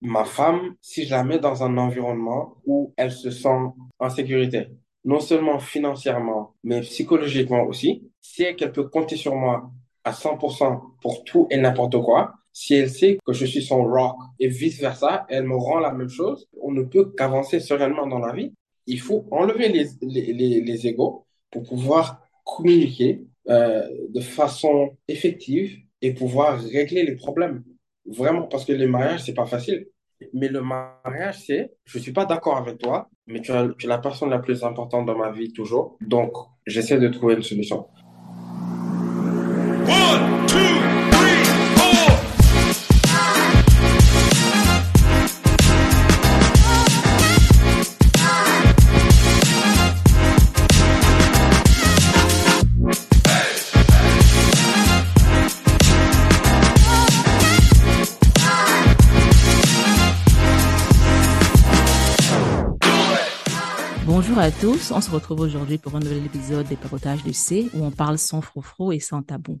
ma femme, si je la mets dans un environnement où elle se sent en sécurité, non seulement financièrement, mais psychologiquement aussi, si elle peut compter sur moi à 100% pour tout et n'importe quoi, si elle sait que je suis son rock et vice-versa, elle me rend la même chose, on ne peut qu'avancer sereinement dans la vie. Il faut enlever les, les, les, les égos pour pouvoir communiquer euh, de façon effective et pouvoir régler les problèmes. Vraiment, parce que les mariages, c'est pas facile. Mais le mariage, c'est, je suis pas d'accord avec toi, mais tu, es la personne la plus importante dans ma vie toujours. Donc, j'essaie de trouver une solution. À tous, on se retrouve aujourd'hui pour un nouvel épisode des papotages de C où on parle sans frofro et sans tabou.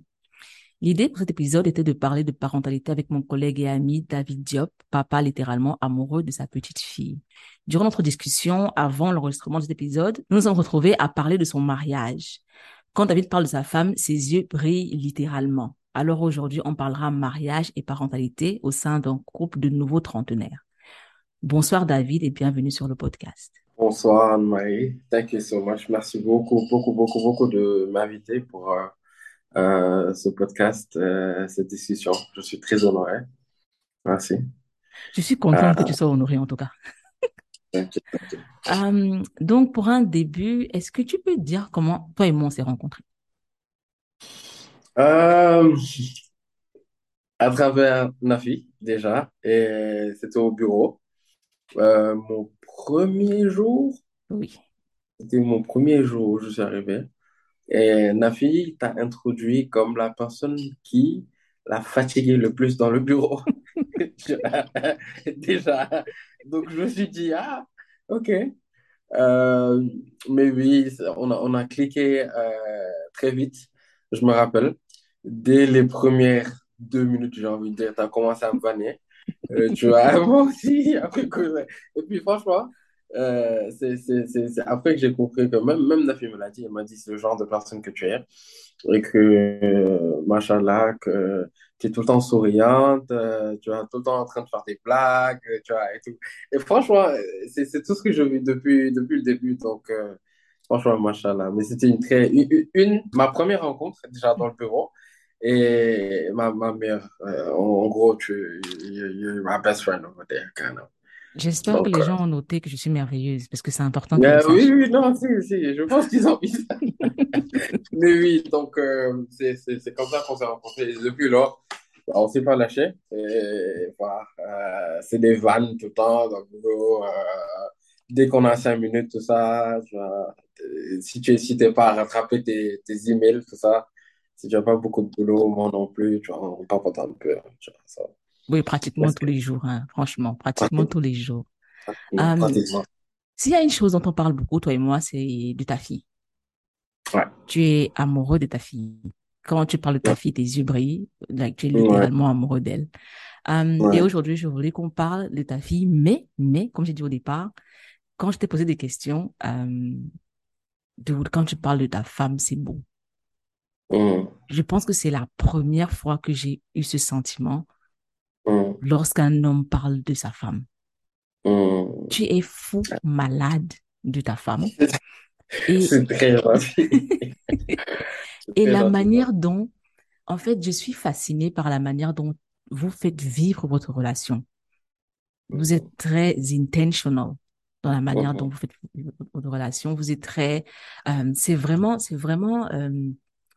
L'idée pour cet épisode était de parler de parentalité avec mon collègue et ami David Diop, papa littéralement amoureux de sa petite fille. Durant notre discussion, avant l'enregistrement de cet épisode, nous nous sommes retrouvés à parler de son mariage. Quand David parle de sa femme, ses yeux brillent littéralement. Alors aujourd'hui, on parlera mariage et parentalité au sein d'un couple de nouveaux trentenaires. Bonsoir David et bienvenue sur le podcast. Bonsoir Anne-Marie. Thank you so much. Merci beaucoup, beaucoup, beaucoup, beaucoup de m'inviter pour euh, euh, ce podcast, euh, cette discussion. Je suis très honoré. Merci. Je suis contente que tu sois honoré en tout cas. thank you, thank you. Donc pour un début, est-ce que tu peux dire comment toi et moi on s'est rencontrés? À travers Nafi, déjà, et c'était au bureau. Euh, mon premier jour, Oui. c'était mon premier jour où je suis arrivé. Et Nafi t'a introduit comme la personne qui l'a fatigué le plus dans le bureau. Déjà. Donc, je me suis dit, ah, ok. Euh, mais oui, on a, on a cliqué euh, très vite, je me rappelle. Dès les premières deux minutes, j'ai envie de dire, tu as commencé à me vanner. Euh, tu vois, moi aussi. Après que- Et puis, franchement, euh, c'est après que j'ai compris que même, même Nafi me l'a dit, elle m'a dit, c'est le genre de personne que tu es. Et que, euh, machallah, que tu es tout le temps souriante, euh, tu vois, tout le temps en train de faire des blagues, euh, tu vois, et tout. Et franchement, euh, c'est tout ce que je vis depuis, depuis le début. Donc, franchement, machallah. Mais c'était une très, une- ma première rencontre, déjà dans le bureau. Et ma, ma mère, euh, en, gros, tu, you- you're my best friend over there, kind of. J'espère que les euh, gens ont noté que je suis merveilleuse parce que c'est important le oui, sachent. oui, non, si, si, je pense qu'ils ont mis ça. Mais oui, donc, euh, c'est, c'est, c'est comme ça qu'on s'est rencontrés. Et depuis lors, on s'est pas lâché. Et voilà, euh, c'est des vannes tout le temps. Donc, euh, dès qu'on a cinq minutes, tout ça, si tu n'hésites pas à rattraper tes, tes emails, tout ça, si tu n'as pas beaucoup de boulot, moi non plus, tu vois, on papote un peu. hein, tu vois, ça. Oui, pratiquement tous les jours, hein, franchement, pratiquement tous les jours. Euh, s'il y a une chose dont on parle beaucoup, toi et moi, c'est de ta fille. Ouais. Tu es amoureux de ta fille. Quand tu parles de ta fille, tes yeux brillent, like, tu es Ouais, littéralement amoureux d'elle. Euh, et aujourd'hui, je voulais qu'on parle de ta fille, mais, mais, comme j'ai dit au départ, quand je t'ai posé des questions, euh, de, quand tu parles de ta femme, c'est beau. Hum, Je pense que c'est la première fois que j'ai eu ce sentiment hum, lorsqu'un homme parle de sa femme. hum. Tu es fou malade de ta femme. Et, C'est très et la manière dont, en fait, je suis fascinée par la manière dont vous faites vivre votre relation. Vous êtes très intentional dans la manière dont Mhm, vous faites vivre votre relation. Vous êtes très, euh, c'est vraiment, c'est vraiment euh,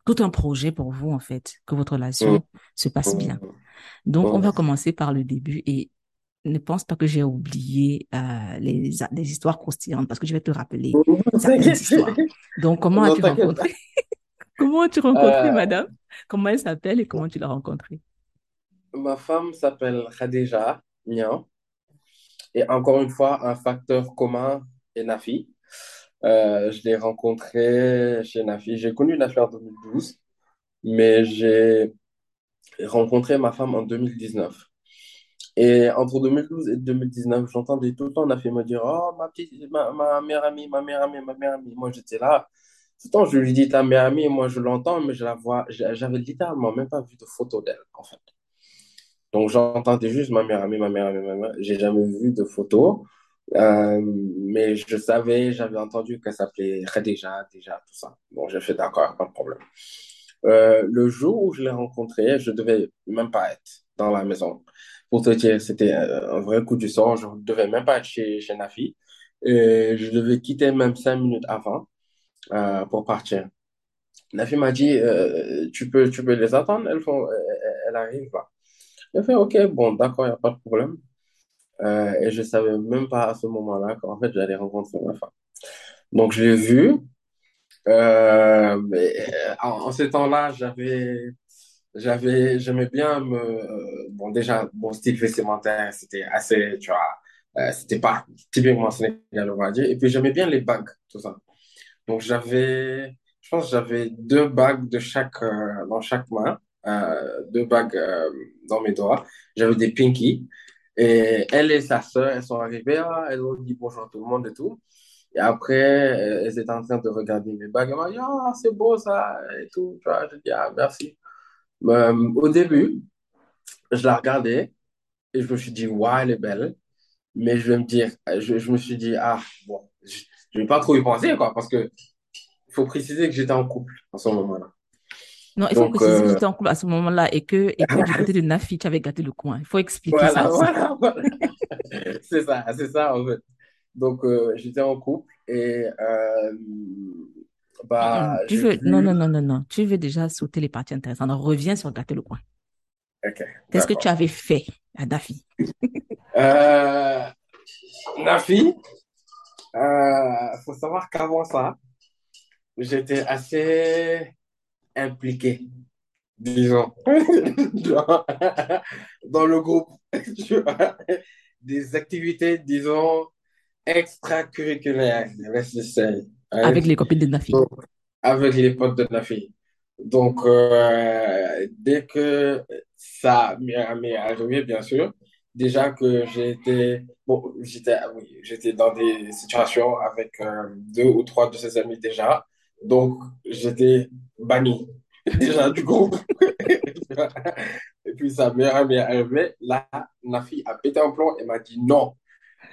tout un projet pour vous, en fait, que votre relation hum, se passe bien. hum, Donc, on va commencer par le début et ne pense pas que j'ai oublié euh, les, les histoires croustillantes parce que je vais te rappeler certaines histoires. Donc, comment as-tu rencontré, comment as-tu rencontré Euh, madame? Comment elle s'appelle et comment tu l'as rencontrée? ma femme s'appelle Khadija Nian. Et encore une fois, un facteur commun est Nafi. Euh, je l'ai rencontrée chez Nafi. J'ai connu Nafi en 2012, mais j'ai rencontré ma femme en 2019. Et entre 2012 et 2019, j'entendais tout le temps Nafi me dire, Oh, ma petite, meilleure amie, ma meilleure amie, ma meilleure amie. Moi, j'étais là. Tout le temps, je lui dis ta meilleure amie, moi, je l'entends, mais je la vois, j'avais littéralement même pas vu de photo d'elle, en fait. Donc, j'entendais juste ma meilleure amie, ma meilleure amie, ma meilleure. J'ai jamais vu de photo. Euh, mais je savais, j'avais entendu qu'elle s'appelait Khadija, déjà, tout ça. Bon, j'ai fait d'accord, pas de problème. Euh, le jour où je l'ai rencontrée, je devais même pas être dans la maison. Pour te dire, c'était un vrai coup du sort. Je devais même pas être chez, Nafi. Et je devais quitter même cinq minutes avant euh, pour partir. Nafi m'a dit, tu peux, tu peux les attendre, elles font, elles, elles arrivent là. J'ai fait, OK, bon, d'accord, il n'y a pas de problème. Euh, et je savais même pas à ce moment-là qu'en fait, j'allais rencontrer ma femme. Donc, je l'ai vue. Euh, euh, en, en ces temps-là, j'avais, j'avais, j'aimais bien me, bon, déjà, mon style vestimentaire, c'était assez, tu vois, c'était pas typiquement sénégalais, on va dire. Et puis, j'aimais bien les bagues, tout ça. Donc, j'avais, je pense, j'avais deux bagues de chaque, dans chaque main, deux bagues dans mes doigts. J'avais des pinky. Et elle et sa sœur, elles sont arrivées, ah, elles ont dit bonjour à tout le monde et tout. Et après, elles étaient en train de regarder mes bagues. Elles m'ont ah, c'est beau ça, et tout. Tu vois, je dis, ah, merci. Euh, au début, je la regardais et je me suis dit, ouais, elle est belle. Mais je vais me dire, je, me suis dit, ah, bon, je, je vais pas trop y penser, quoi, parce que faut préciser que j'étais en couple en ce moment-là. Non, il faut Donc, préciser que euh, j'étais en couple à ce moment-là et que, et que du côté de Nafi, tu avais gâté le coin. Il faut expliquer ça voilà, voilà, voilà. C'est ça, c'est ça, en fait. Donc, euh, j'étais en couple et euh, bah. Tu veux, non, non, non, non, non. Tu veux déjà sauter les parties intéressantes. On revient sur gâter le coin. Ok, Qu'est-ce que tu avais fait à Nafi? Euh, Nafi, euh, faut savoir qu'avant ça, j'étais assez impliqué, disons, dans, dans le groupe, des activités, disons, extracurriculaires? Avec les copines de Nafi. Avec les potes de Nafi. Donc, euh, dès que ça m'est arrivé, bien sûr, déjà que j'ai été, bon, j'étais, oui, j'étais dans des situations avec euh, deux ou trois de ses amis déjà. Donc, j'étais banni déjà du groupe. Et puis, sa meilleure amie arrivée. Là, Nafi a pété un plomb et m'a dit non.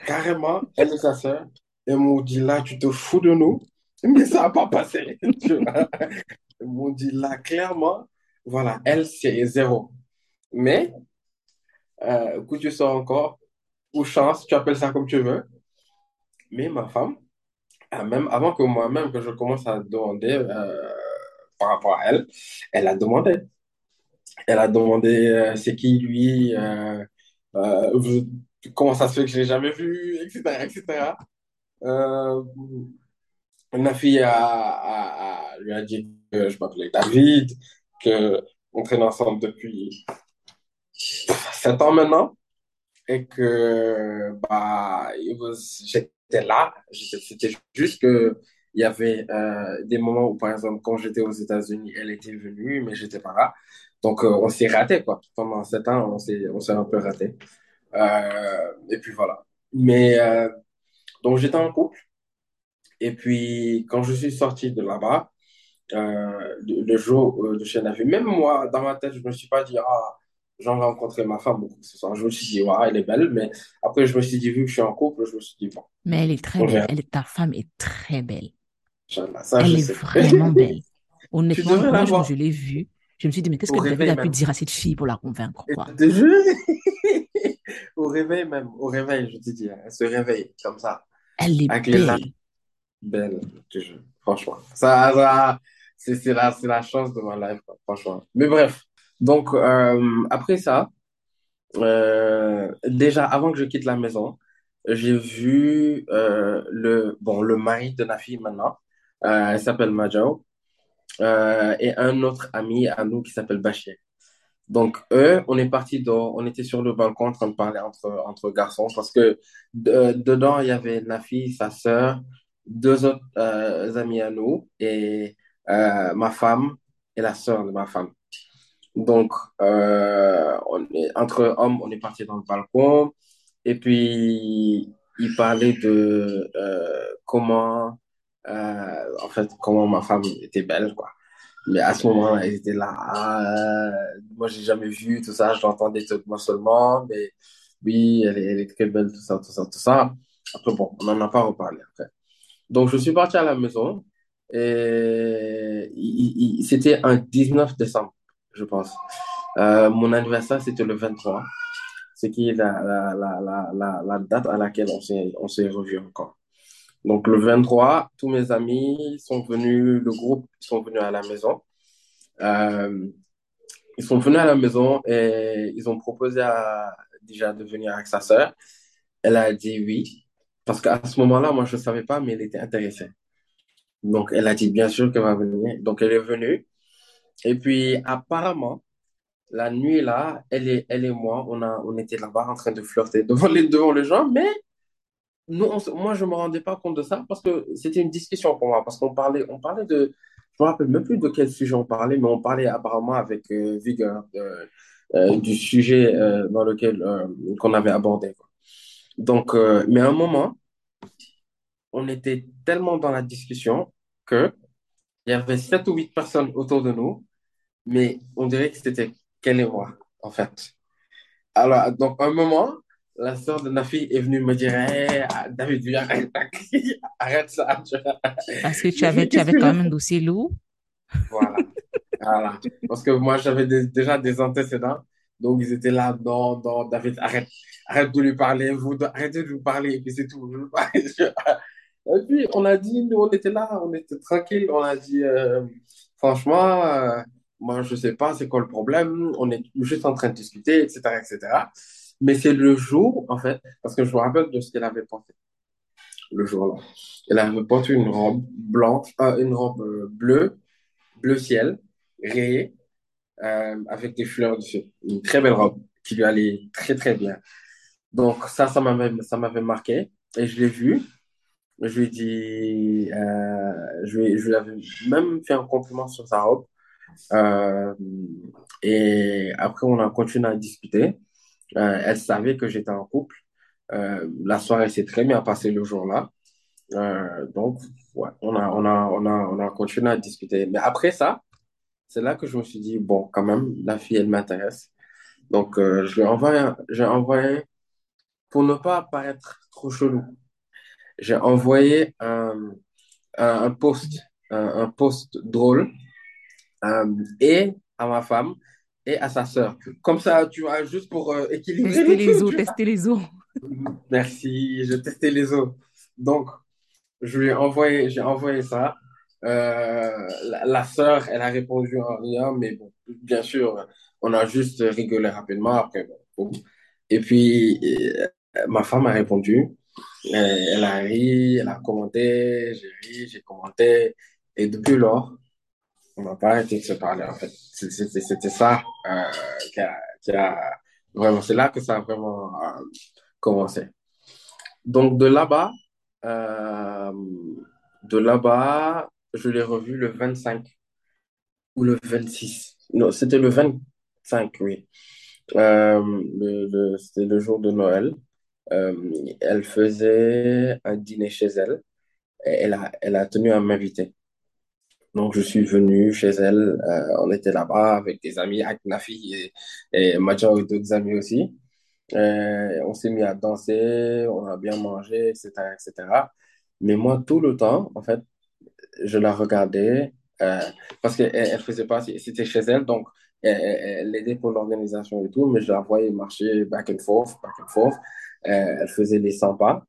Carrément, elle et sa sœur, elles m'ont dit là, tu te fous de nous. Mais ça n'a pas passé. Tu vois. Ils m'ont dit là, clairement, voilà, elle, c'est zéro. Mais, euh, que tu sors encore, ou chance, tu appelles ça comme tu veux. Mais ma femme, ah, même avant que moi-même, que je commence à demander euh, par rapport à elle, elle a demandé. Elle a demandé euh, c'est qui lui, euh, euh, comment ça se fait que je l'ai jamais vu, etc., etc. Euh, ma fille lui a dit que je m'appelais David, que on traîne ensemble depuis sept ans maintenant et que bah là. C'était juste que il y avait euh, des moments où, par exemple, quand j'étais aux États-Unis, elle était venue, mais j'étais pas là. Donc, euh, on s'est raté, quoi. Pendant sept ans, on s'est, un peu raté. Euh, et puis voilà. Mais donc, j'étais en couple. Et puis, quand je suis sorti de là-bas, le, jour de chez Nafi. Même moi, dans ma tête, je me suis pas dit, ah, j'en vais rencontrer ma femme que ce soit. Je me suis dit, ouais, elle est belle, mais après, je me suis dit, vu que je suis en couple, je me suis dit, bon, Mais elle est très belle. Elle ta femme est très belle. Ça, Elle je est sais. vraiment belle. Honnêtement, moi, quand je l'ai vue, je me suis dit, mais qu'est-ce que David a pu dire à cette fille pour la convaincre, quoi? au réveil même, au réveil, je te dis, hein, elle se réveille comme ça, Elle est avec les belle. te jure. Franchement, ça, ça, c'est la, la chance de ma life, franchement. Mais bref, donc, euh, après ça, Euh, déjà, avant que je quitte la maison, j'ai vu euh, le, mari de Nafi maintenant. Euh, elle s'appelle Majao. Et un autre ami à nous qui s'appelle Bachir. Donc, eux, on est parti on était sur le balcon en train de parler entre, garçons parce que de- dedans, il y avait Nafi, sa sœur, deux autres amis à nous et ma femme et la sœur de ma femme. Donc, euh, entre hommes, on est parti dans le balcon. Et puis, il parlait de euh, comment, euh, en fait, comment ma femme était belle, quoi. Mais à ce moment-là, ils étaient là. Ah, moi, j'ai jamais vu tout ça. Je l'entendais moi seulement. Mais oui, elle est, très belle, tout ça, tout ça, tout ça. Après, bon, on n'en a pas reparlé après. Donc, je suis parti à la maison. Et c'était un 19 décembre, je pense. Euh, mon anniversaire, c'était le 23. C'est qui est la, la, la, la, date à laquelle on s'est, revu encore. Donc, le 23, tous mes amis sont venus, le groupe, sont venus à la maison. Euh, ils sont venus à la maison et ils ont proposé à, déjà de venir avec sa sœur. Elle a dit oui. Parce qu'à ce moment-là, moi, je ne savais pas, mais elle était intéressée. Donc, elle a dit bien sûr qu'elle va venir. Donc, elle est venue. Et puis, apparemment, la nuit là, elle et, elle et moi, on a, on était là-bas en train de flirter devant les, devant les gens, mais nous, moi, je me rendais pas compte de ça parce que c'était une discussion pour moi, parce qu'on parlait, on parlait de, je me rappelle même plus de quel sujet on parlait, mais on parlait apparemment avec euh, vigueur euh, euh, du sujet dans lequel qu'on avait abordé. Donc, mais à un moment, on était tellement dans la discussion que il y avait sept ou huit personnes autour de nous, mais on dirait que c'était moi, en fait. Alors, donc, à un moment, la sœur de Nafi est venue me dire, Hey, David, viens, arrête, arrête ça. Parce que tu avais, tu avais quand même un dossier lourd. Voilà, voilà. Parce que moi, j'avais des- déjà des antécédents. Donc, ils étaient là, non, non, David, arrête, arrête de lui parler, vous, de- arrêtez de lui parler, et puis c'est tout. Et puis, on a dit, nous, on était là, on était tranquille, on a dit, euh, franchement, euh, moi, je sais pas c'est quoi le problème, on est juste en train de discuter, etc., etc. Mais c'est le jour, en fait, parce que je me rappelle de ce qu'elle avait porté le jour-là. Elle avait porté une robe blanche, euh, une robe euh, bleue, bleu ciel, rayée, euh, avec des fleurs dessus. Une très belle robe qui lui allait très, très bien. Donc, ça, ça m'avait, ça m'avait marqué. Et je l'ai vue. Je lui ai euh, je lui, avais même fait un compliment sur sa robe. Euh, et après, on a continué à discuter. Euh, elle savait que j'étais en couple. Euh, la soirée s'est très bien passée le jour-là. Euh, donc, ouais, on a, on a, on a, on a continué à discuter. Mais après ça, c'est là que je me suis dit, bon, quand même, la fille, elle m'intéresse. Donc, euh, je lui ai envoyé, j'ai envoyé, pour ne pas paraître trop chelou, j'ai envoyé un, un, un post, un, un post drôle, euh, et à ma femme et à sa sœur. Comme ça, tu vois, juste pour euh, équilibrer Tester le les vois. tester les os. Merci, je testais les eaux. Donc, je lui ai envoyé, j'ai envoyé ça. Euh, la, la sœur, elle a répondu en rien, mais bon, bien sûr, on a juste rigolé rapidement après. bon, bon. Et puis, euh, ma femme a répondu. Euh, elle a ri, elle a commenté, j'ai ri, j'ai commenté. Et depuis lors, on n'a pas arrêté de se parler, en fait. C'était ça euh, qui a, vraiment, c'est là que ça a vraiment euh, commencé. Donc de là-bas, de là-bas, je l'ai revu le 25 ou le 26. Non, c'était le 25, oui. Le- c'était le jour de Noël. Euh, elle faisait un dîner chez elle et elle a, elle a tenu à m'inviter. Donc je suis venu chez elle. euh, on était là-bas avec des amis, avec ma fille et, et et d'autres amis aussi. Euh, on s'est mis à danser, on a bien mangé, etc., etc. Mais moi, tout le temps, en fait, je la regardais parce qu'elle elle faisait pas, c'était chez elle, donc elle, elle aidait pour l'organisation et tout, mais je la voyais marcher back and forth, back and forth. Euh, elle faisait les 100 pas.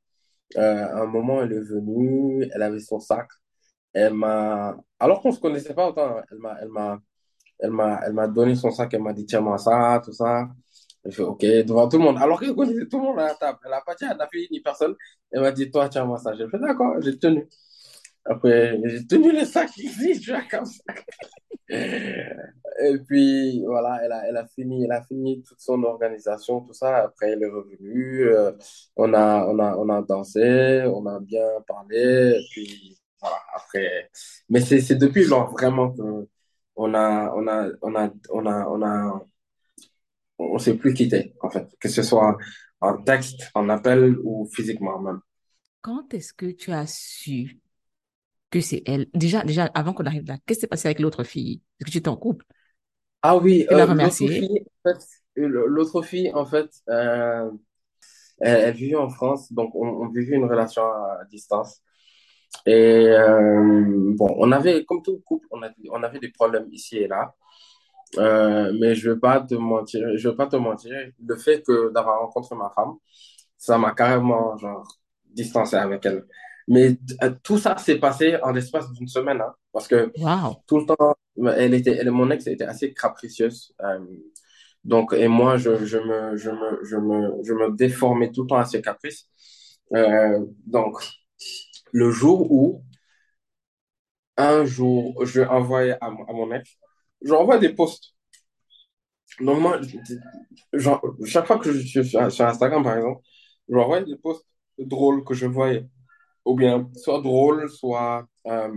Euh, à un moment, elle est venue, elle avait son sac. Elle m'a, alors qu'on se connaissait pas autant, elle m'a, elle m'a, elle m'a, elle m'a donné son sac, elle m'a dit, tiens-moi ça, tout ça. J'ai fait, OK, devant tout le monde. Alors qu'elle connaissait tout le monde à la table. Elle n'a pas dit à la fille ni personne. Elle m'a dit, toi, tiens-moi ça. J'ai fait, d'accord, j'ai tenu. Après, j'ai tenu le sac ici, tu vois, comme ça. Et puis, voilà, elle a, elle a fini, elle a fini toute son organisation, tout ça. Après, elle est revenue. euh, on a, on a, on a dansé, on a bien parlé. Puis, après. Mais c'est, c'est depuis lors, vraiment, que on a, on a, on a, on a, on a, on s'est plus quitté, en fait, que ce soit en texte, en appel ou physiquement même. Quand est-ce que tu as su que c'est elle? Déjà, déjà, avant qu'on arrive là, qu'est-ce qui s'est passé avec l'autre fille? Est-ce que tu étais en couple? Ah oui, l'as euh, l'autre fille, en fait, euh, l'autre fille, en fait, euh, elle, elle vivait en France, donc on, on vivait une relation à distance. Et euh, bon, on avait, comme tout couple, on a, on avait des problèmes ici et là. Euh, mais je vais pas te mentir, je vais pas te mentir, le fait que d'avoir rencontré ma femme, ça m'a carrément genre distancé avec elle. Mais euh, tout ça s'est passé en l'espace d'une semaine, hein, parce que Wow. tout le temps, elle était, elle, mon ex était assez capricieuse. euh, donc, et moi, je, je me, je me, je me, je me déformais tout le temps à ses caprices. Euh, donc, le jour où, un jour, je envoyais à, mon- à mon ex, j'envoie des posts. Donc, moi, genre, chaque fois que je suis sur, sur Instagram, par exemple, je vais envoyer des posts drôles que je voyais. Ou bien, soit drôles, soit euh,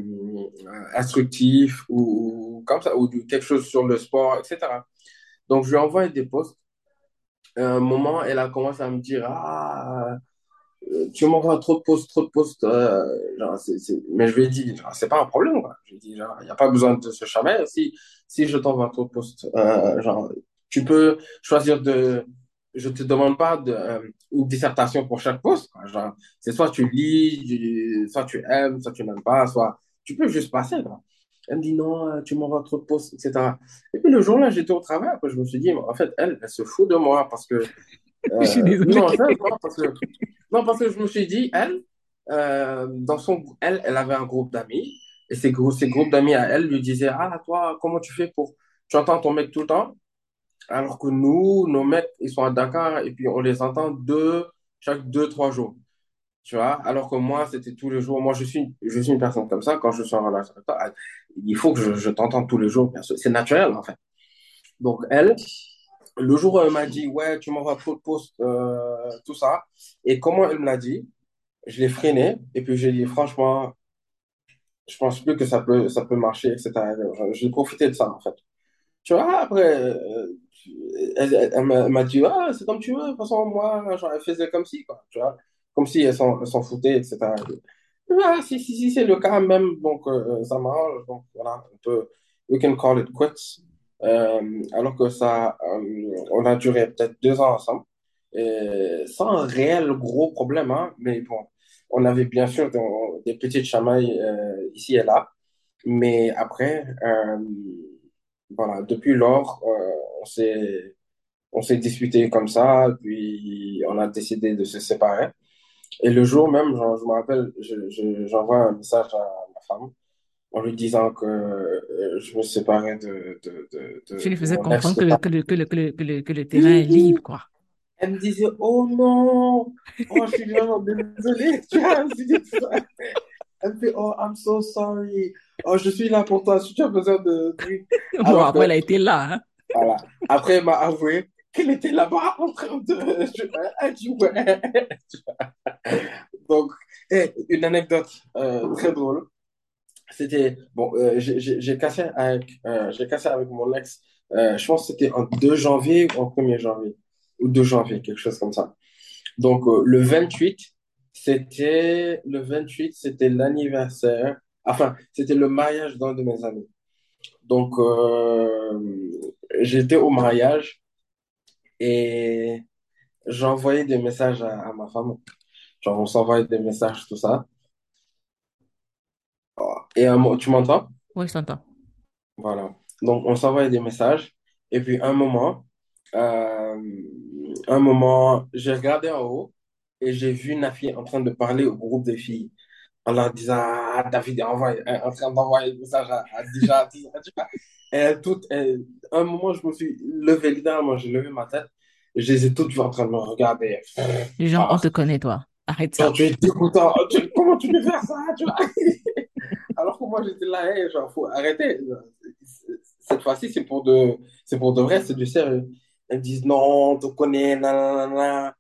instructifs, ou, comme ça, ou quelque chose sur le sport, etc. Donc, je lui envoie des posts. À un moment, elle a commencé à me dire, Ah, euh, tu m'envoies trop de posts, trop de posts. euh, genre, c'est- Mais je lui ai dit, c'est pas un problème. Je lui ai dit, il n'y a pas besoin de se chamer. Si, si je t'envoie trop de posts, genre, tu peux choisir de. Je te demande pas de, euh, une dissertation pour chaque post, quoi. Genre, c'est soit tu lis, tu- soit tu aimes, soit tu n'aimes pas, soit tu peux juste passer, quoi. Elle me dit non, euh, tu m'envoies trop de posts, etc. Et puis le jour-là, j'étais au travail, après, je me suis dit, en fait, elle, elle se fout de moi parce que Je suis euh, non, ça, non, parce que, non, parce que je me suis dit, elle, euh, dans son, elle, elle avait un groupe d'amis, et ces, ces groupes d'amis à elle lui disaient, ah, toi, comment tu fais pour, tu entends ton mec tout le temps, alors que nous, nos mecs, ils sont à Dakar, et puis on les entend deux, chaque deux, trois jours, tu vois, alors que moi, c'était tous les jours, moi, je suis, je suis une personne comme ça, quand je suis en relation avec toi, il faut que je, t'entende tous les jours, c'est naturel, en fait. Donc, elle, le jour où elle m'a dit, ouais, tu m'envoies trop de euh, tout ça. Et comment elle me l'a dit, je l'ai freiné. Et puis j'ai dit, franchement, je pense plus que ça peut, ça peut marcher, etc. J'ai profité de ça, en fait. Tu vois, après, euh, elle, m'a dit, ah, c'est comme tu veux. De toute façon, moi, genre, elle faisait comme si, quoi. Tu vois, comme si elle s'en foutait, etc. Ah, si, si, si, c'est le cas même. Donc, euh, ça m'arrange. Donc, voilà, on peut, we can call it quits. Euh, alors que ça, euh, on a duré peut-être deux ans ensemble, sans réel gros problème, hein, mais bon, on avait bien sûr des, des petites chamailles ici et là, mais après, voilà, depuis lors, euh, on s'est, on s'est disputé comme ça, puis on a décidé de se séparer. Et le jour même, genre, je me rappelle, je, je- j'envoie un message à ma femme en lui disant que euh, je me séparais de, de, de, Tu lui faisais comprendre que le, que le, que le, que le, que le, que le terrain est libre, quoi. Elle me disait, oh non, oh, je suis vraiment désolée. Tu dit ça. Elle me fait, oh, I'm so sorry. Oh, je suis là pour toi si tu as besoin de trucs. Bon, que, après, elle a été là, hein. voilà. Après, elle m'a avoué qu'elle était là-bas en train de elle dit, ouais. Donc, et une anecdote euh, très drôle. C'était, bon, euh, j'ai cassé avec, euh, cassé avec mon ex, euh, je pense que c'était en 2 janvier ou en 1er janvier, ou 2 janvier, quelque chose comme ça. Donc, le 28, c'était, le 28, c'était l'anniversaire, enfin, c'était le mariage d'un de mes amis. Donc, euh, j'étais au mariage et j'envoyais des messages à, à ma femme. Genre, on s'envoyait des messages, tout ça. Et un tu m'entends? Oui, je t'entends. Voilà. Donc, on s'envoyait des messages. Et puis, un moment, euh, un moment, j'ai regardé en haut et j'ai vu Nafi en train de parler au groupe des filles. En leur disant, ah, David est envoyé- euh, en train d'envoyer des messages à, à déjà, tu vois. Et toutes, elles- un moment, je me suis levé, littéralement, j'ai levé ma tête. Et je les ai toutes vues en train de me regarder. Les gens, on Ah, te connaît, toi. Arrête ça. tu es dégoûtant. Comment tu peux faire ça, tu vois? Alors que moi, j'étais là, hey, genre, faut arrêter. Cette fois-ci, c'est pour de, c'est pour de vrai, c'est du sérieux. Elles disent non, on te connaît, nanana.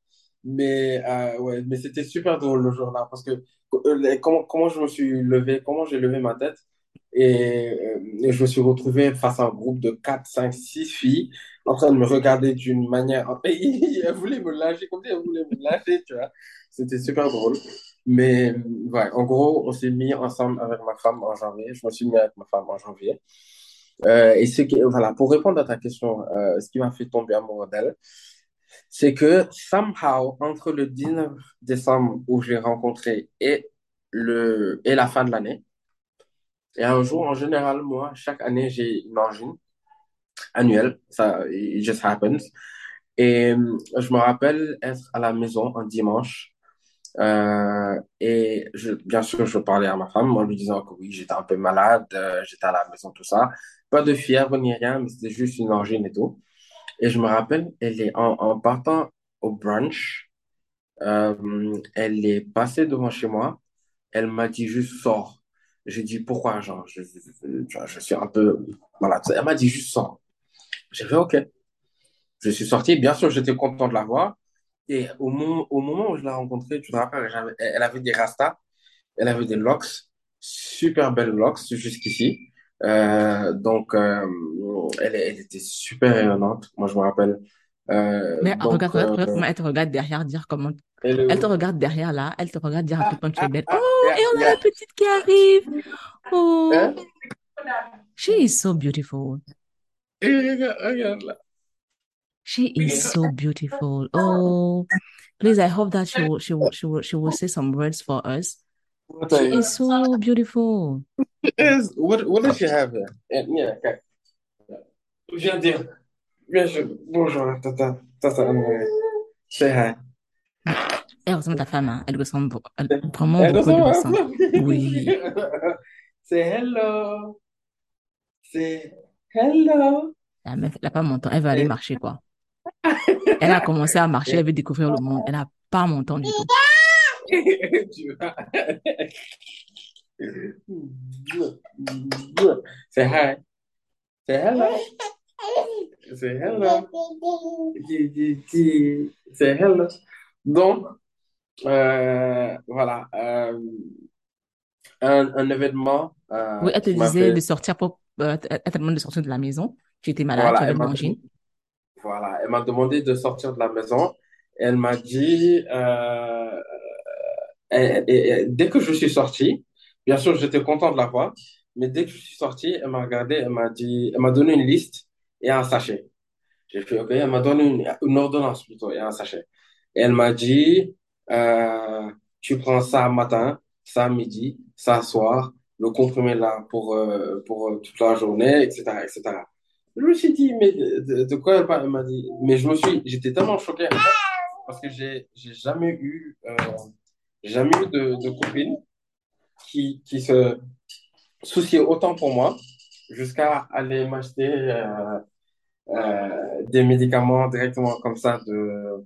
Mais, euh, ouais, mais c'était super drôle le jour-là parce que euh, comment, comment je me suis levé, comment j'ai levé ma tête Et, euh, je me suis retrouvé face à un groupe de 4 5 6 filles en train de me regarder d'une manière. Elles voulaient me lâcher, comme si elles voulaient me lâcher, tu vois. C'était super drôle. Mais ouais, en gros, on s'est mis ensemble avec ma femme en janvier. Je me suis mis avec ma femme en janvier. Et ce qui, voilà, pour répondre à ta question, ce qui m'a fait tomber amoureux d'elle, c'est que somehow, entre le 19 décembre où je l'ai rencontré et, le, et la fin de l'année, et un jour, en général, moi, chaque année, j'ai une angine annuelle. Ça, it just happens. Et euh, je me rappelle être à la maison un dimanche. Euh, et bien sûr, je parlais à ma femme en lui disant que oui, j'étais un peu malade, euh, j'étais à la maison, tout ça. Pas de fièvre ni rien, mais c'était juste une angine et tout. Et je me rappelle, elle est en, partant au brunch, euh, elle est passée devant chez moi. Elle m'a dit juste sors. J'ai dit pourquoi, genre, je, suis un peu malade. Elle m'a dit juste sors. J'ai fait OK. Je suis sorti. Bien sûr, j'étais content de la voir. Et au moment, au moment où je l'ai rencontrée, tu te rappelles, elle avait des rastas, elle avait des locks, super belles locks jusqu'ici. Euh, donc, euh, elle, elle était super rayonnante. Moi, je me rappelle. Euh, Mais regarde, donc, regarde, euh, regarde comment elle te regarde derrière, dire comment. elle, Elle te regarde derrière là, elle te regarde dire à quel point tu es ah, belle. ah, Oh, yeah, et on a la yeah. petite qui arrive. Oh, Hein? she is so beautiful. Et regarde, regarde là. She is so beautiful. Oh, please, I hope that she will, she will, she will, she will say some words for us. What, She is so beautiful. is, what, what does she have here? Yeah, yeah, okay. Viens dire. Viens, je, bonjour, tata, tata. Say hi. Elle ressemble à ta femme, hein. Elle ressemble elle- vraiment Elle beaucoup, ressemble à. Oui. Say hello. Say hello. La meuf, elle n'a pas mon temps. Elle va aller marcher, quoi. Elle a commencé à marcher, elle veut découvrir le monde. Elle n'a pas mon temps du tout. Tu vois. Say hi. Say hello. Say hello. Say hello. Donc, euh, voilà. euh, un, un événement euh, Oui, elle te disait fait. de sortir pour, euh, elle demande de sortir de la maison. Tu étais malade, tu Voilà, avais elle une m'a angine. voilà, elle m'a demandé de sortir de la maison. Elle m'a dit, euh, et- et- et dès que je suis sorti, bien sûr, j'étais content de la voir, mais dès que je suis sorti, elle m'a regardé, elle m'a dit, elle m'a donné une liste et un sachet. J'ai fait, OK, elle m'a donné une, une ordonnance plutôt et un sachet. Et elle m'a dit, euh, tu prends ça matin, ça midi, ça soir, le comprimé là pour, euh, pour euh, toute la journée, etc., etc. Je me suis dit, mais de, quoi elle parle? Elle m'a dit, mais je me suis, j'étais tellement choqué parce que j'ai, jamais eu, jamais eu de, copine qui, qui se souciait autant pour moi jusqu'à aller m'acheter euh, des médicaments directement comme ça de,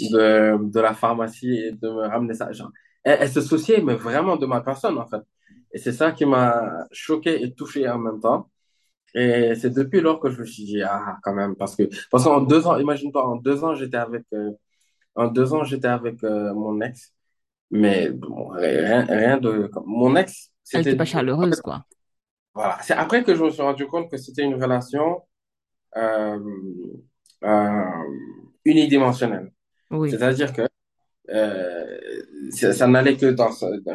de, de la pharmacie et de me ramener ça. Genre, elle, elle se souciait, mais vraiment de ma personne, en fait. Et c'est ça qui m'a choqué et touché en même temps. Et c'est depuis lors que je me suis dit, ah, quand même, parce que, parce qu'en deux ans, imagine-toi, en deux ans, j'étais avec, euh, en deux ans, j'étais avec euh, mon ex, mais bon, rien, rien de, mon ex, Elle n'était c'était, pas chaleureuse, quoi. voilà. C'est après que je me suis rendu compte que c'était une relation, unidimensionnelle. Oui. C'est-à-dire que euh, ça, ça n'allait que dans,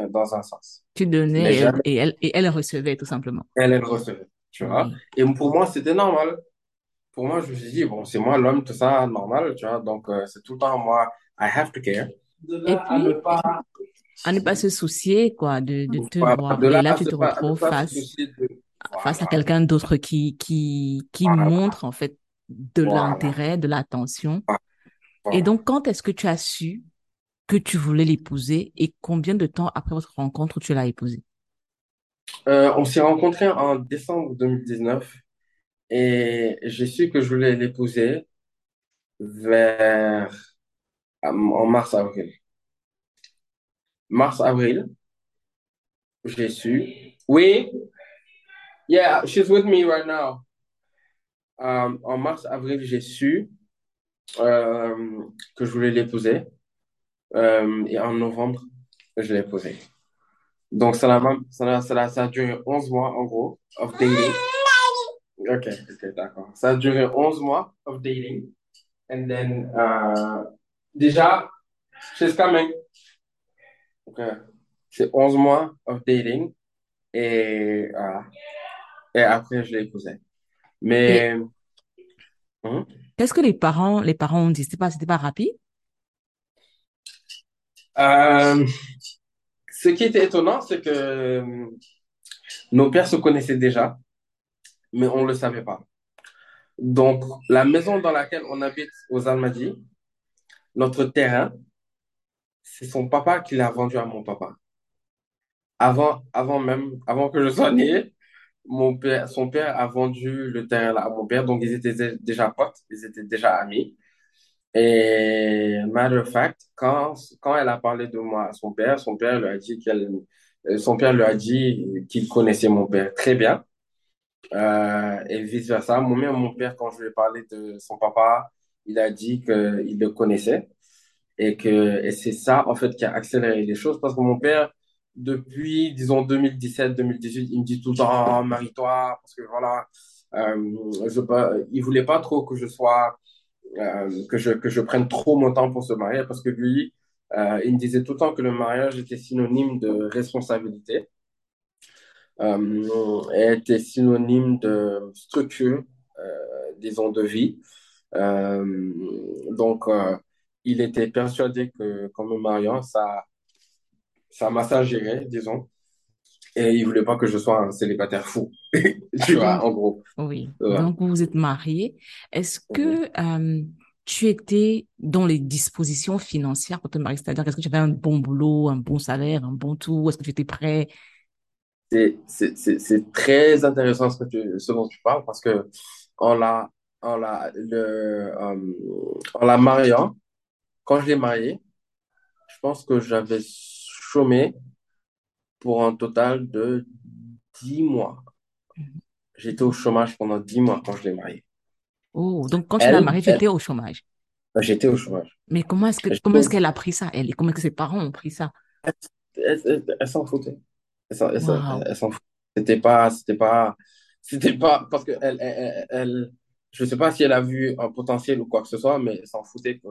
dans un sens. Tu donnais et elle, jamais et elle, et elle recevait, tout simplement. elle, elle recevait, tu vois. Oui. Et pour moi, c'était normal. Pour moi, je me suis dit, bon, c'est moi l'homme, tout ça, normal, tu vois. Donc, euh, c'est tout le temps, moi, I have to care. De Et là à ne puis, pas, à ne pas se soucier, quoi, de, de te voir. de Et là tu te pas, à ne retrouves pas se face, face à quelqu'un d'autre qui, qui, qui voilà, montre, en fait, de voilà, l'intérêt, de l'attention. Et donc, quand est-ce que tu as su que tu voulais l'épouser et combien de temps après votre rencontre tu l'as épousée? Euh, on s'est rencontrés en décembre 2019 et j'ai su que je voulais l'épouser vers, en mars-avril. Mars-avril, j'ai su. Oui, yeah, she's with me right now. Euh, en mars-avril, j'ai su euh, que je voulais l'épouser. Euh, et en novembre, je l'ai épousée. Donc, ça, a, ça, a, ça, a, ça a duré 11 mois, en gros, of dating. Ok, ok, d'accord. Ça a duré 11 mois of dating. And then, uh, déjà, she's coming. Ok. C'est 11 mois of dating. Et, uh, et après, je l'ai épousé. Mais. Et... Hum? Qu'est-ce que les parents, les parents ont dit? C'était pas, c'était pas rapide? Euh, ce qui était étonnant, c'est que euh, nos pères se connaissaient déjà, mais on ne le savait pas. Donc, la maison dans laquelle on habite aux Almadies, notre terrain, c'est son papa qui l'a vendu à mon papa. Avant, avant même, avant que je sois né, mon père, son père a vendu le terrain à mon père, donc ils étaient déjà potes, ils étaient déjà amis. Et matter of fact, quand, quand elle a parlé de moi à son père, son père lui a dit qu'elle, euh, son père lui a dit qu'il connaissait mon père très bien. Euh, et vice versa. Moi-même, mon père, quand je lui ai parlé de son papa, il a dit qu'il le connaissait. Et que, et c'est ça, en fait, qui a accéléré les choses parce que mon père, depuis, disons, 2017-2018, il me dit tout le temps, marie-toi, parce que voilà, euh, je, il voulait pas trop que je sois euh, que, je, que je prenne trop mon temps pour se marier parce que lui, euh, il me disait tout le temps que le mariage était synonyme de responsabilité, euh, était synonyme de structure, disons, de vie. Donc, il était persuadé que, qu'en me mariant, ça, ça massagerait, disons. Et il voulait pas que je sois un célibataire fou, tu vois, en gros. Oui. Donc, vous vous êtes marié. Est-ce que euh, tu étais dans les dispositions financières pour te marier? C'est-à-dire, est-ce que tu avais un bon boulot, un bon salaire, un bon tout? Est-ce que tu étais prêt? C'est très intéressant ce, que tu, ce dont tu parles parce que en la, en la, le, euh, en la mariant, quand je l'ai marié, je pense que j'avais chômé pour un total de 10 mois. J'étais au chômage pendant 10 mois quand je l'ai mariée. Oh, donc quand tu l'as mariée, tu étais au chômage. J'étais au chômage. Mais comment est-ce que comment est-ce qu'elle a pris ça, elle? Et comment est-ce que ses parents ont pris ça? Elle, s'en foutait. Elle s'en foutait. C'était pas, c'était pas, c'était pas, parce que elle, elle, elle, je sais pas si elle a vu un potentiel ou quoi que ce soit, mais elle s'en foutait que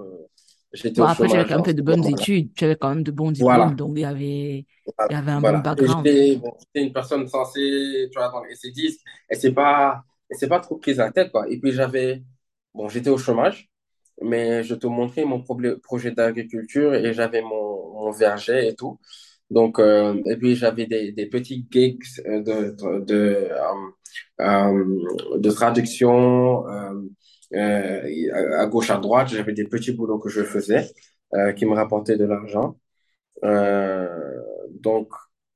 j'étais bon, au après, j'avais quand même fait de bonnes études, tu avais quand même de bons diplômes, donc il y avait, il y avait un bon background. J'étais bon, une personne censée, tu vois, dans les S10, elle s'est pas, pas trop prise la tête, quoi. Et puis j'avais, bon, j'étais au chômage, mais je te montrais mon projet d'agriculture et j'avais mon, mon verger et tout. Donc, euh, et puis j'avais des, des petits gigs de, de, de, euh, euh, de traduction euh, à gauche, à droite. J'avais des petits boulots que je faisais euh, qui me rapportaient de l'argent. Euh, donc,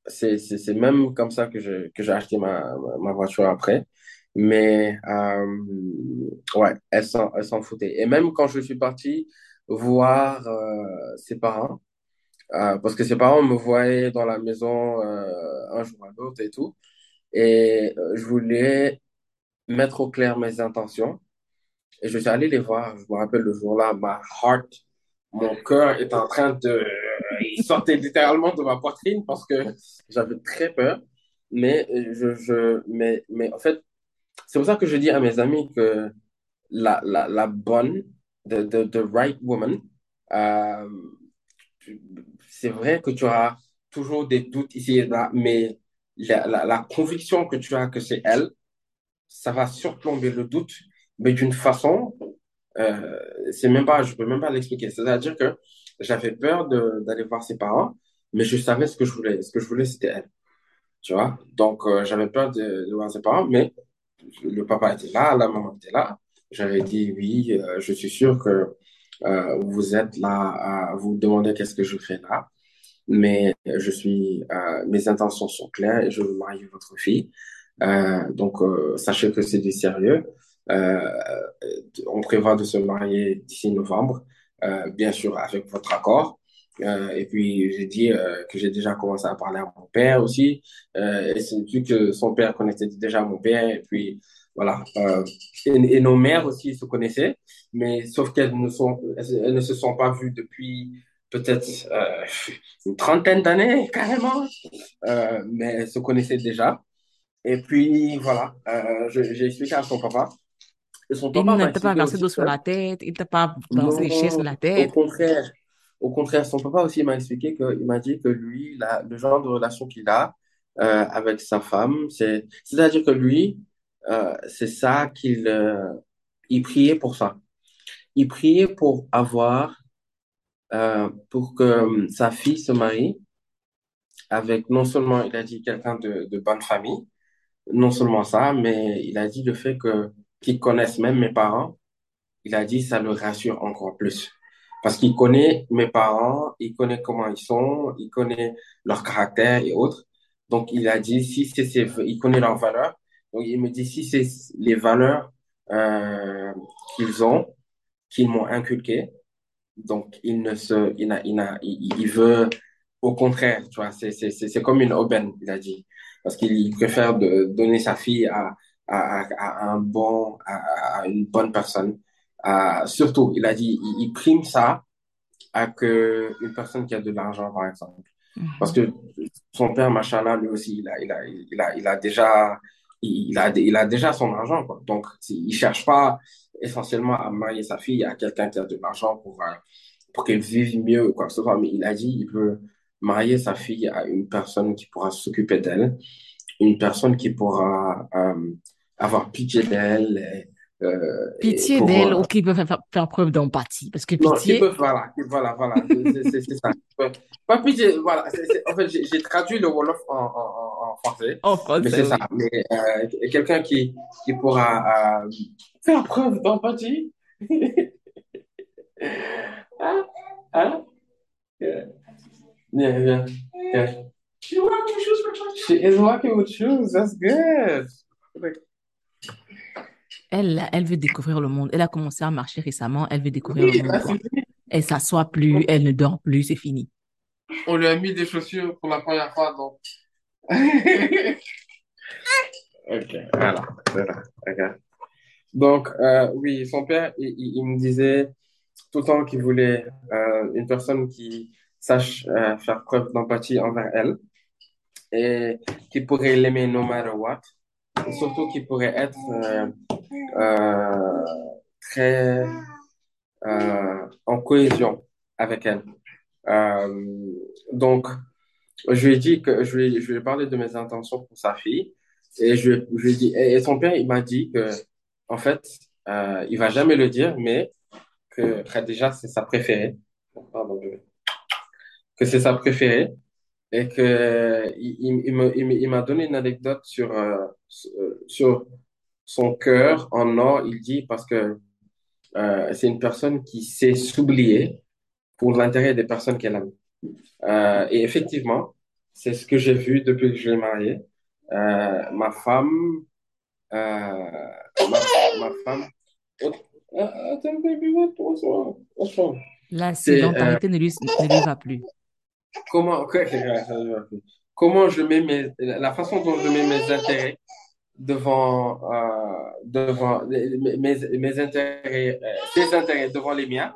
c'est, même comme ça que, je, que j'ai acheté ma, ma voiture après. Mais euh, ouais, elle s'en, foutait. Et même quand je suis parti voir euh, ses parents, euh, parce que ses parents me voyaient dans la maison euh, un jour à l'autre et tout, et je voulais mettre au clair mes intentions. Et je suis allé les voir. Je me rappelle le jour-là, ma heart, mon cœur est en train de. Il sortait littéralement de ma poitrine parce que j'avais très peur. Mais, je, je, mais, mais en fait, c'est pour ça que je dis à mes amis que la, la, la bonne, the, the, the right woman, euh, c'est vrai que tu auras toujours des doutes ici et là, mais la, la conviction que tu as que c'est elle, ça va surplomber le doute mais d'une façon, euh, c'est même pas, je peux même pas l'expliquer. C'est-à-dire que j'avais peur d'aller voir ses parents, mais je savais ce que je voulais. Ce que je voulais, c'était elle. Tu vois? Donc, euh, j'avais peur de, de, voir ses parents, mais le papa était là, la maman était là. J'avais dit, oui, euh, je suis sûr que euh, vous êtes là à vous demander qu'est-ce que je fais là. Mais je suis, euh, mes intentions sont claires et je veux marier votre fille. Euh, donc, sachez que c'est du sérieux. Euh, on prévoit de se marier d'ici novembre, euh, bien sûr avec votre accord. Euh, et puis j'ai dit que j'ai déjà commencé à parler à mon père aussi. et c'est vu que son père connaissait déjà mon père. Et puis voilà. Et, nos mères aussi se connaissaient, mais sauf qu'elles ne sont, elles, ne se sont pas vues depuis peut-être euh, une trentaine d'années, carrément, euh, mais elles se connaissaient déjà. Et puis, voilà, euh, j'ai expliqué à son papa. Il ne t'a pas versé d'eau sur la tête, il t'a pas balancé des chaises sur la au tête. contraire, au contraire, son papa aussi m'a expliqué que, il m'a dit que lui, la- le genre de relation qu'il a euh, avec sa femme, c'est, c'est-à-dire que lui, euh, c'est ça qu'il, euh, il priait pour ça. Il priait pour avoir, pour que sa fille se marie avec non seulement, il a dit quelqu'un de, de bonne famille, non seulement ça, mais il a dit le fait que qu'ils connaissent même mes parents. Il a dit ça le rassure encore plus. Parce qu'il connaît mes parents, il connaît comment ils sont, il connaît leur caractère et autres. Donc, il a dit, si c'est, c'est- il connaît leurs valeurs. Donc, il me dit, si c'est les valeurs euh, qu'ils ont, qu'ils m'ont inculquées, donc il ne se, il n'a, il n'a, il, il veut, au contraire, tu vois, c'est, c'est, c'est c'est comme une aubaine, il a dit. Parce qu'il préfère de, donner sa fille à, à, à, à un bon, à, à une bonne personne euh, surtout, il a dit, il, il prime ça à que une personne qui a de l'argent, par exemple. Parce Mhm. que son père, machallah, lui aussi, il a, il a, il a, il a déjà, il a, il a déjà son argent, quoi. Donc, il cherche pas essentiellement à marier sa fille à quelqu'un qui a de l'argent pour, euh, pour qu'elle vive mieux ou quoi que ce soit. Mais il a dit, il veut marier sa fille à une personne qui pourra s'occuper d'elle, une personne qui pourra euh, avoir pitié d'elle euh, Pitié d'elle euh, ou qui peut faire, faire- preuve d'empathie. Parce que non, pitié, peuvent, voilà, voilà, voilà, c'est c'est- c'est ça. Peuvent- Pas pitié, voilà, c'est- c'est- en fait, j'ai traduit le Wolof en, en, en en français, en mais français, c'est ça. oui. Mais euh, quelqu'un qui, qui pourra euh, faire preuve d'empathie. Hein? Hein? Yeah. Yeah, yeah, yeah. She is walking with shoes, that's good. Elle, elle veut découvrir le monde. Elle a commencé à marcher récemment. Elle veut découvrir le monde. Elle s'assoit plus, elle ne dort plus, c'est fini. On lui a mis des chaussures pour la première fois, donc. Ok, voilà, voilà, ok. Donc, euh, oui, son père, il, il- il me disait tout le temps qu'il voulait euh, une personne qui sache euh, faire preuve d'empathie envers elle et qui pourrait l'aimer no matter what. Et surtout qui pourrait être euh, très euh, en cohésion avec elle. Euh, donc, je lui ai dit que je lui, je lui ai parlé de mes intentions pour sa fille et je, je lui ai dit, et, son père, il m'a dit que, en fait, euh, il va jamais le dire, mais que Khadija, c'est sa préférée. Pardon, bébé. Que c'est sa préférée et que il, il, il me, il m'a donné une anecdote sur, sur son cœur en or, il dit, parce que euh, c'est une personne qui sait s'oublier pour l'intérêt des personnes qu'elle aime. Euh, et effectivement, c'est ce que j'ai vu depuis que je l'ai mariée. Euh, ma femme, euh, ma, ma femme? La sédentarité ne lui, ne lui va plus. comment, comment je mets mes, la façon dont je mets mes intérêts devant, euh, devant mes, mes, intérêts, euh, ses intérêts devant les miens.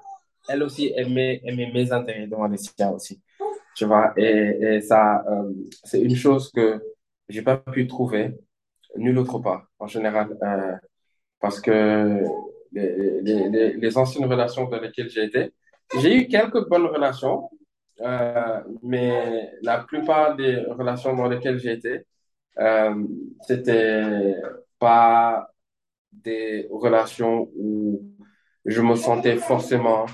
Elle aussi, elle met mes intérêts devant les siens aussi. Tu vois, et, et ça, euh, c'est une chose que j'ai pas pu trouver nulle autre part, en général, euh, parce que les, les, les, les anciennes relations dans lesquelles j'ai été, j'ai eu quelques bonnes relations, euh, mais la plupart des relations dans lesquelles j'ai été, euh, c'était pas des relations où je me sentais forcément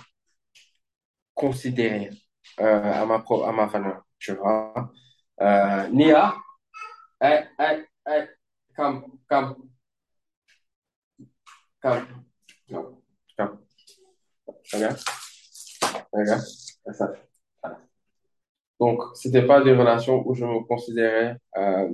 considéré euh, à ma pro- à ma valeur, tu vois. Euh, Nia, hey, hey, hey, come, come, come, come, come. Regarde, regarde. Donc, c'était pas des relations où je me considérais, euh,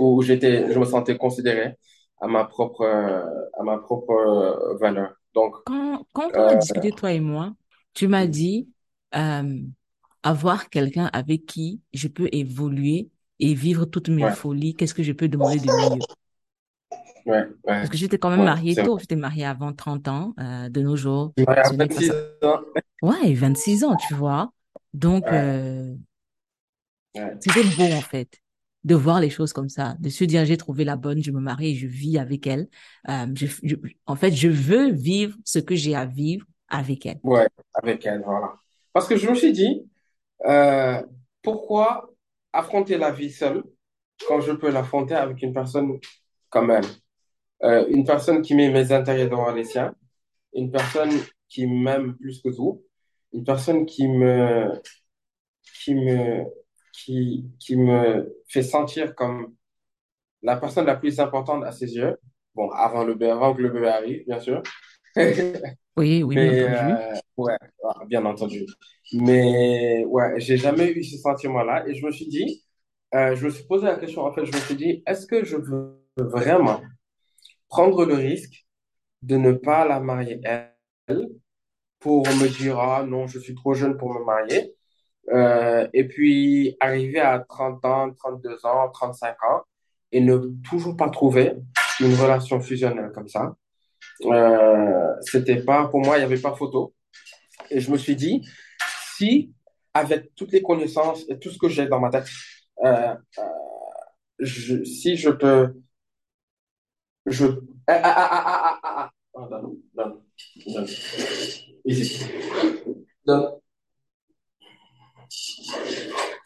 où j'étais, je me sentais considéré à ma propre, euh, à ma propre euh, valeur. Donc, Quand, quand on a euh, discuté, toi et moi, tu m'as dit euh, avoir quelqu'un avec qui je peux évoluer et vivre toutes mes ouais, folies, qu'est-ce que je peux demander de mieux? ouais, ouais, Parce que j'étais quand même ouais, mariée tôt, j'étais mariée avant 30 ans. Euh, de nos jours, pas 26 ça. ans. Ouais, 26 ans, tu vois. Donc, Ouais, ouais, c'était beau, en fait, de voir les choses comme ça, de se dire, j'ai trouvé la bonne, je me marie je vis avec elle. Euh, en fait, je veux vivre ce que j'ai à vivre avec elle. ouais, avec elle, voilà. Parce que je me suis dit, euh, pourquoi affronter la vie seule quand je peux l'affronter avec une personne comme elle? Euh, une personne qui met mes intérêts devant les siens, une personne qui m'aime plus que tout, une personne qui me, qui me, qui, qui me fait sentir comme la personne la plus importante à ses yeux. Bon, avant le avant que le bébé arrive, bien sûr. Oui, oui, bien entendu. euh, ouais, ah, bien entendu. Mais, ouais, j'ai jamais eu ce sentiment-là. Et je me suis dit, euh, je me suis posé la question, en fait, je me suis dit, est-ce que je veux vraiment prendre le risque de ne pas la marier elle pour me dire, ah non, je suis trop jeune pour me marier? Euh, et puis arriver à 30 ans, 32 ans, 35 ans et ne toujours pas trouver une relation fusionnelle comme ça. Euh, c'était pas, pour moi, il n'y avait pas photo. Et je me suis dit, si, avec toutes les connaissances et tout ce que j'ai dans ma tête, euh, euh, je, si je peux, je, ah, ah, ah, ah, ah, ah, ah. Ah, donne. Ici. Donne.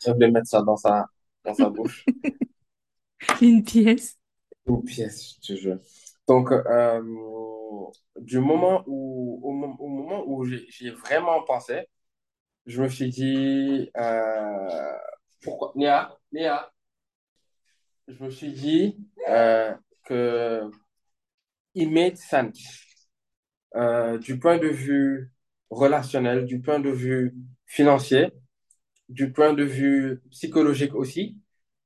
Je vais mettre ça dans sa, dans sa bouche. Une pièce. Une pièce, je te jure. Donc, euh, du moment où, au, mo- au moment où j'ai vraiment pensé, je me suis dit, euh, pourquoi, Nia, Nia, je me suis dit euh, que it made sense du point de vue relationnel, du point de vue financier, du point de vue psychologique aussi,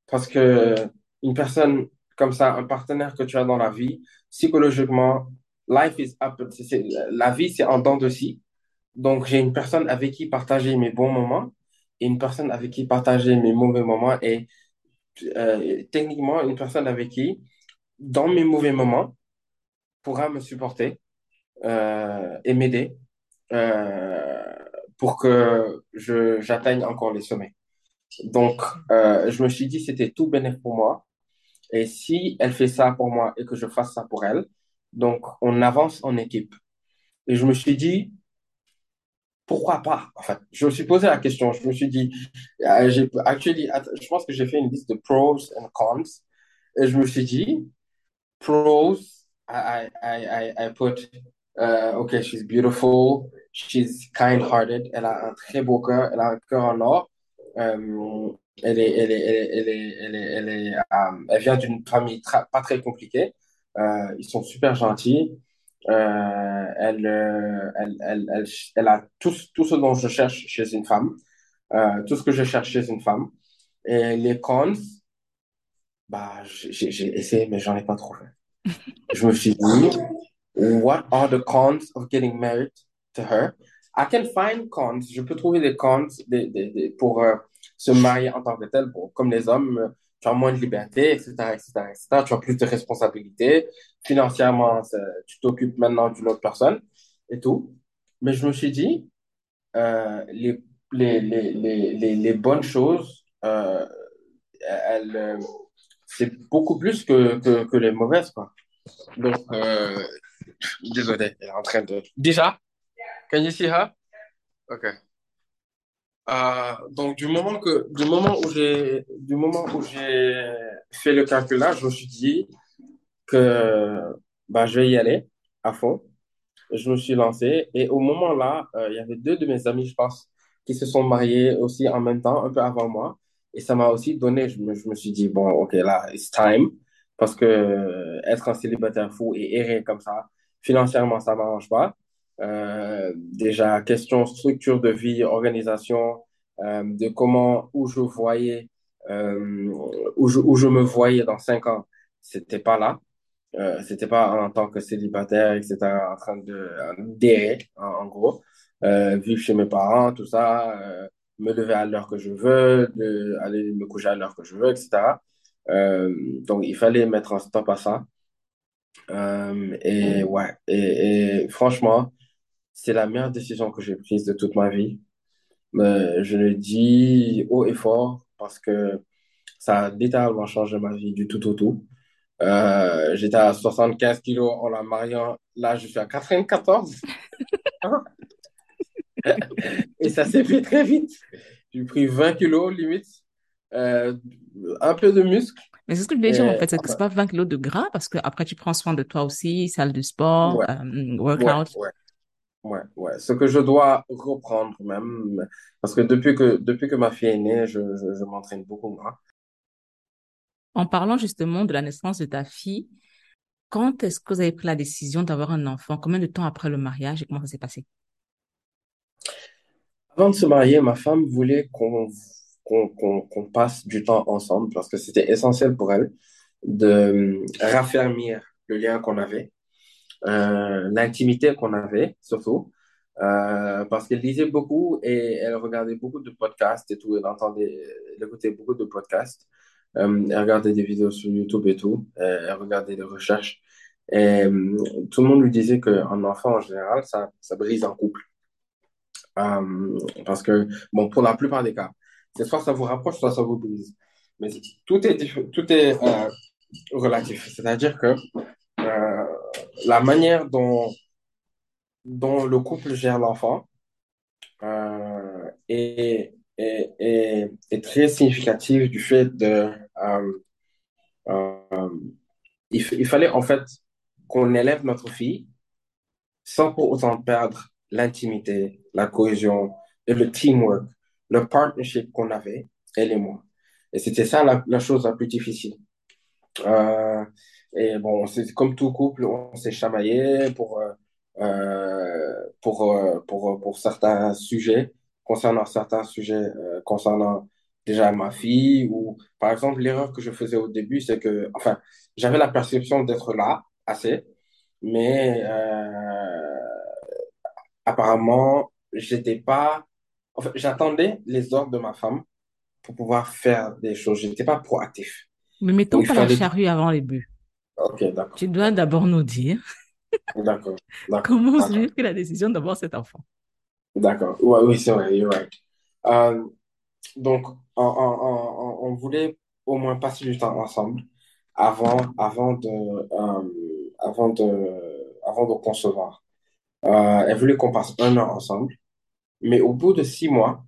parce que une personne comme ça, un partenaire que tu as dans la vie, psychologiquement, life is up, la vie c'est en dents de scie. Donc j'ai une personne avec qui partager mes bons moments et une personne avec qui partager mes mauvais moments et euh, techniquement une personne avec qui, dans mes mauvais moments, pourra me supporter euh, et m'aider euh, pour que j'atteigne encore les sommets. Donc, euh, je me suis dit, c'était tout bénéf pour moi. Et si elle fait ça pour moi et que je fasse ça pour elle, donc on avance en équipe. Et je me suis dit, pourquoi pas? En fait, je me suis posé la question. Je me suis dit, euh, je pense que j'ai fait une liste de pros and cons. Et je me suis dit, pros, I, I, I I put, uh, okay, she's beautiful, she's kind-hearted, elle a un très beau cœur, elle a un cœur en or. Euh, elle est, elle est, elle est, elle est, elle est, elle euh, elle vient d'une famille tra- pas très compliquée. Euh, ils sont super gentils. Euh, elle, euh, elle, elle, elle, elle a tout, tout ce dont je cherche chez une femme, euh, tout ce que je cherche chez une femme. Et les cons, bah, j'ai essayé, mais j'en ai pas trouvé. Je me suis dit, what are the cons of getting married to her? I can find cons. Je peux trouver des cons des, des, pour euh, se marier en tant que tel. Bon, comme les hommes, euh, tu as moins de liberté, etc., etc., etc. Tu as plus de responsabilités. Financièrement, tu t'occupes maintenant d'une autre personne et tout. Mais je me suis dit, euh, les, les, les, les, bonnes choses, euh, euh, c'est beaucoup plus que, que, les mauvaises, quoi. Donc, désolé, elle est en train de... Déjà? Can you see her? Ok. Euh, donc, du moment que, du moment où j'ai, du moment où j'ai fait le calcul là, je me suis dit que, bah, je vais y aller à fond. Je me suis lancé et au moment là, euh, il y avait deux de mes amis, je pense, qui se sont mariés aussi en même temps, un peu avant moi. Et ça m'a aussi donné, je me, je me suis dit, bon, ok, là, it's time. Parce que euh, être un célibataire fou et errer comme ça, financièrement, ça m'arrange pas. Euh, déjà, question structure de vie, organisation, euh, de comment, où je voyais, euh, où je, où je me voyais dans cinq ans, c'était pas là. Euh, c'était pas en tant que célibataire, etc., en train de euh, d'errer, en, en gros, euh, vivre chez mes parents, tout ça, euh, me lever à l'heure que je veux, de, aller me coucher à l'heure que je veux, etc. Donc, il fallait mettre un stop à ça. Euh, et ouais, et, et franchement, c'est la meilleure décision que j'ai prise de toute ma vie. Mais je le dis haut et fort parce que ça a littéralement changé ma vie du tout au tout. Euh, j'étais à 75 kilos en la mariant. Là, je suis à 94. Et ça s'est fait très vite. J'ai pris 20 kilos limite, euh, un peu de muscle. Mais c'est ce que je voulais dire en Et, fait, c'est que c'est enfin, pas 20 kilos de gras parce que après tu prends soin de toi aussi, salle de sport, ouais, euh, ouais, workout. ouais, ouais, ouais. Ce que je dois reprendre même, parce que depuis que, depuis que ma fille est née, je, je, je m'entraîne beaucoup moins. En parlant justement de la naissance de ta fille, quand est-ce que vous avez pris la décision d'avoir un enfant? Combien de temps après le mariage et comment ça s'est passé? Avant de se marier, ma femme voulait qu'on qu'on passe du temps ensemble parce que c'était essentiel pour elle de raffermir le lien qu'on avait, euh, l'intimité qu'on avait surtout, euh, parce qu'elle lisait beaucoup et elle regardait beaucoup de podcasts et tout, elle entendait, elle écoutait beaucoup de podcasts, euh, elle regardait des vidéos sur YouTube et tout, euh, elle regardait des recherches. Et euh, tout le monde lui disait qu'un enfant en général, ça, ça brise un couple. Euh, parce que, bon, pour la plupart des cas, c'est soit ça vous rapproche, soit ça vous brise. Mais tout est, tout est euh, relatif. C'est-à-dire que euh, la manière dont, dont le couple gère l'enfant euh, est, est, est, est très significative du fait de... il, il fallait en fait qu'on élève notre fille sans pour autant perdre l'intimité, la cohésion et le teamwork, le partnership qu'on avait, elle et moi. Et c'était ça la, la chose la plus difficile. Euh, et bon, c'est comme tout couple, on s'est chamaillé pour, euh, euh, pour, euh, pour, pour certains sujets, concernant certains sujets, euh, concernant déjà ma fille, ou par exemple, l'erreur que je faisais au début, c'est que, enfin, j'avais la perception d'être là, assez, mais euh, apparemment, j'étais pas, j'attendais les ordres de ma femme pour pouvoir faire des choses. J'étais pas proactif. Mais Donc, mettons il pas la charrue avant les bœufs. ok, d'accord, Tu dois d'abord nous dire d'accord, d'accord, comment j'ai pris la décision d'avoir cet enfant. D'accord. Ouais, oui, c'est vrai, you're right. Euh, donc, on, on, on, on voulait au moins passer du temps ensemble avant, avant de, euh, avant de, avant de concevoir. Euh, elle voulait qu'on passe un an ensemble, mais au bout de six mois,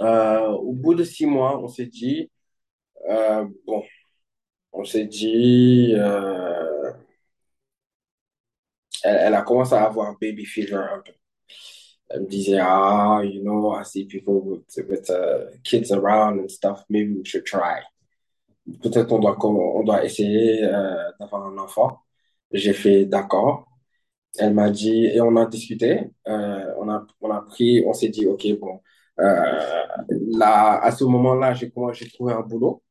euh, au bout de six mois, on s'est dit, euh, bon, on s'est dit, euh, elle, elle a commencé à avoir baby fever un peu. Elle me disait, ah, you know, I see people with, with uh, kids around and stuff. Maybe we should try. Peut-être on doit, on doit essayer d'avoir un enfant. J'ai fait d'accord. Elle m'a dit, et on a discuté. Euh, on a, on a pris, on s'est dit, OK, bon. Euh, là, à ce moment-là, j'ai j'ai trouvé un boulot.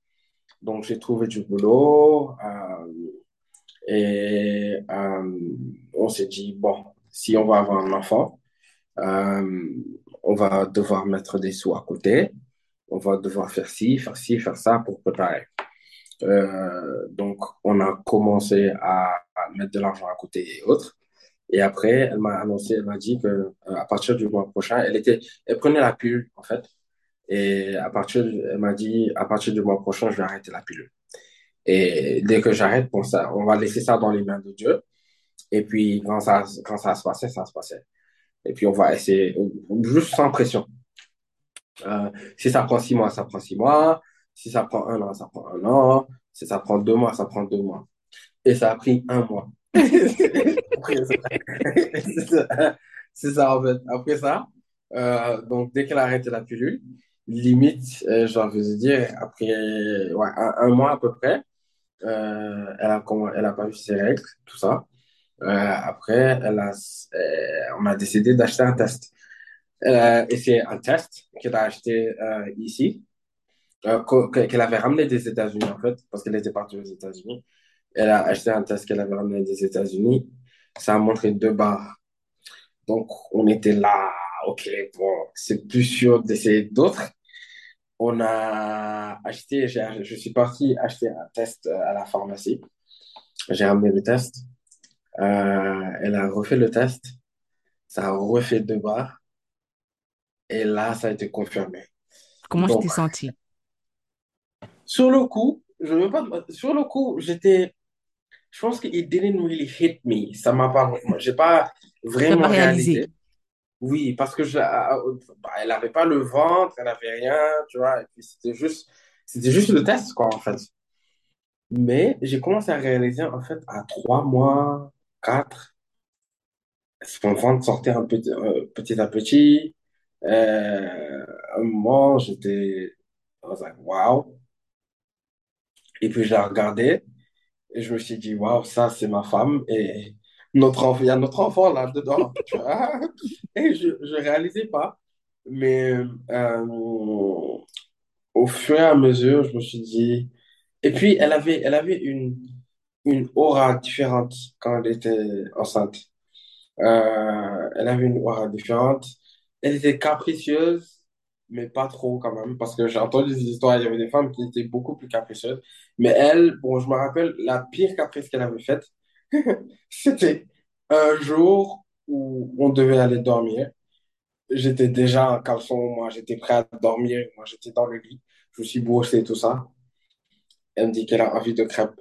Donc, j'ai trouvé du boulot. euh, et on s'est dit, bon, si on va avoir un enfant, on va devoir mettre des sous à côté. On va devoir faire ci, faire ci, faire ça pour préparer. Euh, donc, on a commencé à mettre de l'argent à côté et autres. Et après, elle m'a annoncé, elle m'a dit que euh, à partir du mois prochain, elle était, elle prenait la pilule en fait. Et à partir, elle m'a dit, à partir du mois prochain, je vais arrêter la pilule. Et dès que j'arrête, ça, on va laisser ça dans les mains de Dieu. Et puis, quand ça, quand ça se passait, ça se passait. Et puis, on va essayer, juste sans pression. Euh, si ça prend six mois, ça prend six mois. Si ça prend un an, ça prend un an. Si ça prend deux mois, ça prend deux mois. Et ça a pris un mois. C'est ça, en fait. Après ça, euh, donc dès qu'elle a arrêté la pilule, limite, euh, j'ai envie de dire, après un, mois à peu près, euh, elle a, elle a pas vu ses règles, tout ça. Euh, après, on a décidé d'acheter un test. Et c'est un test qu'elle a acheté ici, qu'elle avait ramené des États-Unis en fait, parce qu'elle était partie aux États-Unis. Elle a acheté un test qu'elle avait ramené des États-Unis. Ça a montré deux barres. Donc, on était là, ok, bon, c'est plus sûr d'essayer d'autres. On a acheté, je suis parti acheter un test à la pharmacie. J'ai ramené le test. Euh, elle a refait le test. ça a refait deux barres, et là, ça a été confirmé. Comment t'es Donc, senti? sur le coup, je veux pas, sur le coup, j'étais, je pense que it didn't really hit me. Ça m'a pas, j'ai pas vraiment réalisé. réalisé. Oui, parce que je, bah, elle avait pas le ventre, elle avait rien, tu vois, et puis c'était juste, c'était juste le test, quoi, en fait. Mais j'ai commencé à réaliser, en fait, à trois mois, quatre, son ventre sortait un peu, euh, petit à petit. Euh, un moment, j'étais, I was like, wow. Et puis, j'ai regardé et je me suis dit, waouh, ça, c'est ma femme et notre il y a notre enfant là-dedans. Et je, je réalisais pas. Mais euh, au fur et à mesure, je me suis dit, et puis, elle avait, elle avait une, une aura différente quand elle était enceinte. Euh, elle avait une aura différente. Elle était capricieuse, mais pas trop quand même, parce que j'ai entendu des histoires, il y avait des femmes qui étaient beaucoup plus capricieuses. Mais elle, bon, je me rappelle, la pire caprice qu'elle avait faite, c'était un jour où on devait aller dormir. J'étais déjà en caleçon, moi, j'étais prêt à dormir, moi, j'étais dans le lit, je me suis brossé et tout ça. Elle me dit qu'elle a envie de crêpes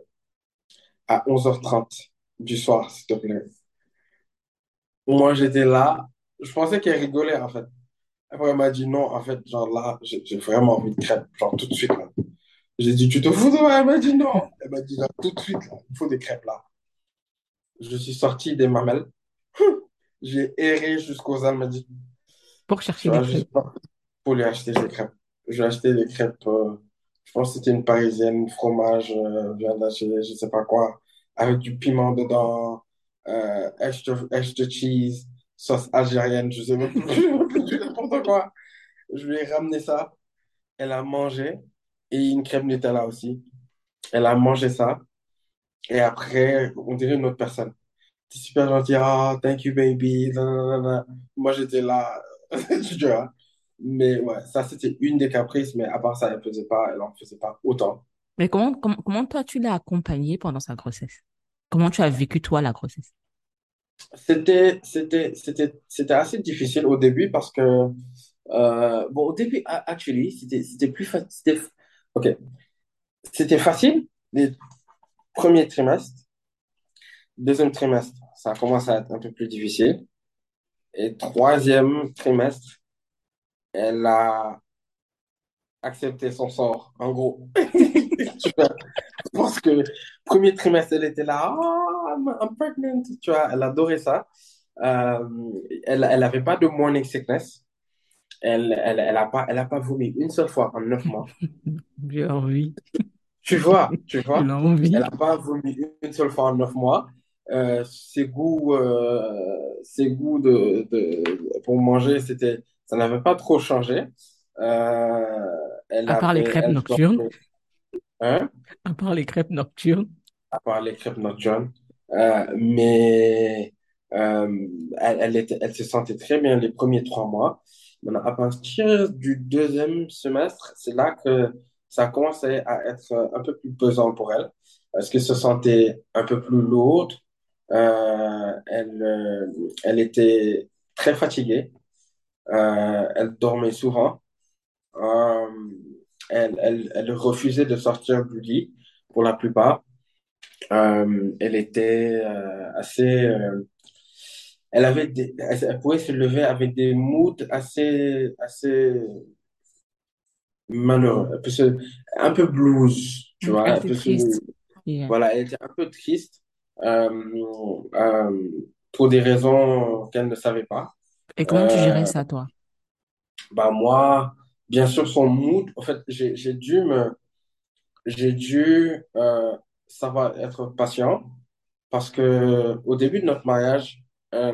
à 11h30 du soir, s'il te plaît. Moi, j'étais là, je pensais qu'elle rigolait, en fait. Après, elle m'a dit non, en fait, genre là, j'ai vraiment envie de crêpes, genre tout de suite, là. J'ai dit, tu te fous de moi? Elle m'a dit non. Elle m'a dit là, tout de suite, là, il faut des crêpes, là. Je suis sorti des mamelles, j'ai erré jusqu'aux Almadies, Pour chercher des crêpes. pour lui acheter des crêpes. J'ai acheté des crêpes, euh, je pense que c'était une parisienne, fromage, euh, viande hachée, je sais pas quoi, avec du piment dedans, euh, extra, extra cheese, sauce algérienne, je sais même plus, n'importe quoi. Je lui ai ramené ça. Elle a mangé et une crème Nutella aussi. Elle a mangé ça et après, on dirait une autre personne. T'es super gentil, ah, thank you baby. Moi, j'étais là, tu vois. Mais ouais, ça, c'était une des caprices, mais à part ça, elle faisait pas, elle en faisait pas autant. Mais comment, comment, comment toi, tu l'as accompagnée pendant sa grossesse? Comment tu as vécu, toi, la grossesse? C'était, c'était, c'était, c'était assez difficile au début parce que, euh, bon, au début, a- actually, c'était, c'était plus facile. Ok, c'était facile les premiers trimestres. Deuxième trimestre, ça commence à être un peu plus difficile. Et troisième trimestre, elle a accepté son sort, en gros. Pense que premier trimestre, elle était là, oh, I'm, I'm pregnant, tu vois, elle adorait ça. Euh, elle, elle avait pas de morning sickness. Elle, elle, elle a pas, elle a pas vomi une seule fois en neuf mois. J'ai envie. Tu vois, tu vois, elle envie. a pas vomi une seule fois en neuf mois. Euh, ses goûts, euh, ses goûts de, de, pour manger, c'était, ça n'avait pas trop changé. Euh, elle À part les crêpes nocturnes. Hein? À part les crêpes nocturnes. à part les crêpes nocturnes. Euh, mais euh, elle, elle était, elle se sentait très bien les premiers trois mois. Maintenant, à partir du deuxième semestre, c'est là que ça a commencé à être un peu plus pesant pour elle, parce qu'elle se sentait un peu plus lourde. Euh, elle, euh, elle était très fatiguée. Euh, elle dormait souvent. Euh, elle, elle, elle refusait de sortir du lit pour la plupart. Euh, elle était euh, assez, euh, elle avait des, elle, pouvait se lever avec des moods assez, assez malheureux, un peu, blues, tu vois, un peu triste. Yeah. voilà, elle était un peu triste pour des raisons qu'elle ne savait pas. Et comment tu gérais ça, toi? bah moi, bien sûr, son mood, en fait, j'ai dû me, j'ai dû euh, savoir être patient parce que au début de notre mariage, euh,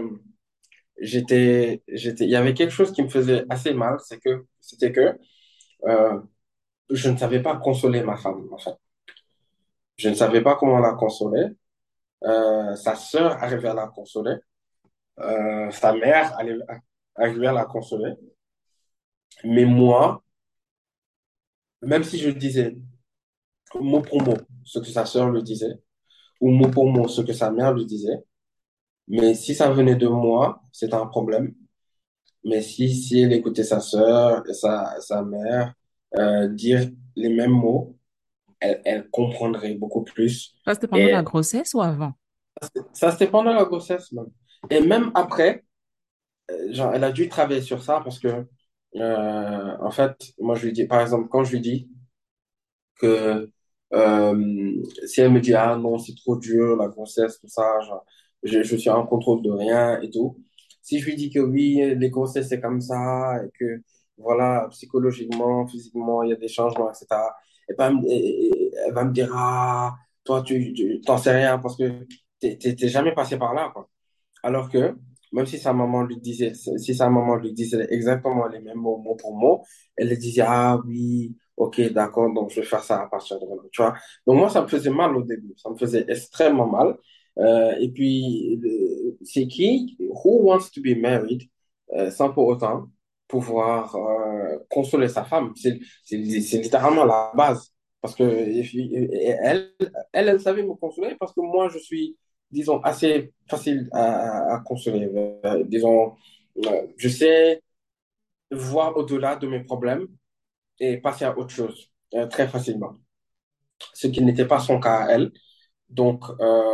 j'étais, j'étais, il y avait quelque chose qui me faisait assez mal, c'est que, c'était que euh, je ne savais pas consoler ma femme, en fait. Je ne savais pas comment la consoler. Euh, sa sœur arrivait à la consoler. Euh, sa mère arrivait à la consoler. Mais moi, même si je disais mot pour mot ce que sa sœur lui disait, ou mot pour mot ce que sa mère lui disait, Mais si ça venait de moi, c'est un problème. Mais si, si elle écoutait sa sœur et sa, sa mère euh, dire les mêmes mots, elle, elle comprendrait beaucoup plus. Ça, c'était pendant la Et grossesse ou avant? ça, c'était pendant la grossesse, même. Et même après, euh, genre, elle a dû travailler sur ça parce que, euh, en fait, moi, je lui dis, par exemple, quand je lui dis que euh, si elle me dit, ah non, c'est trop dur, la grossesse, tout ça, je, je suis en contrôle de rien et tout. Si je lui dis que oui, les grossesses, c'est comme ça, et que, voilà, psychologiquement, physiquement, il y a des changements, etc. Et elle, va me dire, ah, toi, tu, t'en sais rien parce que t'es jamais passé par là, quoi. Alors que, même si sa maman lui disait, si sa maman lui disait exactement les mêmes mots, mot pour mot, elle disait, ah oui, ok, d'accord, donc je vais faire ça à partir de maintenant, tu vois. Donc moi, ça me faisait mal au début, ça me faisait extrêmement mal. Euh, et puis, c'est qui, who wants to be married, euh, sans pour autant pouvoir euh, consoler sa femme? C'est, littéralement la base. Parce que elle, elle, elle savait me consoler parce que moi, je suis disons, assez facile à, à construire. Euh, disons, euh, je sais voir au-delà de mes problèmes et passer à autre chose euh, très facilement. Ce qui n'était pas son cas à elle. Donc,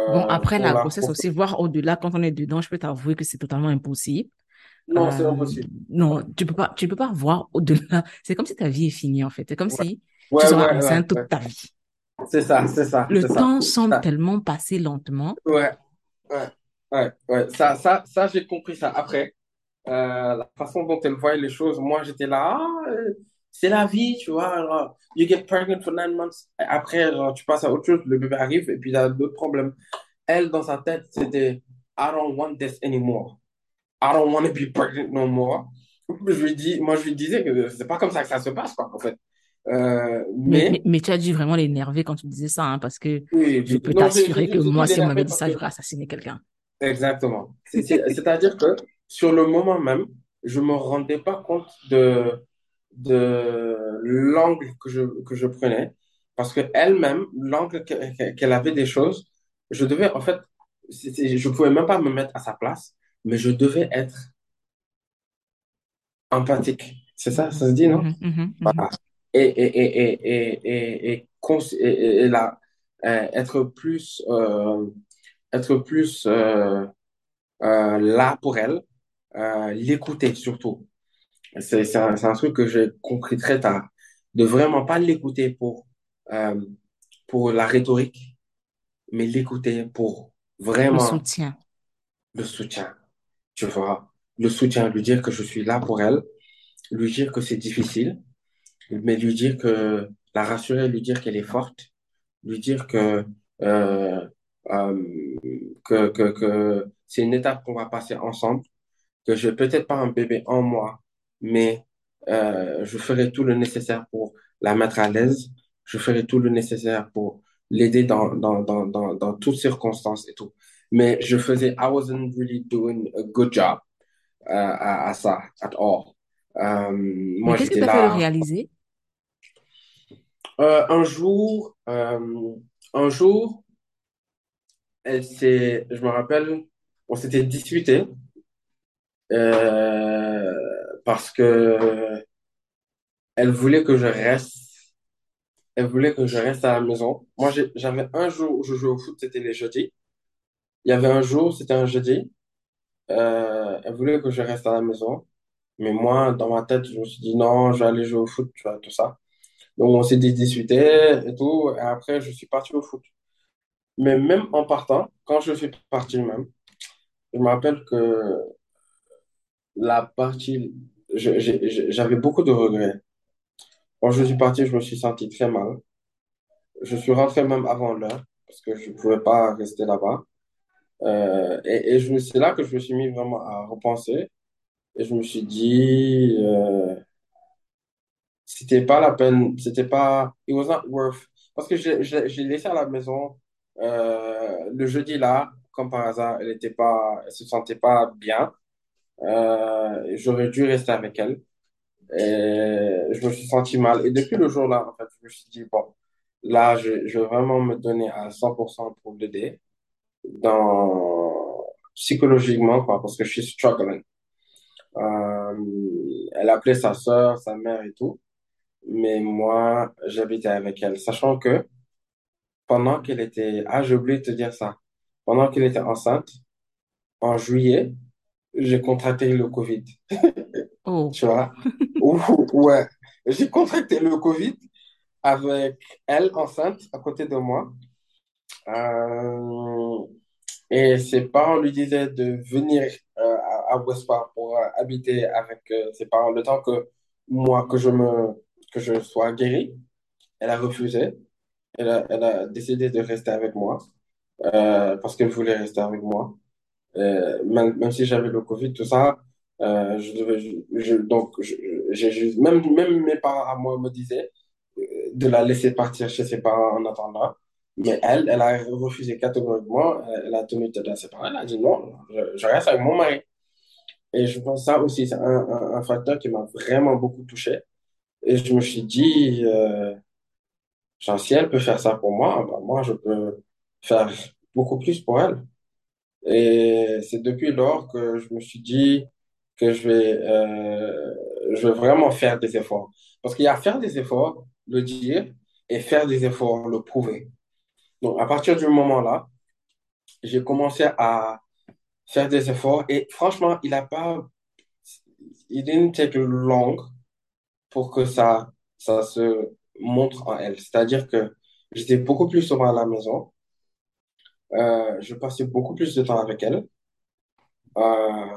Bon, euh, après pour la grossesse aussi, voir au-delà, quand on est dedans, je peux t'avouer que c'est totalement impossible. Non, c'est impossible. Non, tu peux pas, tu peux pas voir au-delà. C'est comme si ta vie est finie, en fait. C'est comme ouais, si tu seras ouais, ouais, enceinte toute ta vie. C'est ça, c'est ça, Le ça. temps semble Ça, tellement passer lentement. Ouais, ouais, ouais, ouais. Ça, ça, ça, j'ai compris ça. Après, Euh, la façon dont elle voyait les choses, moi j'étais là, ah, euh, c'est la vie, tu vois. alors, you get pregnant for nine months. Après, alors, tu passes à autre chose, le bébé arrive et puis il a d'autres problèmes. Elle, dans sa tête, c'était I don't want this anymore. I don't want to be pregnant no more. Je lui dis, moi je lui disais que c'est pas comme ça que ça se passe, quoi, en fait. Euh, Mais, mais, tu as dû vraiment l'énerver quand tu disais ça, hein, parce que oui, je peux t'assurer que moi, si on m'avait dit ça, j'aurais assassiné quelqu'un. Exactement. C'est- c'est- C'est-à-dire que sur le moment même, je me rendais pas compte de, de l'angle que je, que je prenais, parce que elle-même, l'angle que- que- qu'elle avait des choses, je devais, en fait, je pouvais même pas me mettre à sa place, mais je devais être empathique. C'est ça, ça se dit, non? mhm, mhm, mhm. Voilà. Et, et, là, euh, être plus, euh, être plus, euh, euh, là pour elle, euh, l'écouter surtout. C'est un, un truc que j'ai compris très tard, de vraiment pas l'écouter pour, euh, pour la rhétorique, mais l'écouter pour Le vraiment soutien. le soutien, tu vois. Le soutien, lui dire que je suis là pour elle, lui dire que c'est difficile, mais lui dire que, la rassurer, lui dire qu'elle est forte, lui dire que, euh, euh, que, que, que c'est une étape qu'on va passer ensemble que je n'ai peut-être pas un bébé en moi, mais euh, je ferai tout le nécessaire pour la mettre à l'aise. Je ferai tout le nécessaire pour l'aider dans, dans, dans, dans, dans toutes circonstances et tout. Mais je faisais, I wasn't really doing a good job euh, à, à ça, at all. Euh, moi, qu'est-ce t'a fait le là. réaliser? Euh, un jour, euh, un jour, elle s'est, je me rappelle, on s'était disputé euh, parce que elle voulait que je reste Elle voulait que je reste à la maison. Moi, j'avais un jour où je jouais au foot, c'était les jeudis. Il y avait un jour, c'était un jeudi. Elle voulait que je reste à la maison. Mais moi, dans ma tête, je me suis dit non, je vais aller jouer au foot, tu vois, tout ça. Donc, on s'est disputé et tout. Et après, je suis parti au foot. Mais même en partant, quand je suis parti même, je me rappelle que la partie, j'avais beaucoup de regrets. Quand je suis parti, je me suis senti très mal. Je suis rentré même avant l'heure parce que je ne pouvais pas rester là-bas. Euh, et et c'est là que je me suis mis vraiment à repenser. Et je me suis dit, euh, c'était pas la peine, c'était pas, it was not worth. Parce que j'ai j'ai- laissé à la maison euh, le jeudi là, comme par hasard, elle était pas, elle se sentait pas bien. Euh, j'aurais dû rester avec elle. Et je me suis senti mal. Et depuis le jour-là, en fait, je me suis dit, bon, là, je, je vais vraiment me donner à 100% pour cent pour l'aider dans psychologiquement, quoi, parce que je suis struggling. Euh, elle appelait sa sœur, sa mère et tout, mais moi, j'habitais avec elle, sachant que pendant qu'elle était, ah, j'ai oublié de te dire ça, pendant qu'elle était enceinte, en juillet, j'ai contracté le Covid, Oh, tu vois? Ouh, Ouais, j'ai contracté le Covid avec elle enceinte à côté de moi. Euh, et ses parents lui disaient de venir euh, à, West Park pour euh, habiter avec ses parents le temps que moi, que je me, que je sois guéri. Elle a refusé. Elle a, elle a décidé de rester avec moi euh, parce qu'elle voulait rester avec moi. Euh, même, même si j'avais le Covid, tout ça, euh, je devais, je, je- donc, je, même, même mes parents à moi me disaient de la laisser partir chez ses parents en attendant. Mais elle, elle a refusé catégoriquement. Elle, a tenu tête à ses parents. Elle a dit non, je, je reste avec mon mari. Et je pense que ça aussi, c'est un, un, un facteur qui m'a vraiment beaucoup touché. Et je me suis dit, euh, si elle peut faire ça pour moi, bah, moi, je peux faire beaucoup plus pour elle. Et c'est depuis lors que je me suis dit que je vais, euh, je vais vraiment faire des efforts. Parce qu'il y a faire des efforts, le dire, et faire des efforts, le prouver. Donc, à partir du moment-là, j'ai commencé à faire des efforts et franchement, il a pas, it didn't take long pour que ça, ça se montre en elle. C'est-à-dire que j'étais beaucoup plus souvent à la maison, euh, je passais beaucoup plus de temps avec elle. Euh,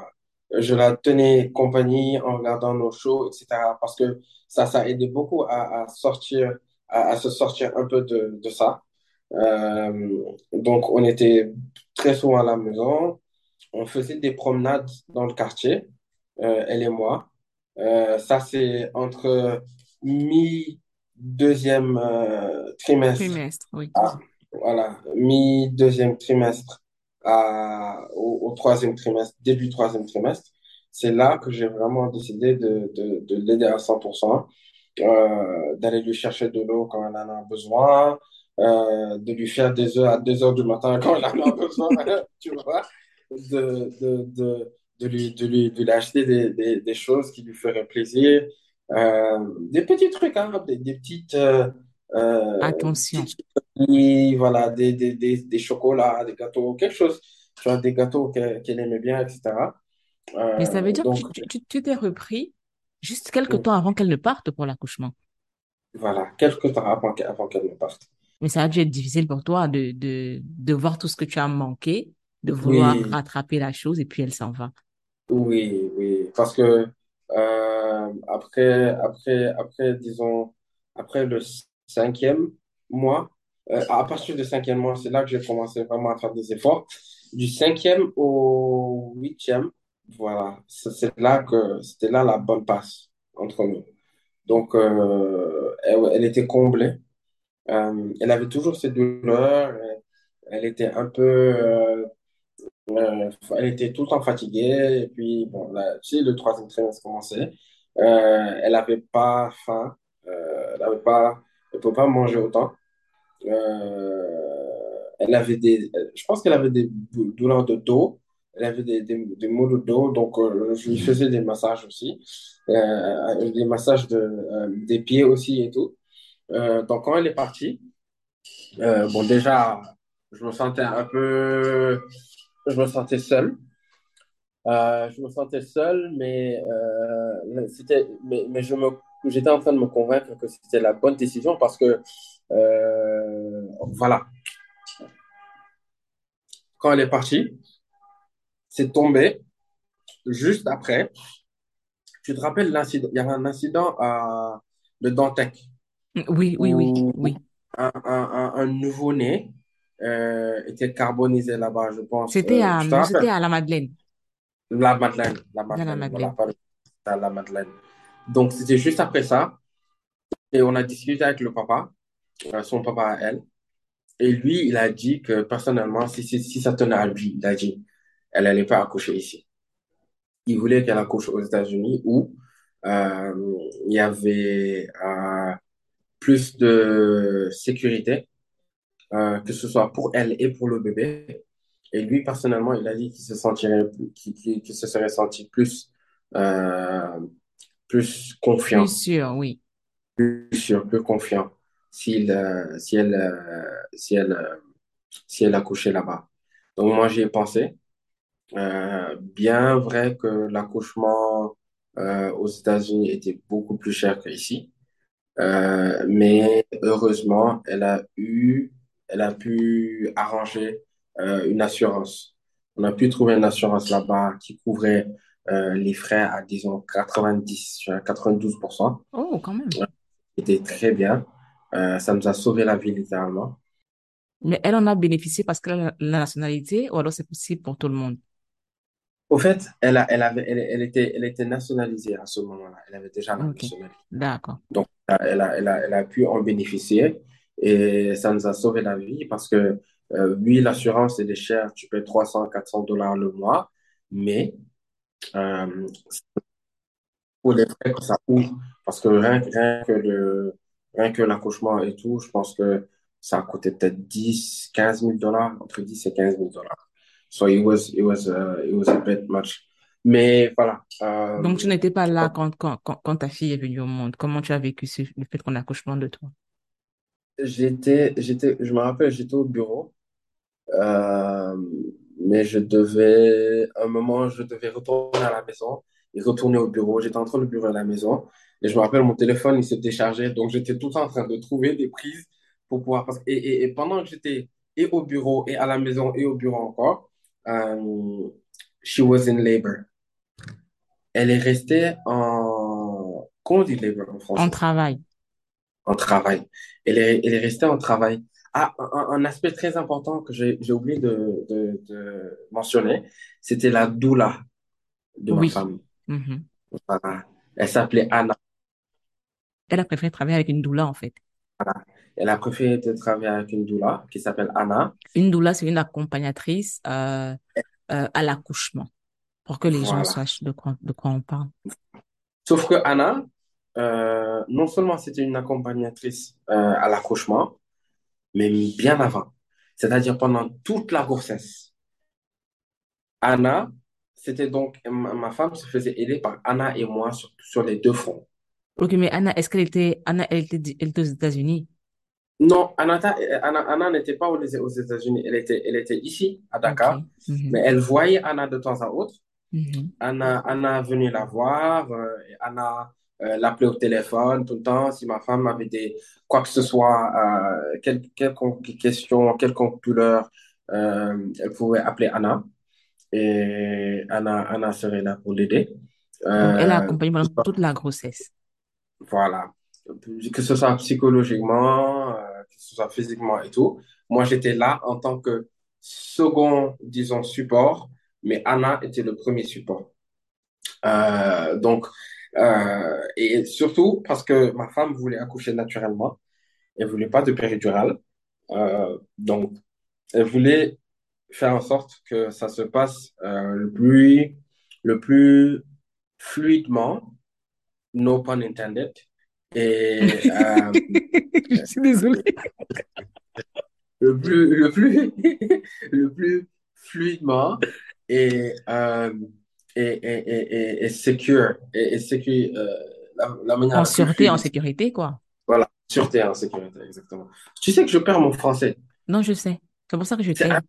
je la tenais compagnie en regardant nos shows, etc. Parce que ça, ça aidait beaucoup à, sortir, à, se sortir un peu de, de ça. Euh, donc, on était très souvent à la maison. On faisait des promenades dans le quartier, elle et moi. Euh, ça, c'est entre mi-deuxième euh, trimestre trimestre, oui. à, voilà, mi-deuxième trimestre à, au, au troisième trimestre, début troisième trimestre. C'est là que j'ai vraiment décidé de, de, de l'aider à 100%, euh, d'aller lui chercher de l'eau quand elle en a besoin, euh, de lui faire des œufs à 2 heures du matin quand elle en a besoin, tu vois, de, de, de, de lui, de lui, de lui acheter des, des, des choses qui lui feraient plaisir, euh, des petits trucs, hein, des, des petites, euh, euh, Attention. petites voilà, des, des, des, des chocolats, des gâteaux, quelque chose, tu vois, des gâteaux qu'elle aimait bien, etc. Mais ça veut dire que donc, tu, tu, t'es repris juste quelques temps avant qu'elle ne parte pour l'accouchement. voilà, quelques temps avant qu'elle avant qu'elle ne parte. Mais ça a dû être difficile pour toi de, de, de voir tout ce que tu as manqué, de vouloir Oui, rattraper la chose et puis elle s'en va. Oui, oui, parce que euh, après, après, après, disons, après le cinquième mois, euh, à partir du cinquième mois, c'est là que j'ai commencé vraiment à faire des efforts. Du cinquième au huitième, voilà, c'est là que c'était là la bonne passe entre nous. Donc, euh, elle, elle était comblée. Euh, elle avait toujours ses douleurs. Elle, elle était un peu, euh, euh, elle était tout le temps fatiguée. Et puis, bon, là, sais, le troisième trimestre commençait. Euh, elle n'avait pas faim. Euh, elle avait pas, elle pouvait pas manger autant. Elle avait des, je pense qu'elle avait des dou- douleurs de dos. Elle avait des, des, des maux de dos. Donc, je lui faisais des massages aussi. Des massages de, des pieds aussi et tout. Donc, quand elle est partie, bon, déjà, je me sentais un peu, je me sentais seul. Euh, je me sentais seul, mais, euh, c'était, mais, mais je me, j'étais en train de me convaincre que c'était la bonne décision parce que, euh, voilà, quand elle est partie, c'est tombé juste après. Tu te rappelles l'incident, il y avait un incident à, de Dantec Oui, oui, oui, oui. un, un, un, un nouveau-né euh, était carbonisé là-bas, je pense. C'était Euh, à, c'était à la Madeleine. La Madeleine, la Madeleine, voilà, la Madeleine. Donc, c'était juste après ça. Et on a discuté avec le papa, euh, son papa à elle. Et lui, il a dit que personnellement, si, si, si ça tenait à lui, il a dit, elle n'allait pas accoucher ici. Il voulait qu'elle accouche aux États-Unis où euh, il y avait euh, plus de sécurité, euh, que ce soit pour elle et pour le bébé. Et lui, personnellement, il a dit qu'il se sentirait, qu'il se serait senti plus, euh, plus Plus confiant, sûr, oui. plus sûr, plus confiant s'il, euh, si elle, euh, si elle, euh, si elle accouchait là-bas. Donc moi, j'y ai pensé. Euh, bien vrai que l'accouchement euh, aux États-Unis était beaucoup plus cher qu'ici, euh, mais heureusement, elle a eu, elle a pu arranger euh, une assurance. On a pu trouver une assurance là-bas qui couvrait euh, les frais à, disons, 90, 92%. Oh, quand même. C'était très bien. Euh, ça nous a sauvé la vie littéralement. Mais elle en a bénéficié parce qu'elle a la nationalité ou alors c'est possible pour tout le monde? Au fait, elle a, elle avait, elle, elle était, elle était nationalisée à ce moment-là. Elle avait déjà la Ok, nationalité. d'accord. Donc, elle a, elle a, elle a pu en bénéficier et ça nous a sauvé la vie parce que, euh, oui, l'assurance, elle est chère. Tu payes 300, 400 dollars le mois, mais euh, pour les frais que ça coûte, parce que rien, que- rien que le, rien que l'accouchement et tout, je pense que ça a coûté peut-être 10, 15 000 dollars, entre 10 et 15 000 dollars. So it was, it was, uh, it was a bit much. Mais voilà, Donc, tu euh, n'étais pas là quand, quand, quand, quand ta fille est venue au monde. Comment tu as vécu ce- le fait qu'on accouchement de toi? J'étais, j'étais, je me rappelle, j'étais au bureau. Euh, mais je devais, à un moment, je devais retourner à la maison et retourner au bureau. J'étais entre le bureau et la maison. Et je me rappelle, mon téléphone, il s'est déchargé. Donc, j'étais tout le temps en train de trouver des prises pour pouvoir. Parce, et, et, et pendant que j'étais et au bureau et à la maison et au bureau encore, euh, she was in labor. Elle est restée en. Comment dit labor en En travail. En travail. Elle est, elle est restée en travail. Ah, un, un aspect très important que j'ai oublié de, de, de mentionner, c'était la doula de ma Oui. femme. Mhm. Voilà. Elle s'appelait Anna. Elle a préféré travailler avec une doula, en fait. Elle a préféré de travailler avec une doula qui s'appelle Anna. Une doula, c'est une accompagnatrice euh, euh, à l'accouchement, pour que les gens sachent de quoi, de quoi on parle. Sauf que Anna, euh, non seulement c'était une accompagnatrice euh, à l'accouchement, mais bien avant. C'est-à-dire pendant toute la grossesse. Anna, c'était donc, ma, femme se faisait aider par Anna et moi sur, sur les deux fronts. Ok, mais Anna, est-ce qu'elle était, Anna, elle était, elle était aux États-Unis? Non, Anna, Anna n'était pas aux, aux États-Unis, elle était, elle était ici, à. Dakar, Mhm. mais elle voyait Anna de temps à autre. Mhm. Anna, Anna venait la voir, euh, Anna euh, l'appelait au téléphone tout le temps. Si ma femme avait des, quoi que ce soit, euh, quel, quelconque question, quelconque douleur, euh, elle pouvait appeler Anna et Anna, Anna serait là pour l'aider. Elle a Euh, accompagné pendant toute la grossesse. Voilà. Que ce soit psychologiquement, euh, que ce soit physiquement et tout. Moi, j'étais là en tant que second, disons, support, mais Anna était le premier support. Donc, euh, et surtout parce que ma femme voulait accoucher naturellement. Elle voulait pas de péridurale. Euh, donc, elle voulait faire en sorte que ça se passe euh, le plus, le plus fluidement, no pun intended. Et Je suis désolée. le plus, le plus, le plus fluidement et, et, et, et, et, secure, et, secure, euh, la, la manière En sûreté, en sécurité, quoi. Voilà, sûreté en sécurité, exactement. Tu sais que je perds mon français. Non, je sais. C'est pour ça que je C'est t'aide.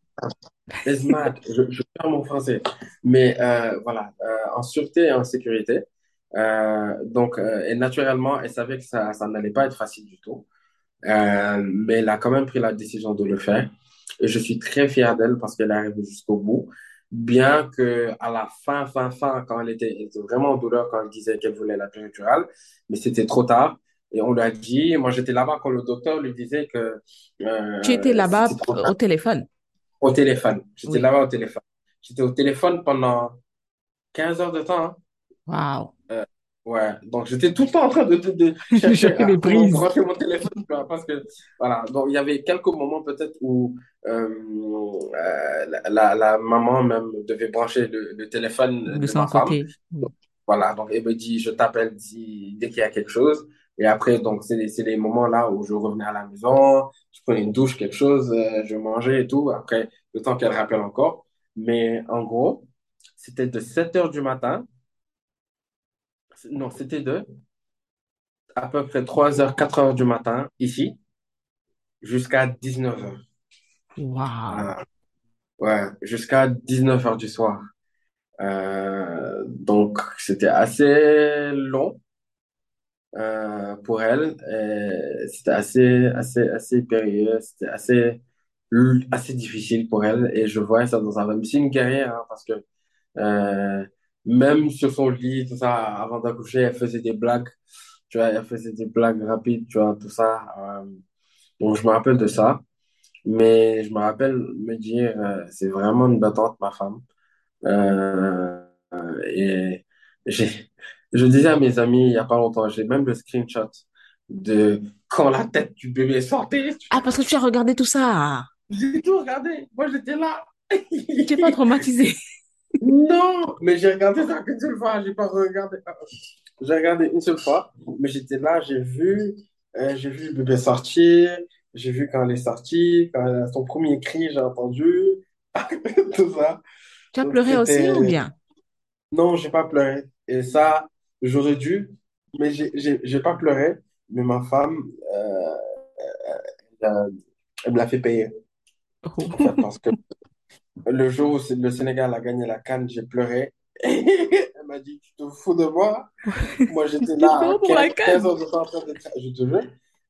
It's mad. Je, je perds mon français. Mais euh, voilà, euh, en sûreté et en sécurité. Euh, donc, et naturellement, elle savait que ça, ça n'allait pas être facile du tout. Mais elle a quand même pris la décision de le faire. Et je suis très fier d'elle parce qu'elle est arrivée jusqu'au bout. Bien que à la fin, fin, fin, quand elle était, elle était vraiment en douleur quand elle disait qu'elle voulait la péridurale, mais c'était trop tard. Et on lui a dit, moi j'étais là-bas quand le docteur lui disait que Tu étais euh, là-bas euh, au téléphone. Au téléphone. J'étais Oui. là-bas au téléphone. J'étais au téléphone pendant 15 heures de temps. hein. Waouh. Ouais, donc j'étais tout le temps en train de, de, de chercher cherchais à des prises. brancher mon téléphone, quoi, parce que voilà, donc il y avait quelques moments peut-être où euh, euh, la, la, la maman même devait brancher le, le téléphone De de son ma femme. côté. Voilà, donc elle me dit, je t'appelle dès qu'il y a quelque chose. Et après, donc, c'est les, c'est les moments là où je revenais à la maison, je prenais une douche, quelque chose, euh, je mangeais et tout. Après, le temps qu'elle rappelle encore. Mais en gros, c'était de 7 heures du matin. Non, c'était de à peu près 3 heures, 4 heures du matin ici jusqu'à 19 heures. Waouh. Ouais, jusqu'à 19 heures du soir. Euh, donc, c'était assez long euh, pour elle. C'était assez, assez, assez périlleux. C'était assez, assez difficile pour elle. Et je voyais ça dans sa vie. C'est une guerrière, hein, parce que euh, même sur son lit, tout ça, avant d'accoucher, elle faisait des blagues. Tu vois, elle faisait des blagues rapides, tu vois, tout ça. Euh, donc, je me rappelle de ça. Mais je me rappelle me dire, euh, c'est vraiment une battante, ma femme. Euh, et j'ai, je disais à mes amis il y a pas longtemps, j'ai même le screenshot de quand la tête du bébé sortait. Ah, parce que tu as regardé tout ça. J'ai tout regardé. Moi, j'étais là. Tu n'es pas traumatisé. Non, mais j'ai regardé ça qu'une seule fois. J'ai pas regardé. J'ai regardé une seule fois, mais j'étais là, j'ai vu, euh, j'ai vu le bébé sortir, j'ai vu quand elle est sortie, quand elle a son premier cri, j'ai entendu, tout ça. Tu as Donc pleuré aussi ou c'était, bien? non, j'ai pas pleuré. Et ça, j'aurais dû, mais j'ai j'ai j'ai pas pleuré. Mais ma femme, euh, euh, elle me l'a fait payer, en fait, Oh. parce que le jour où le Sénégal a gagné la CAN, j'ai pleuré. Elle m'a dit, tu te fous de moi? Moi, j'étais là à pleures pour 15, la 15 canne. heures de temps en train de... Je te jure.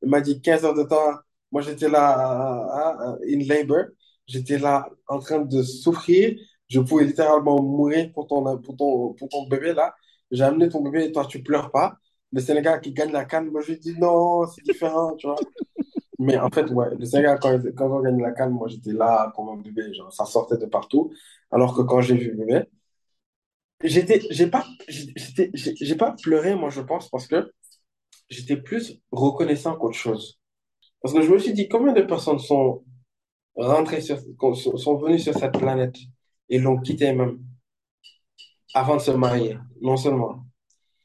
Elle m'a dit 15 heures de temps. Moi, j'étais là à- à- in labor. J'étais là en train de souffrir. Je pouvais littéralement mourir pour ton, pour ton, pour ton bébé, là. J'ai amené ton bébé et toi, tu pleures pas. Le Sénégal qui gagne la CAN, moi, je lui dis non, c'est différent, tu vois. Mais en fait, ouais, le Sénégal, quand, quand on gagne la CAN, moi, j'étais là comme un bébé. Genre, ça sortait de partout. Alors que quand j'ai vu bébé, j'étais, j'ai pas, pas pleuré, moi, je pense, parce que j'étais plus reconnaissant qu'autre chose. Parce que je me suis dit, combien de personnes sont rentrées sur, sont venues sur cette planète et l'ont quittée même avant de se marier, non seulement,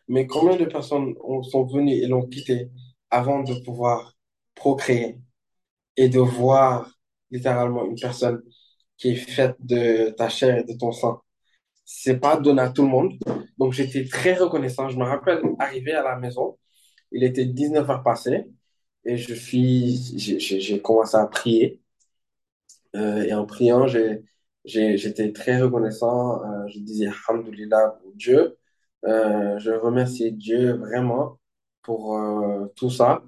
mais combien de personnes ont- sont venues et l'ont quittée avant de pouvoir procréer et de voir littéralement une personne qui est faite de ta chair et de ton sang. C'est pas donné à tout le monde. Donc j'étais très reconnaissant. Je me rappelle arriver à la maison, il était 19 heures passées et je suis, j'ai commencé à prier. Euh, et en priant, j'étais très reconnaissant. Euh, je disais Alhamdulillah pour Dieu. Euh, je remercie Dieu vraiment pour tout ça.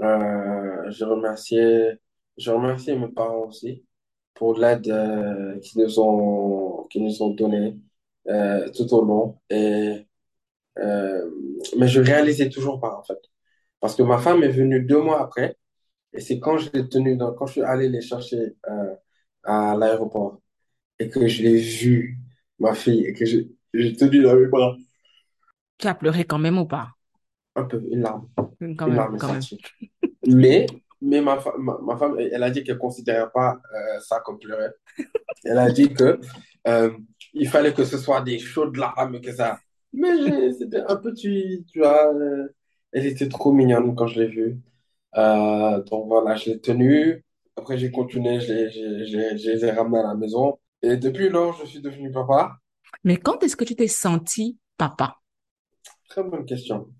Euh, je remerciais, je remerciais mes parents aussi pour l'aide euh, qu'ils nous ont, qu'ils nous ont donnée euh, tout au long. Et, euh, mais je réalisais toujours pas, en fait. Parce que ma femme est venue deux mois après. Et c'est quand je l'ai tenue dans, quand je suis allé les chercher euh, à l'aéroport et que je l'ai vue, ma fille, et que je- j'ai tenu dans mes bras, Tu as pleuré quand même ou pas? un peu, une larme, Quand même, quand. Mais, mais ma, fa- ma, ma femme, elle a dit qu'elle considérait pas euh, ça comme pleurer. Elle a dit que euh, il fallait que ce soit des chaudes larmes, que ça. Mais c'était un petit, tu vois, euh, elle était trop mignonne quand je l'ai vue. Euh, donc voilà, je l'ai tenue. Après, j'ai continué, je les ai ramenés à la maison. Et depuis lors, je suis devenu papa. Mais quand est-ce que tu t'es senti papa? Très bonne question.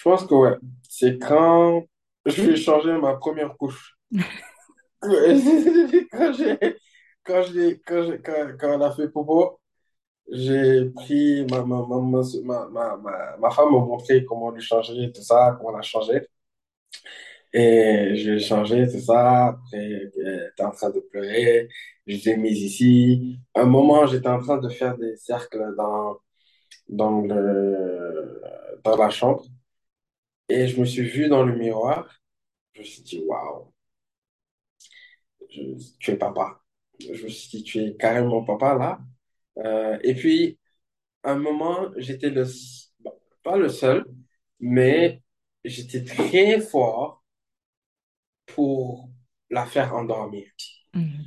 Je pense que ouais, c'est quand je vais changer ma première couche. Quand j'ai, quand j'ai, quand j'ai- quand, quand elle a fait popo, j'ai pris ma, ma, ma, ma, ma, ma, femme m'a montré comment lui changer, tout ça, comment la changer. Et je l'ai changé, tout ça. Après, elle était en train de pleurer. Je l'ai mise ici. À un moment, j'étais en train de faire des cercles dans, dans le, dans la chambre. Et je me suis vu dans le miroir. Je me suis dit, waouh, je- tu es papa. Je me suis dit, tu es carrément papa là. Euh, et puis, à un moment, j'étais le, s- bon, pas le seul, mais j'étais très fort pour la faire endormir. Mhm.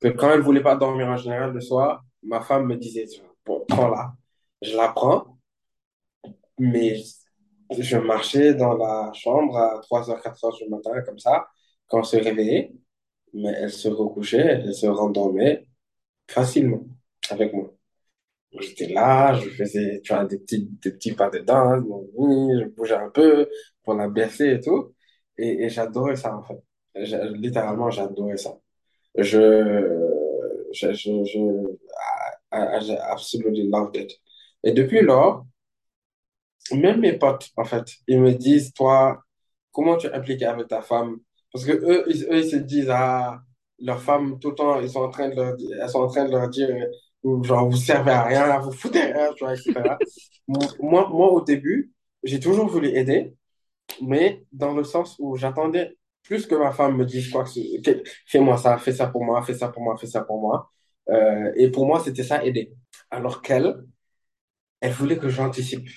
Que quand elle voulait pas dormir en général le soir, ma femme me disait, bon, prends-la. Je la prends, mais je marchais dans la chambre à trois heures quatre heures du matin, comme ça, quand on se réveillait, mais elle se recouchait, elle se rendormait facilement avec moi. J'étais là, je faisais, tu vois, des petits, des petits pas de danse, je bougeais un peu pour la bercer et tout. Et, et j'adorais ça, en fait. Littéralement, j'adorais ça. Je, je, je, je, I, loved it. Et depuis lors, même mes potes, en fait, ils me disent, toi, comment tu es impliqué avec ta femme? Parce que eux, ils, eux, ils se disent, ah, leur femme, tout le temps, ils sont en train de leur, elles sont en train de leur dire, euh, genre, vous servez à rien, vous foutez rien, tu vois, etc. Moi, moi, au début, j'ai toujours voulu aider, mais dans le sens où j'attendais plus que ma femme me dise quoi que ce- que- fais-moi ça, fais ça pour moi, fais ça pour moi, fais ça pour moi. Euh, et pour moi, c'était ça, aider. Alors qu'elle, elle voulait que j'anticipe.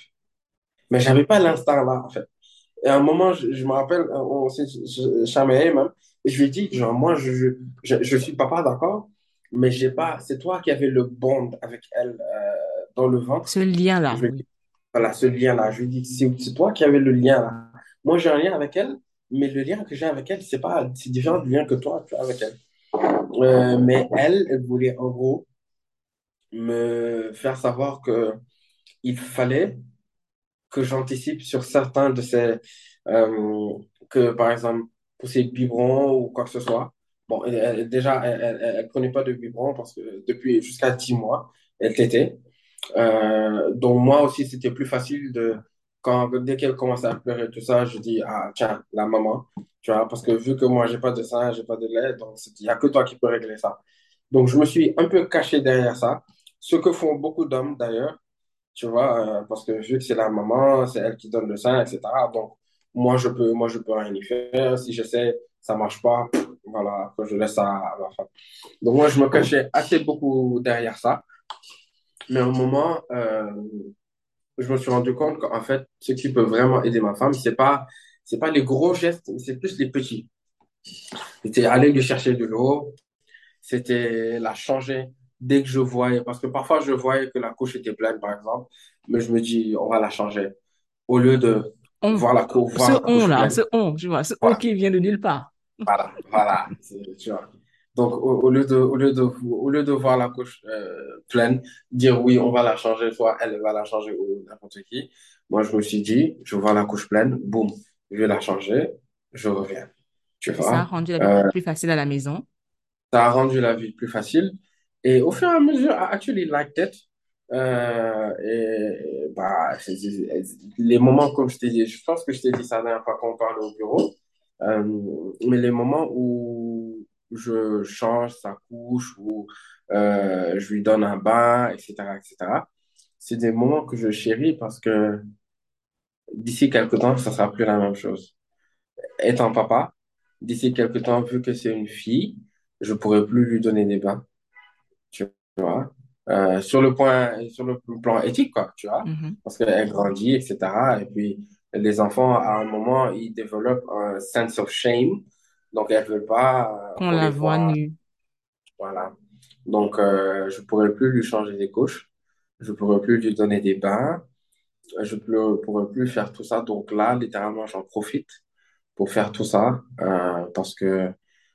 Mais j'avais pas l'instinct là, en fait. Et à un moment, je, je me rappelle, on s'est chamaillé même, et je lui ai dit, genre, moi, je, je, je, je suis papa, d'accord, mais j'ai pas, c'est toi qui avais le bond avec elle euh, dans le ventre. Ce lien-là, Je oui. voilà, ce lien-là. Je lui ai dit, c'est c'est toi qui avais le lien là. Moi, j'ai un lien avec elle, mais le lien que j'ai avec elle, c'est pas, c'est différent du lien que toi, tu as avec elle. Euh, mais elle, elle voulait en gros me faire savoir que il fallait que j'anticipe sur certains de ces, euh, que par exemple, pour ces biberons ou quoi que ce soit. Bon, elle- elle- déjà, elle, prenait pas de biberon parce que depuis jusqu'à 10 mois, elle tétait. Euh, donc moi aussi, c'était plus facile de, quand, dès qu'elle commençait à pleurer, tout ça, je dis, ah, tiens, la maman, tu vois, parce que vu que moi, j'ai pas de sein, j'ai pas de lait, donc il y a que toi qui peux régler ça. Donc je me suis un peu caché derrière ça, ce que font beaucoup d'hommes d'ailleurs, tu vois, euh, parce que vu que c'est la maman, c'est elle qui donne le sein, etc. Donc, moi, je peux, moi, je peux rien y faire. Si j'essaie, ça marche pas, voilà, je laisse ça à ma femme. Donc, moi, je me cachais assez beaucoup derrière ça. Mais au moment, euh, je me suis rendu compte qu'en fait, ce qui peut vraiment aider ma femme, c'est pas, c'est pas les gros gestes, c'est plus les petits. C'était aller lui chercher de l'eau, c'était la changer dès que je voyais, parce que parfois je voyais que la couche était pleine, par exemple, mais je me dis, on va la changer. Au lieu de On, voir la, cou- ce voir la couche on-là, pleine. ce on, tu vois, ce on Voilà, qui vient de nulle part. voilà, voilà. Tu vois. Donc, au, au lieu de, au lieu de, au lieu de voir la couche euh, pleine, dire oui, on va la changer, soit elle va la changer ou n'importe qui. Moi, je me suis dit, je vois la couche pleine, boum, je vais la changer, je reviens. Tu Et ça a vois? rendu la vie Euh, plus facile à la maison. Ça a rendu la vie plus facile. Et au fur et à mesure, I actually liked it. Euh, bah, les moments, comme je t'ai dit, je pense que je t'ai dit ça la dernière fois qu'on parlait au bureau, euh, mais les moments où je change sa couche, ou euh, je lui donne un bain, etc., etc., c'est des moments que je chéris parce que d'ici quelques temps, ça sera plus la même chose. Étant papa, d'ici quelques temps, vu que c'est une fille, je pourrai plus lui donner des bains tu vois, euh, sur le point, sur le plan éthique, quoi, tu vois, Mhm. parce qu'elle grandit, etc. Et puis, les enfants, à un moment, ils développent un sense of shame, donc elles veulent pas euh, Qu'on la voit nue. voilà. Donc, euh, je pourrais plus lui changer des couches, je pourrais plus lui donner des bains, je ne pourrais plus faire tout ça. Donc là, littéralement, j'en profite pour faire tout ça, euh, parce que,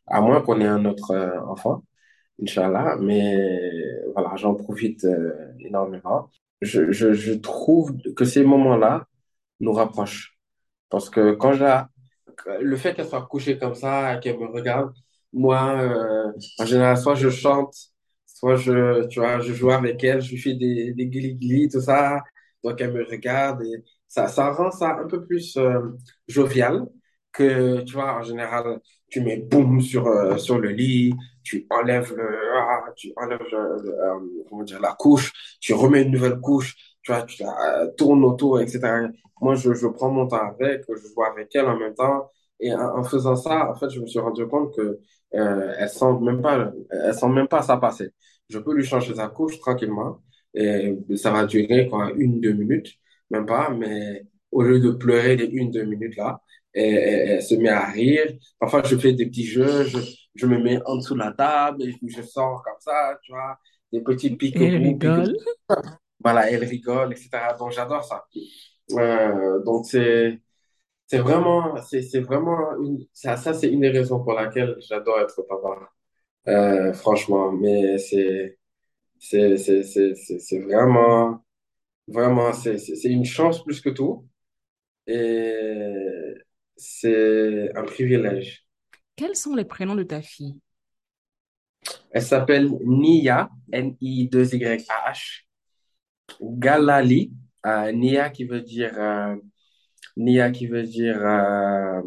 à moins qu'on ait un autre enfant, Inch'Allah, mais voilà, j'en profite euh, énormément. Je, je, trouve que ces moments-là nous rapprochent. Parce que quand la- le fait qu'elle soit couchée comme ça, qu'elle me regarde, moi, euh, en général, soit je chante, soit je, tu vois, je joue avec elle, je lui fais des, des tout ça, donc elle me regarde et ça, ça rend ça un peu plus euh, jovial que, tu vois, en général, tu mets boum sur, euh, sur le lit, tu enlèves le, ah, tu enlèves le- le, euh, comment dire, la couche, tu remets une nouvelle couche, tu vois, tu la tournes autour, etc. Moi, je, je prends mon temps avec, je joue avec elle en même temps. Et en, en faisant ça, en fait, je me suis rendu compte que euh, elle sent même pas, elle sent même pas ça passer. Je peux lui changer sa couche tranquillement et ça va durer quoi, une, deux minutes, même pas. Mais au lieu de pleurer les une, deux minutes là, elle se met à rire. Parfois, je fais des petits jeux, je, je me mets en dessous de la table et je sors comme ça, tu vois, des petits Et elle rigole. voilà, elle rigole, etc. Donc, j'adore ça. Euh, donc c'est c'est vraiment c'est c'est vraiment une ça ça c'est une des raisons pour laquelle j'adore être papa. Euh, franchement, mais c'est c'est c'est c'est c'est vraiment vraiment c'est c'est c'est une chance plus que tout et c'est un privilège. Quels sont les prénoms de ta fille? Elle s'appelle Nia, N-I-2-Y-A-H. Galali, euh, Nia qui veut dire euh, Nia qui veut dire euh,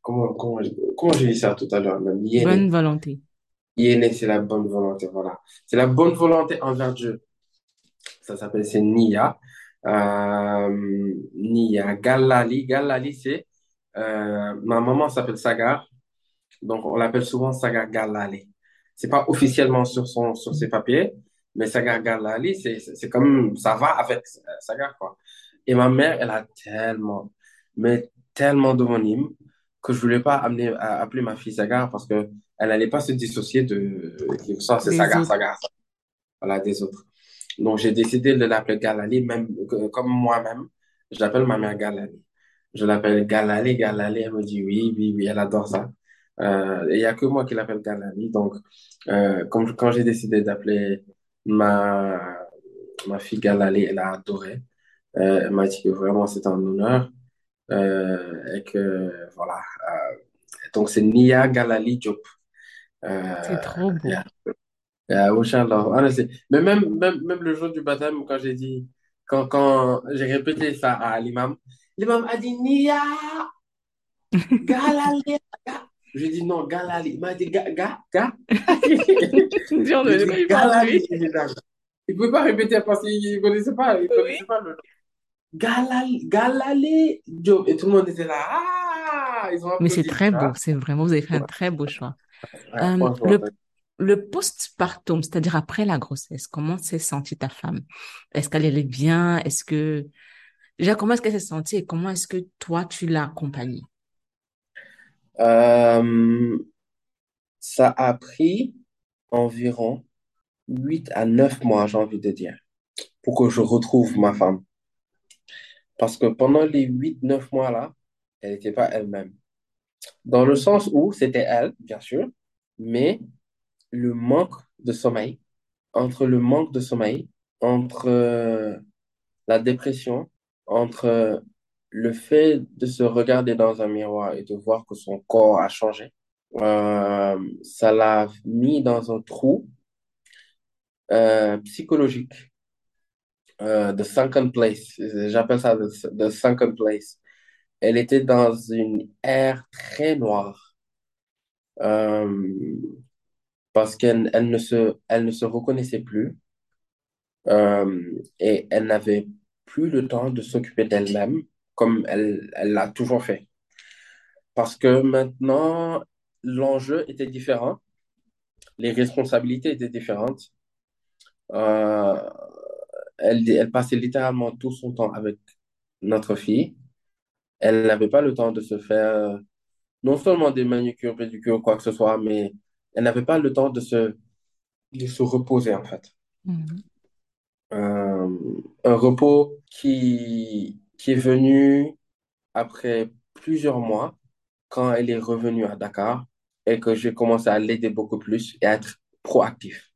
comment comment comment j'ai dit ça tout à l'heure même? Yéné. Bonne volonté. Yéné, c'est la bonne volonté, voilà. C'est la bonne volonté envers Dieu. Ça s'appelle c'est Nia. Euh, Nia Galali, Galali c'est euh, ma maman s'appelle Sagar, donc on l'appelle souvent Sagar Galali. C'est pas officiellement sur son sur ses papiers, mais Sagar Galali c'est c'est comme ça va avec Sagar quoi. Et ma mère, elle a tellement, mais tellement d'homonymes que je voulais pas amener à appeler ma fille Sagar parce que elle allait pas se dissocier de ça, c'est Sagar. Sagar, voilà, des autres. Donc j'ai décidé de l'appeler Galali, même comme moi-même, j'appelle ma mère Galali. Je l'appelle Galali, Galali, elle me dit oui, oui, oui, elle adore ça. Euh, il y a que moi qui l'appelle Galali. Donc, euh, quand j'ai décidé d'appeler ma, ma fille Galali, elle a adoré. Euh, elle m'a dit que vraiment c'était un honneur euh, et que voilà. Euh, donc c'est Nia Galali Diop. C'est Euh, trop beau. yeah, yeah, Inch'Allah. Honestly. Mais même, même, même le jour du baptême, quand j'ai dit, quand, quand j'ai répété ça à l'imam, l'imam a dit Nia Galali. Ga- J'ai dit non, Galali. Il m'a dit ga, ga. Il ne pouvait pas répéter parce qu'il ne connaissait pas, il connaissait pas le Galali, Galali Diop. Et tout le monde était là. Ah! Ils ont Mais c'est très beau. vois. C'est vraiment, vous avez fait un très beau choix. Euh, le, le postpartum, c'est-à-dire après la grossesse, comment s'est sentie ta femme? Est-ce qu'elle allait bien? Est-ce que, déjà, comment est-ce qu'elle s'est sentie et comment est-ce que toi, tu l'as accompagnée? Euh, ça a pris environ 8 à 9 mois, j'ai envie de dire, pour que je retrouve ma femme. Parce que pendant les huit neuf mois-là, elle n'était pas elle-même. Dans le sens où c'était elle, bien sûr, mais le manque de sommeil, entre le manque de sommeil, entre euh, la dépression, entre euh, le fait de se regarder dans un miroir et de voir que son corps a changé, euh, ça l'a mis dans un trou psychologique, the sunken place. J'appelle ça the sunken place. Elle était dans une ère très noire parce qu'elle elle ne se, elle ne se reconnaissait plus euh, et elle n'avait plus le temps de s'occuper d'elle-même comme elle, elle l'a toujours fait. Parce que maintenant, l'enjeu était différent, les responsabilités étaient différentes. Euh, elle, elle passait littéralement tout son temps avec notre fille. Elle n'avait pas le temps de se faire non seulement des manucures, pédicures, quoi que ce soit, mais elle n'avait pas le temps de se, de se reposer, en fait. Mhm. Euh, un repos qui, qui est venu après plusieurs mois, quand elle est revenue à Dakar, et que j'ai commencé à l'aider beaucoup plus et à être proactif.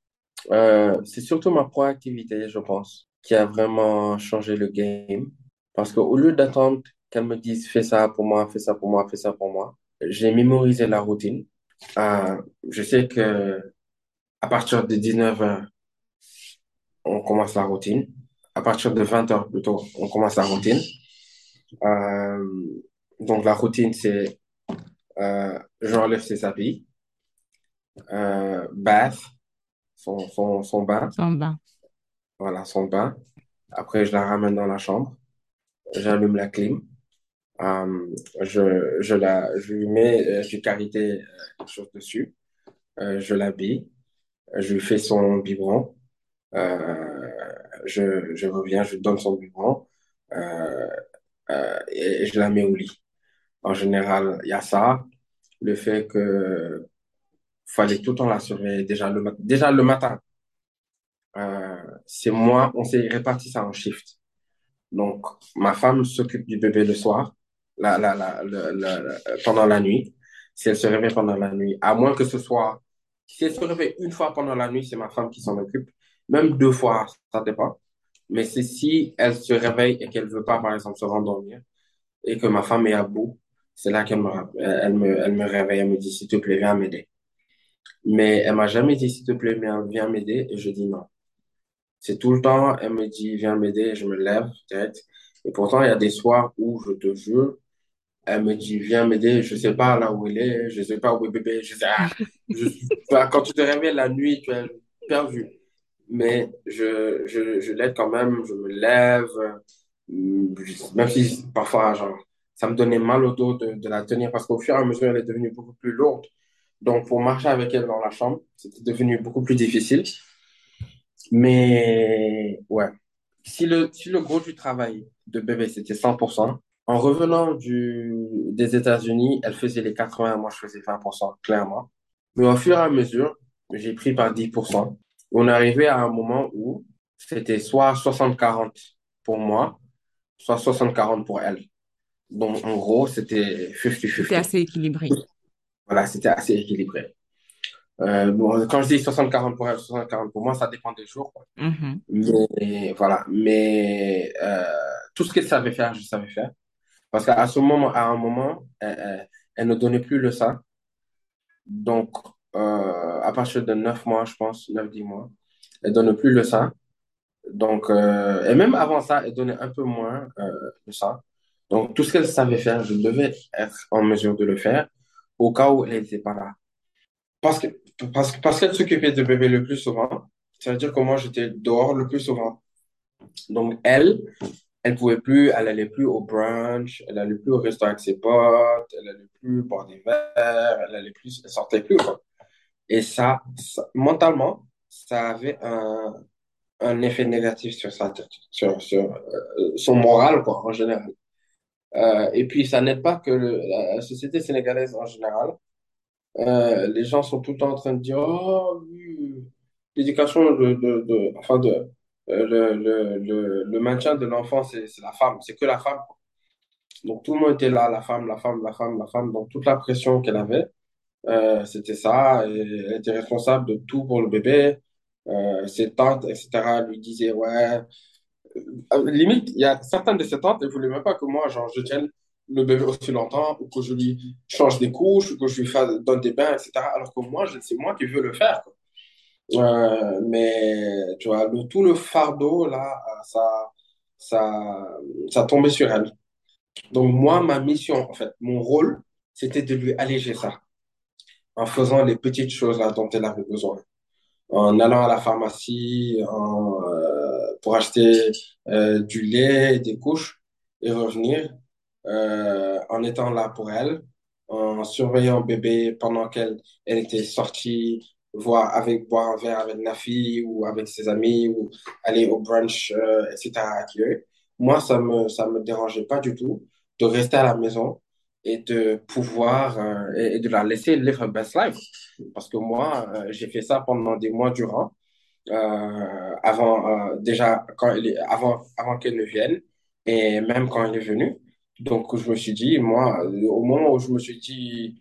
Euh, c'est surtout ma proactivité, je pense, qui a vraiment changé le game. Parce qu'au lieu d'attendre qu'elle me dise fais ça pour moi, fais ça pour moi, fais ça pour moi, j'ai mémorisé la routine. Euh, je sais que à partir de 19 heures, on commence la routine. À partir de 20 heures plutôt, on commence la routine. Euh, donc la routine, c'est euh, j'enlève ses habits, euh, bath, son, son, son bain, Son bain. voilà, son bain. Après, je la ramène dans la chambre, j'allume la clim, euh, je, je, la, je lui mets euh, du karité, euh, chose dessus, euh, je l'habille, je lui fais son biberon, euh, je, je reviens, je donne son biberon euh, euh, et je la mets au lit. En général, il y a ça, le fait que fallait tout le temps la déjà le, déjà le matin. euh, c'est moi, on s'est réparti ça en shift. Donc, ma femme s'occupe du bébé le soir, la, la, la, pendant la nuit, si elle se réveille pendant la nuit. À moins que ce soit, si elle se réveille une fois pendant la nuit, c'est ma femme qui s'en occupe. Même deux fois, ça dépend. Mais c'est si elle se réveille et qu'elle veut pas, par exemple, se rendormir et que ma femme est à bout, c'est là qu'elle me, elle me, elle me réveille, elle me dit, s'il te plaît, viens m'aider. Mais elle m'a jamais dit, s'il te plaît, viens, m'aider. Et je dis non. C'est tout le temps, elle me dit, viens m'aider, je me lève, direct. Et pourtant, il y a des soirs où, je te jure, elle me dit, viens m'aider, je sais pas là où il est, je sais pas où est bébé, je sais, ah, je quand tu te réveilles la nuit, tu es perdu. Mais je, je, je l'aide quand même, je me lève, euh, même si parfois, genre, ça me donnait mal au dos de, de la tenir parce qu'au fur et à mesure, elle est devenue beaucoup plus lourde. Donc, pour marcher avec elle dans la chambre, c'était devenu beaucoup plus difficile. Mais ouais, si le, si le gros du travail de bébé, c'était 100%, en revenant du, des États-Unis, elle faisait les 80, moi je faisais 20%, clairement. Mais au fur et à mesure, j'ai pris par 10%. On est arrivé à un moment où c'était soit 60-40 pour moi, soit 60-40 pour elle. Donc en gros, c'était C'était 50-50. assez équilibré. Voilà, c'était assez équilibré. Euh, bon, quand je dis 60-40 pour elle, 60-40 pour moi, ça dépend des jours. quoi. Mhm. Mais voilà, mais euh, tout ce qu'elle savait faire, je savais faire. Parce qu'à ce moment, à un moment, elle, elle- elle ne donnait plus le sein. Donc, euh, à partir de 9 mois, je pense, neuf dix mois, elle donne plus le sein. Donc, euh, et même avant ça, elle donnait un peu moins euh, le sein. Donc, tout ce qu'elle savait faire, je devais être en mesure de le faire au cas où elle n'était pas là. Parce que, parce, parce qu'elle s'occupait de bébé le plus souvent, ça veut dire que moi, j'étais dehors le plus souvent. Donc, elle, elle pouvait plus, elle allait plus au brunch, elle allait plus au resto avec ses potes, elle allait plus boire des verres, elle allait plus, elle sortait plus, quoi. Et ça, mentalement, ça avait un, un effet négatif sur sa tête, sur, sur euh, son moral, quoi, en général. Euh, et puis, ça n'aide pas que le- la société sénégalaise, en général, euh, les gens sont tout le temps en train de dire, oh, l'éducation de, de, de, enfin, de, le, le, le, le maintien de l'enfant, c'est, la femme, c'est que la femme. Donc, tout le monde était là, la femme, la femme, la femme, la femme. Donc, toute la pression qu'elle avait, euh, c'était ça. Elle était responsable de tout pour le bébé. Euh, ses tantes, etc., lui disaient, ouais. Euh, limite, il y a certaines de ses tantes, elles voulaient même pas que moi, genre, je tienne le bébé aussi longtemps, ou que je lui change des couches, ou que je lui fasse, donne des bains, etc. Alors que moi, c'est moi qui veux le faire. Mais, tu vois, tout le fardeau, là, ça, ça, ça tombait sur elle. Donc, moi, ma mission, en fait, mon rôle, c'était de lui alléger ça, en faisant les petites choses dont elle avait besoin. En allant à la pharmacie, euh, pour acheter euh, du lait, des couches, et revenir, euh, en étant là pour elle, en surveillant bébé pendant qu'elle elle était sortie, voir avec, boire un verre avec la fille ou avec ses amis, ou aller au brunch, euh, etc. Moi, ça me, ça me dérangeait pas du tout de rester à la maison et de pouvoir, euh, et, de la laisser live her best life. Parce que moi, euh, j'ai fait ça pendant des mois durant, avant, déjà, quand avant, avant qu'elle ne vienne, et même quand elle est venue. Donc, je me suis dit, moi, au moment où je me suis dit,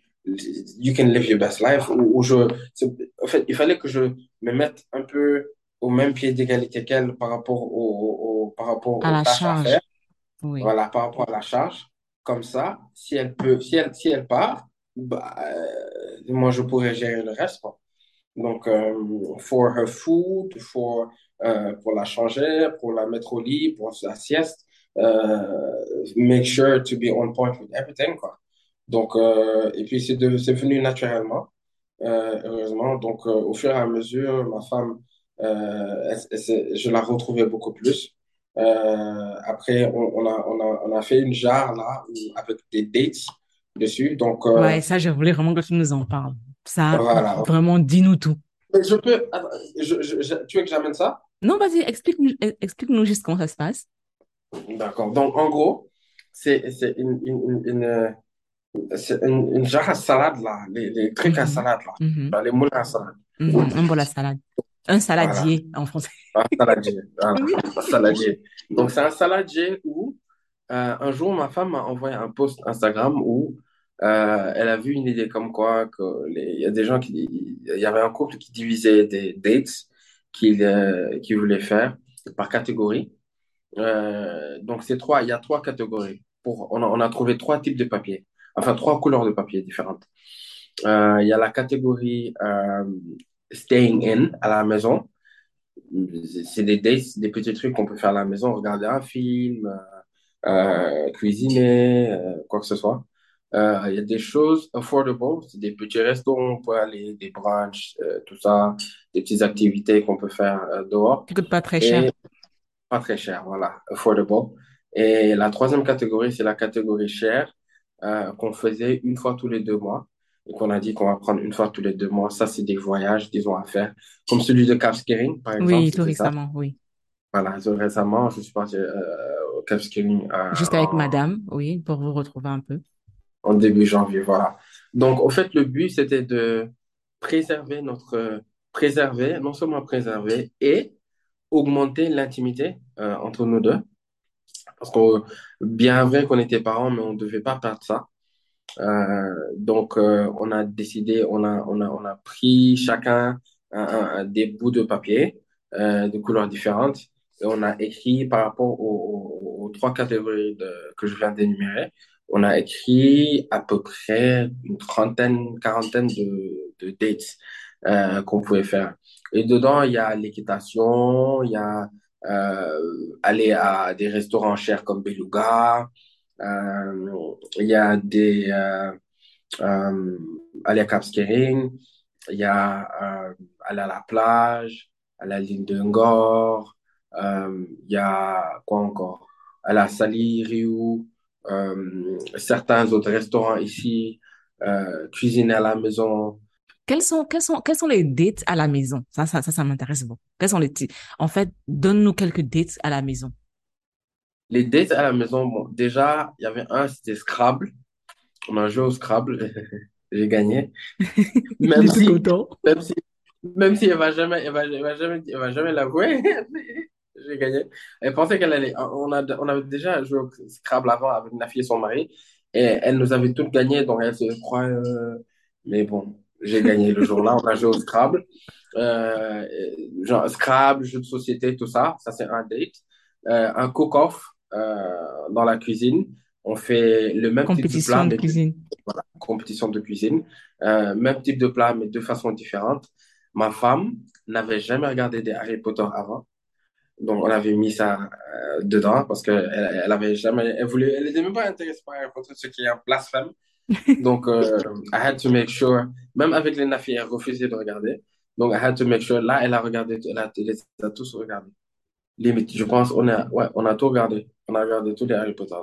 you can live your best life, où, où je, en fait, il fallait que je me mette un peu au même pied d'égalité qu'elle par rapport au, au- par rapport À la tâches à faire. charge. Oui. Voilà, par rapport à la charge. Comme ça, si elle peut, si elle, si elle part, bah, euh, moi, je pourrais gérer le reste, quoi. Donc, euh, for her food, for, euh, pour la changer, pour la mettre au lit, pour la sieste, euh, make sure to be on point with everything, quoi. Donc, euh, et puis c'est venu naturellement, euh, heureusement. Donc, euh, au fur et à mesure, ma femme, elle- elle s'est- je la retrouvais beaucoup plus. Après, on, on a, on a, on a fait une jarre là, avec des dates dessus. Donc, Ouais, ça, je voulais vraiment que tu nous en parles. Ça, voilà. vraiment, dis-nous tout. Je peux, attends, je, je- je- tu veux que j'amène ça? Non, vas-y, explique-nous, explique-nous juste comment ça se passe. D'accord. Donc, en gros, c'est c'est une, une, une, une- c'est à salade, là, les, les trucs à Mhm. salade, là, Mhm. Les moules à salade. Mhm. Un bol à salade. Un Voilà. saladier en français. Un saladier. Voilà. Oui. Un saladier. Donc, c'est un saladier où, euh, un jour, ma femme m'a envoyé un post Instagram où euh, elle a vu une idée comme quoi que il y a des gens qui, il y avait un couple qui divisait des dates qu'il euh, voulait faire par catégorie. Euh, donc, c'est trois, il y a trois catégories. Pour, on a, on a trouvé trois types de papier, enfin trois couleurs de papier différentes. Euh, il y a la catégorie euh, staying in à la maison. C'est des dates, des petits trucs qu'on peut faire à la maison, regarder un film, euh, cuisiner, quoi que ce soit. Il y a des choses affordable, c'est des petits restaurants, on peut aller, des brunchs, tout ça, des petites activités qu'on peut faire dehors. Qui coûte pas très cher. Et pas très cher, voilà, affordable. Et la troisième catégorie, c'est la catégorie chère euh, qu'on faisait une fois tous les deux mois et qu'on a dit qu'on va prendre une fois tous les deux mois. Ça, c'est des voyages, disons, à faire. Comme celui de Cap Skirring, par exemple, Oui, tout ça. récemment, oui. Voilà, tout récemment, je suis parti euh, au Cap Skirring euh, Juste avec en, madame, oui, pour vous retrouver un peu. en début janvier, voilà. Donc, au fait, le but, c'était de préserver notre, préserver, non seulement préserver et augmenter l'intimité euh, entre nous deux. Parce que bien vrai qu'on était parents, mais on devait pas perdre ça. Euh, donc, euh, on a décidé, on a, on a, on a pris chacun un, un- des bouts de papier euh, de couleurs différentes et on a écrit par rapport aux, aux- trois catégories de, que je viens d'énumérer, on a écrit à peu près une trentaine, quarantaine de, de dates euh, qu'on pouvait faire. Et dedans, il y a l'équitation, il y a aller à des restaurants chers comme Beluga, euh, il y a des euh, euh, aller à Cap Skirring, il y a euh, aller à la plage, à la ligne de Ngor, euh, il y a quoi encore? À la Sali, euh, certains autres restaurants ici, euh, cuisiner à la maison. Quels sont, quels sont, quels sont les dates à la maison? Ça, ça, ça, ça m'intéresse beaucoup. Quels sont les En fait, donne-nous quelques dates à la maison. Les dates à la maison, bon, déjà, il y avait un, c'était Scrabble. On a joué au Scrabble, j'ai gagné. Même si, même si, même si elle va jamais, elle va, elle va jamais, elle va jamais l'avouer, j'ai gagné. Elle pensait qu'elle allait, on a, on avait déjà joué au Scrabble avant avec ma fille et son mari, et elle nous avait toutes gagné, donc elle se croit, euh, mais bon, j'ai gagné le jour-là, on a joué au Scrabble. Euh, genre Scrabble, jeu de société, tout ça, ça c'est un date. Euh, un cook-off euh, dans la cuisine. On fait le même type de plat, de mais cuisine. voilà, compétition de cuisine. Euh, même type de plat, mais de façon différente. Ma femme n'avait jamais regardé des Harry Potter avant. Donc, on avait mis ça euh, dedans parce qu'elle elle elle avait jamais, elle voulait, elle était même pas intéressée par Harry Potter, ce qui est un blasphème. Donc, euh, I had to make sure, même avec les filles, elle refusait de regarder. Donc, I had to make sure, là, elle a regardé, elle a, a tous regardés. Limite, je pense, on a, ouais, on a tout regardé. On a regardé tous les Harry Potter.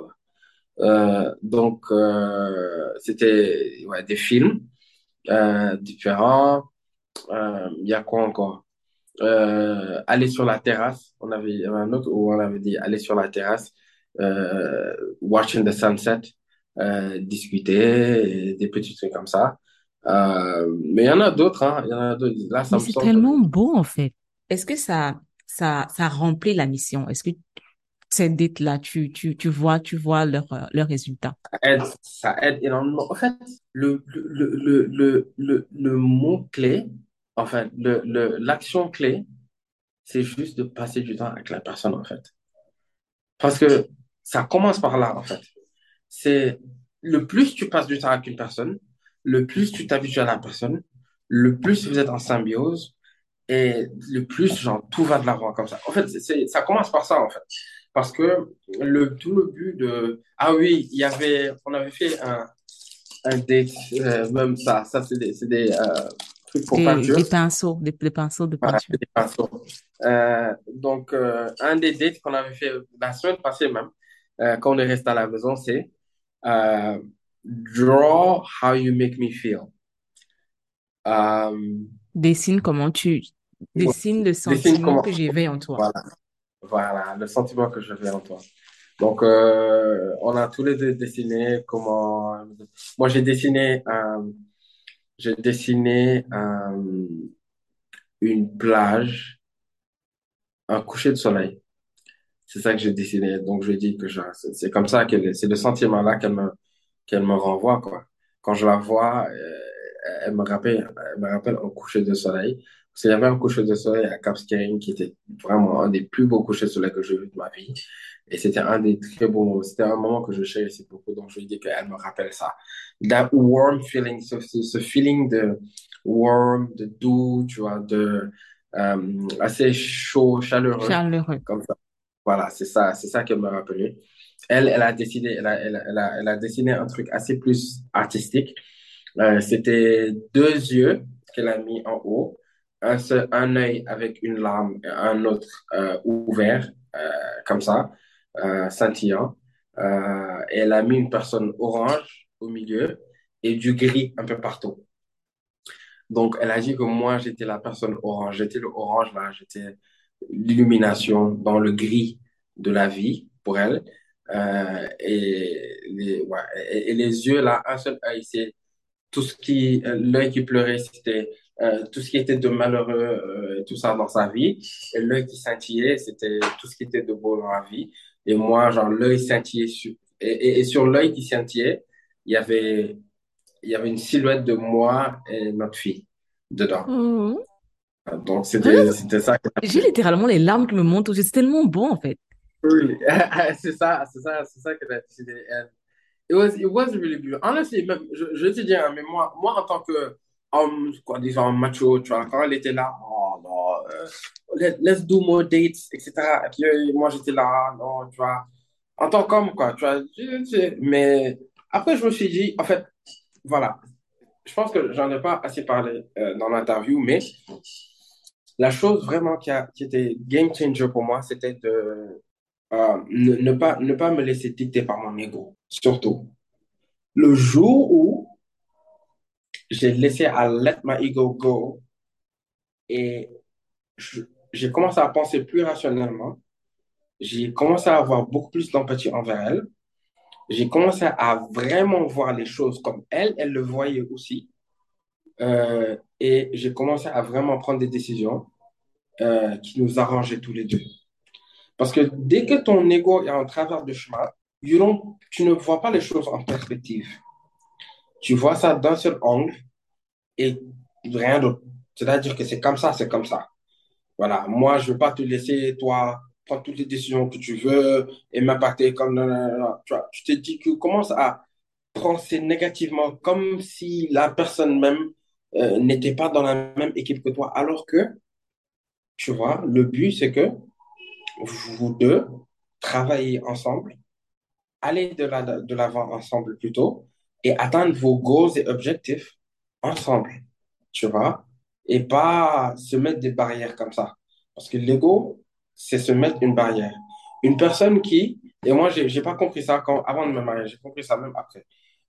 Euh, donc, euh, c'était ouais, des films euh, différents. Il y a quoi encore? Aller sur la terrasse. On avait, un autre où on avait dit aller sur la terrasse, watching the sunset, euh, discuter, et des petits trucs comme ça. Euh, mais il y en a d'autres, hein. Il y en a d'autres. Là, ça Mais me c'est semble. tellement beau, en fait. Est-ce que ça, ça, ça remplit la mission? Est-ce que ces dates-là, tu, tu, tu vois, tu vois leur, euh, leurs résultats? Ça aide, ça aide énormément. En fait, le, le, le, le, le, le mot-clé, enfin, le, le, l'action clé, c'est juste de passer du temps avec la personne, en fait. Parce que ça commence par là, en fait. C'est le plus tu passes du temps avec une personne, le plus tu t'habitues à la personne, le plus vous êtes en symbiose et le plus, genre, tout va de l'avant comme ça. En fait, c'est, ça commence par ça, en fait. Parce que le, tout le but de... Ah oui, il y avait, on avait fait un, un date, euh, même ça, ça c'est des, c'est des euh, trucs pour Des, peinture. des pinceaux, des, des pinceaux de peinture. des pinceaux. Euh, donc, euh, un des dates qu'on avait fait la semaine passée même, quand on est resté à la maison, c'est euh, Draw how you make me feel. Euh, Dessine comment tu, dessine le sentiment comment... que j'éveille en toi. Voilà, voilà, le sentiment que fais en toi. Donc, euh, on a tous les deux dessiné comment... Moi, j'ai dessiné. J'ai dessiné un, une plage, un coucher de soleil. C'est ça que j'ai dessiné. Donc, je dis que c'est comme ça que c'est le sentiment-là qu'elle me, qu'elle me renvoie, quoi. Quand je la vois, euh, elle me rappelle, elle me rappelle un coucher de soleil. Parce qu'il y avait un coucher de soleil à Cap Skirring qui était vraiment un des plus beaux couchers de soleil que j'ai vu de ma vie. Et c'était un des très beaux moments. C'était un moment que je chérissais beaucoup. Donc, je lui dis qu'elle me rappelle ça. That warm feeling, ce, ce, ce feeling de warm, de doux, tu vois, de, euh, assez chaud, chaleureux, Chaleureux. comme ça. Voilà, c'est ça, c'est ça qu'elle me rappelait. Elle, elle a décidé, elle a, elle a, elle a, dessiné un truc assez plus artistique. Euh, c'était deux yeux qu'elle a mis en haut, un seul, œil avec une larme, un autre euh, ouvert, euh, comme ça, scintillant. Et elle a mis une personne orange au milieu et du gris un peu partout. Donc, elle a dit que moi, j'étais la personne orange. J'étais le orange, là. J'étais l'illumination dans le gris de la vie pour elle. Euh, et, les, yeux, là, un seul œil, c'est tout ce qui, euh, l'œil qui pleurait, c'était euh, tout ce qui était de malheureux, euh, tout ça dans sa vie. Et l'œil qui scintillait, c'était tout ce qui était de beau dans la vie. Et moi, genre, l'œil scintillait et, sur l'œil qui scintillait, il y avait, il y avait une silhouette de moi et notre fille dedans. Mhm. Donc, c'était, c'était ça. j'ai littéralement les larmes qui me montent. C'est tellement bon, en fait. Oui, c'est ça, c'est ça, c'est ça qu'elle a décidé. It was, it was really beautiful. Honestly, même, je, je te dire, hein, mais moi, moi, en tant que homme, quoi, disons, macho, tu vois, quand elle était là, oh non, euh, let, let's do more dates, etc. Et puis, euh, moi, j'étais là, non, tu vois, en tant qu'homme, quoi, tu vois, mais après, je me suis dit, en fait, voilà, je pense que j'en ai pas assez parlé euh, dans l'interview, mais la chose vraiment qui a, qui était game changer pour moi, c'était de euh, ne, pas, ne pas me laisser dicter par mon ego, surtout. Le jour où j'ai laissé à let my ego go et j'ai commencé à penser plus rationnellement, j'ai commencé à avoir beaucoup plus d'empathie envers elle, j'ai commencé à vraiment voir les choses comme elle, elle le voyait aussi, euh, et j'ai commencé à vraiment prendre des décisions euh, qui nous arrangeaient tous les deux. Parce que dès que ton ego est en travers de chemin, tu ne vois pas les choses en perspective. Tu vois ça d'un seul angle et rien d'autre. C'est-à-dire que c'est comme ça, c'est comme ça. Voilà, moi, je ne veux pas te laisser, toi, prendre toutes les décisions que tu veux et m'impacter comme... non, non, non. Tu tu te dis que tu commences à penser négativement comme si la personne même euh, n'était pas dans la même équipe que toi. Alors que, tu vois, le but, c'est que vous deux travaillez ensemble, allez de la, de l'avant ensemble plutôt et atteindre vos goals et objectifs ensemble, tu vois, et pas se mettre des barrières comme ça. Parce que l'ego, c'est se mettre une barrière. Une personne qui, et moi, j'ai, j'ai pas compris ça quand, avant de me marier, j'ai compris ça même après.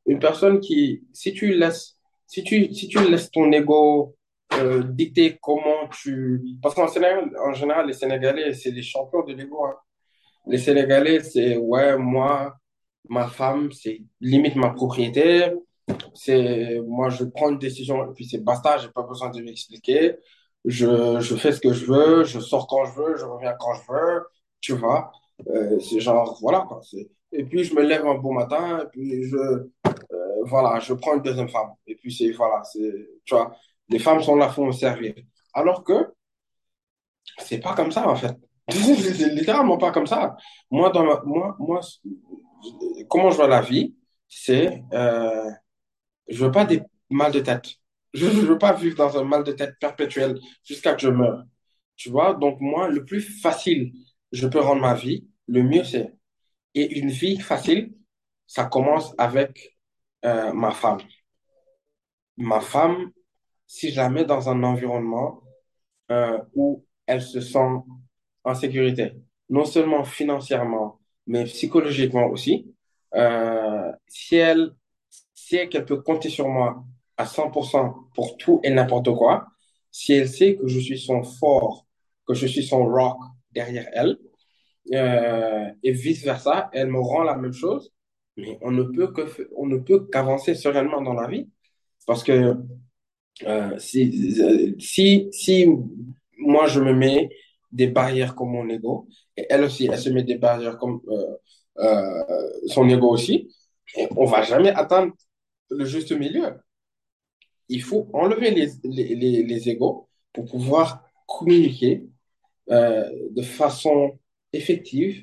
Une personne qui, si tu laisses, si tu, si tu laisses ton ego euh, dicter comment tu, parce qu'en Sénégal, en général, les Sénégalais, c'est les champions de l'ego, hein. Les Sénégalais, c'est, ouais, moi, ma femme, c'est limite ma propriété. C'est, moi, je prends une décision et puis c'est basta, j'ai pas besoin de m'expliquer. Je, je fais ce que je veux, je sors quand je veux, je reviens quand je veux, tu vois. Euh, c'est genre, voilà, quoi. Et puis, je me lève un beau matin et puis je, voilà, je prends une deuxième femme. Et puis, c'est, voilà, c'est, tu vois, les femmes sont là pour me servir. Alors que, c'est pas comme ça, en fait. C'est littéralement pas comme ça. Moi, dans moi, moi, comment je vois la vie, c'est, euh, je veux pas des mal de tête. Je, je veux pas vivre dans un mal de tête perpétuel jusqu'à que je meure. Tu vois? Donc, moi, le plus facile je peux rendre ma vie, le mieux c'est. Et une vie facile, ça commence avec euh, ma femme. Ma femme, si mets dans un environnement euh, où elle se sent en sécurité, non seulement financièrement, mais psychologiquement aussi, euh, si elle, elle qu'elle peut compter sur moi à 100% pour tout et n'importe quoi, si elle sait que je suis son fort, que je suis son rock derrière elle, et vice-versa, elle me rend la même chose, mais on ne peut que, on ne peut qu'avancer sereinement dans la vie. Parce que Euh, si, moi je me mets des barrières comme mon ego, et elle aussi, elle se met des barrières comme euh, euh, son ego aussi, et on va jamais atteindre le juste milieu. Il faut enlever les, les, les, pour pouvoir communiquer de façon effective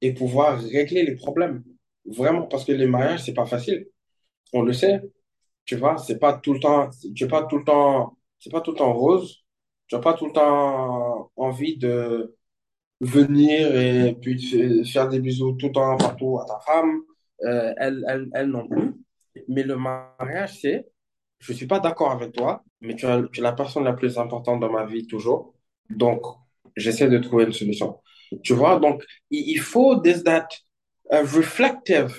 et pouvoir régler les problèmes. Vraiment, parce que les mariages, c'est pas facile. On le sait. Tu vois, c'est pas tout le temps, tu pas tout le temps, c'est pas tout le temps rose. Tu n'as pas tout le temps envie de venir et puis faire des bisous tout le temps partout à ta femme. Euh, elle, elle, elle non plus. Mais le mariage, c'est, je suis pas d'accord avec toi, mais tu tu es la personne la plus importante dans ma vie toujours. Donc, j'essaie de trouver une solution. Tu vois, donc, il, faut this, that uh, reflective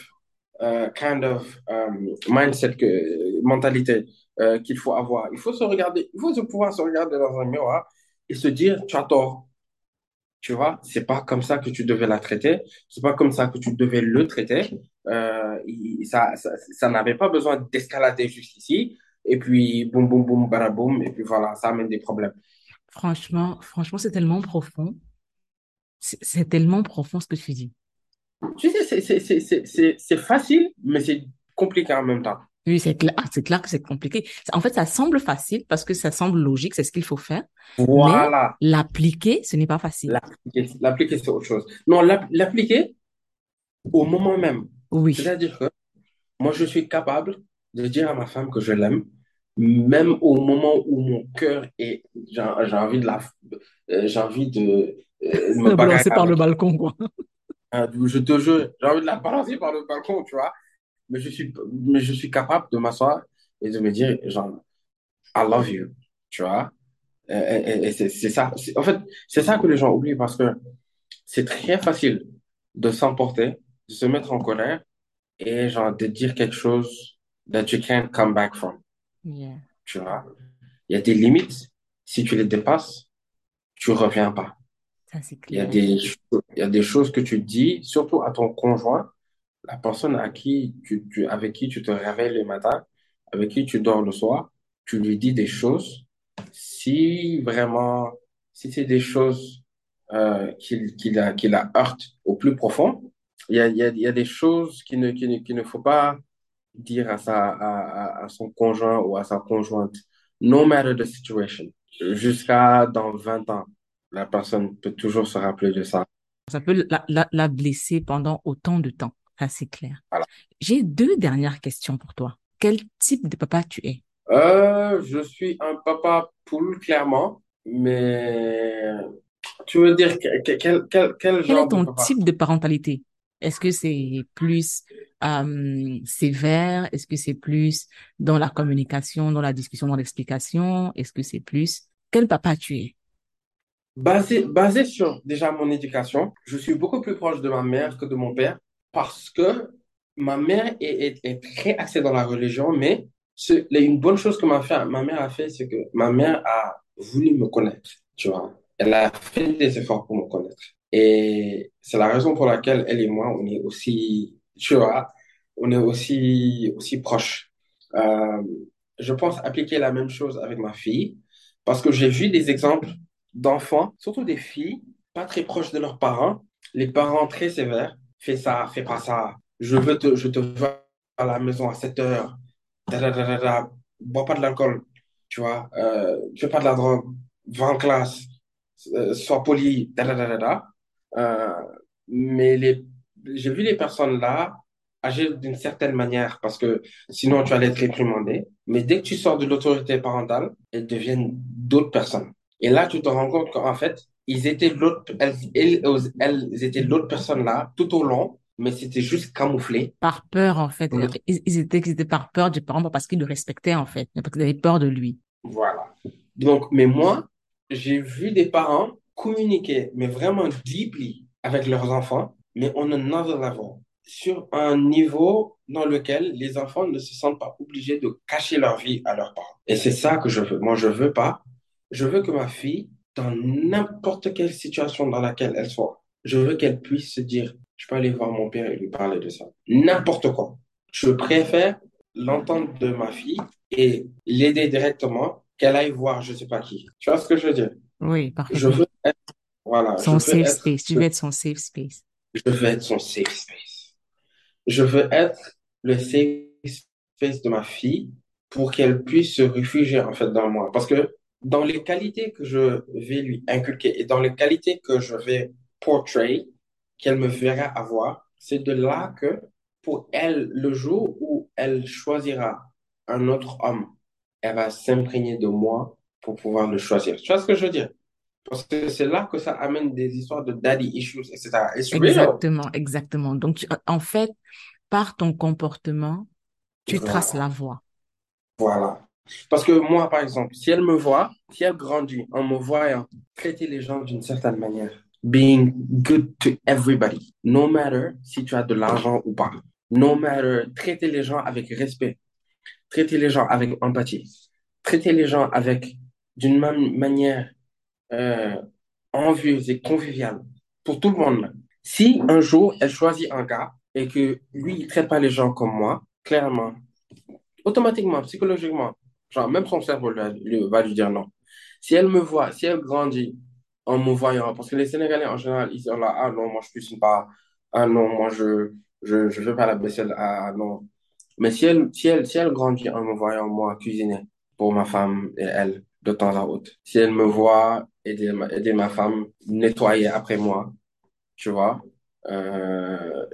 uh, kind of um, mindset, que, mentalité euh, qu'il faut avoir. Il faut se regarder, il faut se pouvoir se regarder dans un miroir et se dire, tu as tort. Tu vois, c'est pas comme ça que tu devais la traiter, c'est pas comme ça que tu devais le traiter. Euh, ça, ça, ça n'avait pas besoin d'escalader jusqu'ici. Et puis, boum, boum, boum, baraboum, et puis voilà, ça amène des problèmes. Franchement, franchement, c'est tellement profond. C'est tellement profond ce que tu dis. Tu sais, c'est facile, mais c'est compliqué en même temps. Oui, c'est clair, ah, c'est clair que c'est compliqué. En fait, ça semble facile parce que ça semble logique, c'est ce qu'il faut faire. Voilà, l'appliquer, ce n'est pas facile. l'appliquer, l'appliquer, c'est autre chose. Non, l'app- l'appliquer au moment même. Oui, C'est-à-dire que moi, je suis capable de dire à ma femme que je l'aime, même au moment où mon cœur est, j'ai envie de la, euh, j'ai envie de euh, me balancer par le balcon, quoi. Hein, je te jure, j'ai envie de la balancer par le balcon, tu vois. Mais je suis, mais je suis capable de m'asseoir et de me dire, genre, I love you, tu vois. Et, et- et c'est ça. En fait, c'est ça que les gens oublient parce que c'est très facile de s'emporter, de se mettre en colère et genre de dire quelque chose that you can't come back from, Yeah, tu vois. Il y a des limites. Si tu les dépasses, tu reviens pas. Ça c'est Il y a des, il y a des choses que tu dis, surtout à ton conjoint, la personne à qui tu, tu- avec qui tu te réveilles le matin, avec qui tu dors le soir, tu lui dis des choses. Si vraiment, si c'est des choses euh, qui, qui la, qui la heurtent au plus profond, il y a, il y a, il y a des choses qu'il ne, qu'il ne, qu'il ne faut pas dire à sa, à son conjoint ou à sa conjointe, no matter the situation, jusqu'à dans 20 ans, la personne peut toujours se rappeler de ça. Ça peut la, la, la blesser pendant autant de temps. Ça c'est clair. Voilà. J'ai deux dernières questions pour toi. Quel type de papa tu es? Euh, je suis un papa poule, clairement, mais tu veux dire que- que- quel, quel, quel Quel genre est de ton papa? type de parentalité? Est-ce que c'est plus euh, sévère? Est-ce que c'est plus dans la communication, dans la discussion, dans l'explication? Est-ce que c'est plus... Quel papa tu es? Basé, basé sur déjà mon éducation, je suis beaucoup plus proche de ma mère que de mon père parce que ma mère est, est, est très axée dans la religion, mais une bonne chose que ma mère a fait, c'est que ma mère a voulu me connaître, tu vois. Elle a fait des efforts pour me connaître. Et c'est la raison pour laquelle elle et moi, on est aussi, tu vois, on est aussi, aussi proches. Euh, je pense appliquer la même chose avec ma fille parce que j'ai vu des exemples d'enfants, surtout des filles, pas très proches de leurs parents, les parents très sévères, fais ça, fais pas ça, je veux te, je te veux à la maison à 7 heures, da, bois pas de l'alcool, tu vois, euh, fais pas de la drogue, va en classe, euh, sois poli, da, da, da. Euh, mais les, j'ai vu les personnes là agir d'une certaine manière parce que sinon tu allais être réprimandé. Mais dès que tu sors de l'autorité parentale, elles deviennent d'autres personnes. Et là, tu te rends compte qu'en fait, ils étaient l'autre, elles, elles, elles étaient l'autre personne là tout au long, mais c'était juste camouflé. Par peur, en fait. Ils, ils étaient, ils étaient par peur du parent, parce qu'ils le respectaient, en fait, parce qu'ils avaient peur de lui. Voilà. Donc, mais moi, j'ai vu des parents communiquer, mais vraiment deeply avec leurs enfants, mais on another level, sur un niveau dans lequel les enfants ne se sentent pas obligés de cacher leur vie à leurs parents. Et c'est ça que je veux. Moi, je veux pas. Je veux que ma fille, dans n'importe quelle situation dans laquelle elle soit, je veux qu'elle puisse se dire, je peux aller voir mon père et lui parler de ça. N'importe quoi. Je préfère l'entente de ma fille et l'aider directement qu'elle aille voir je sais pas qui. Tu vois ce que je veux dire? Oui, Je parfaitement. veux être, voilà, je Son safe être, space. Tu veux être son safe space. je veux être son safe space. Je veux être le safe space de ma fille pour qu'elle puisse se réfugier en fait dans moi. Parce que dans les qualités que je vais lui inculquer et dans les qualités que je vais portray, qu'elle me verra avoir, c'est de là que pour elle, le jour où elle choisira un autre homme, elle va s'imprégner de moi pour pouvoir le choisir. Tu vois ce que je veux dire? Parce que c'est là que ça amène des histoires de daddy issues, etc. Exactement, exactement. Donc, tu- en fait, par ton comportement, tu Voilà. traces la voie. Voilà. Parce que moi, par exemple, si elle me voit, si elle grandit en me voyant traiter les gens d'une certaine manière, being good to everybody, no matter si tu as de l'argent ou pas, no matter traiter les gens avec respect, traiter les gens avec empathie, traiter les gens avec d'une même manière euh, envieuse et conviviale pour tout le monde. Si un jour elle choisit un gars et que lui il traite pas les gens comme moi, clairement, automatiquement, psychologiquement, genre même son cerveau va lui dire non. Si elle me voit, si elle grandit en me voyant, parce que les Sénégalais en général, ils sont là, ah non, moi je cuisine pas, ah non, moi je je je fais pas la vaisselle, ah non. Mais si elle si elle si elle grandit en me voyant moi cuisiner pour ma femme et elle de temps à autre, si elle me voit aider ma, aider ma femme nettoyer après moi, tu vois. Euh,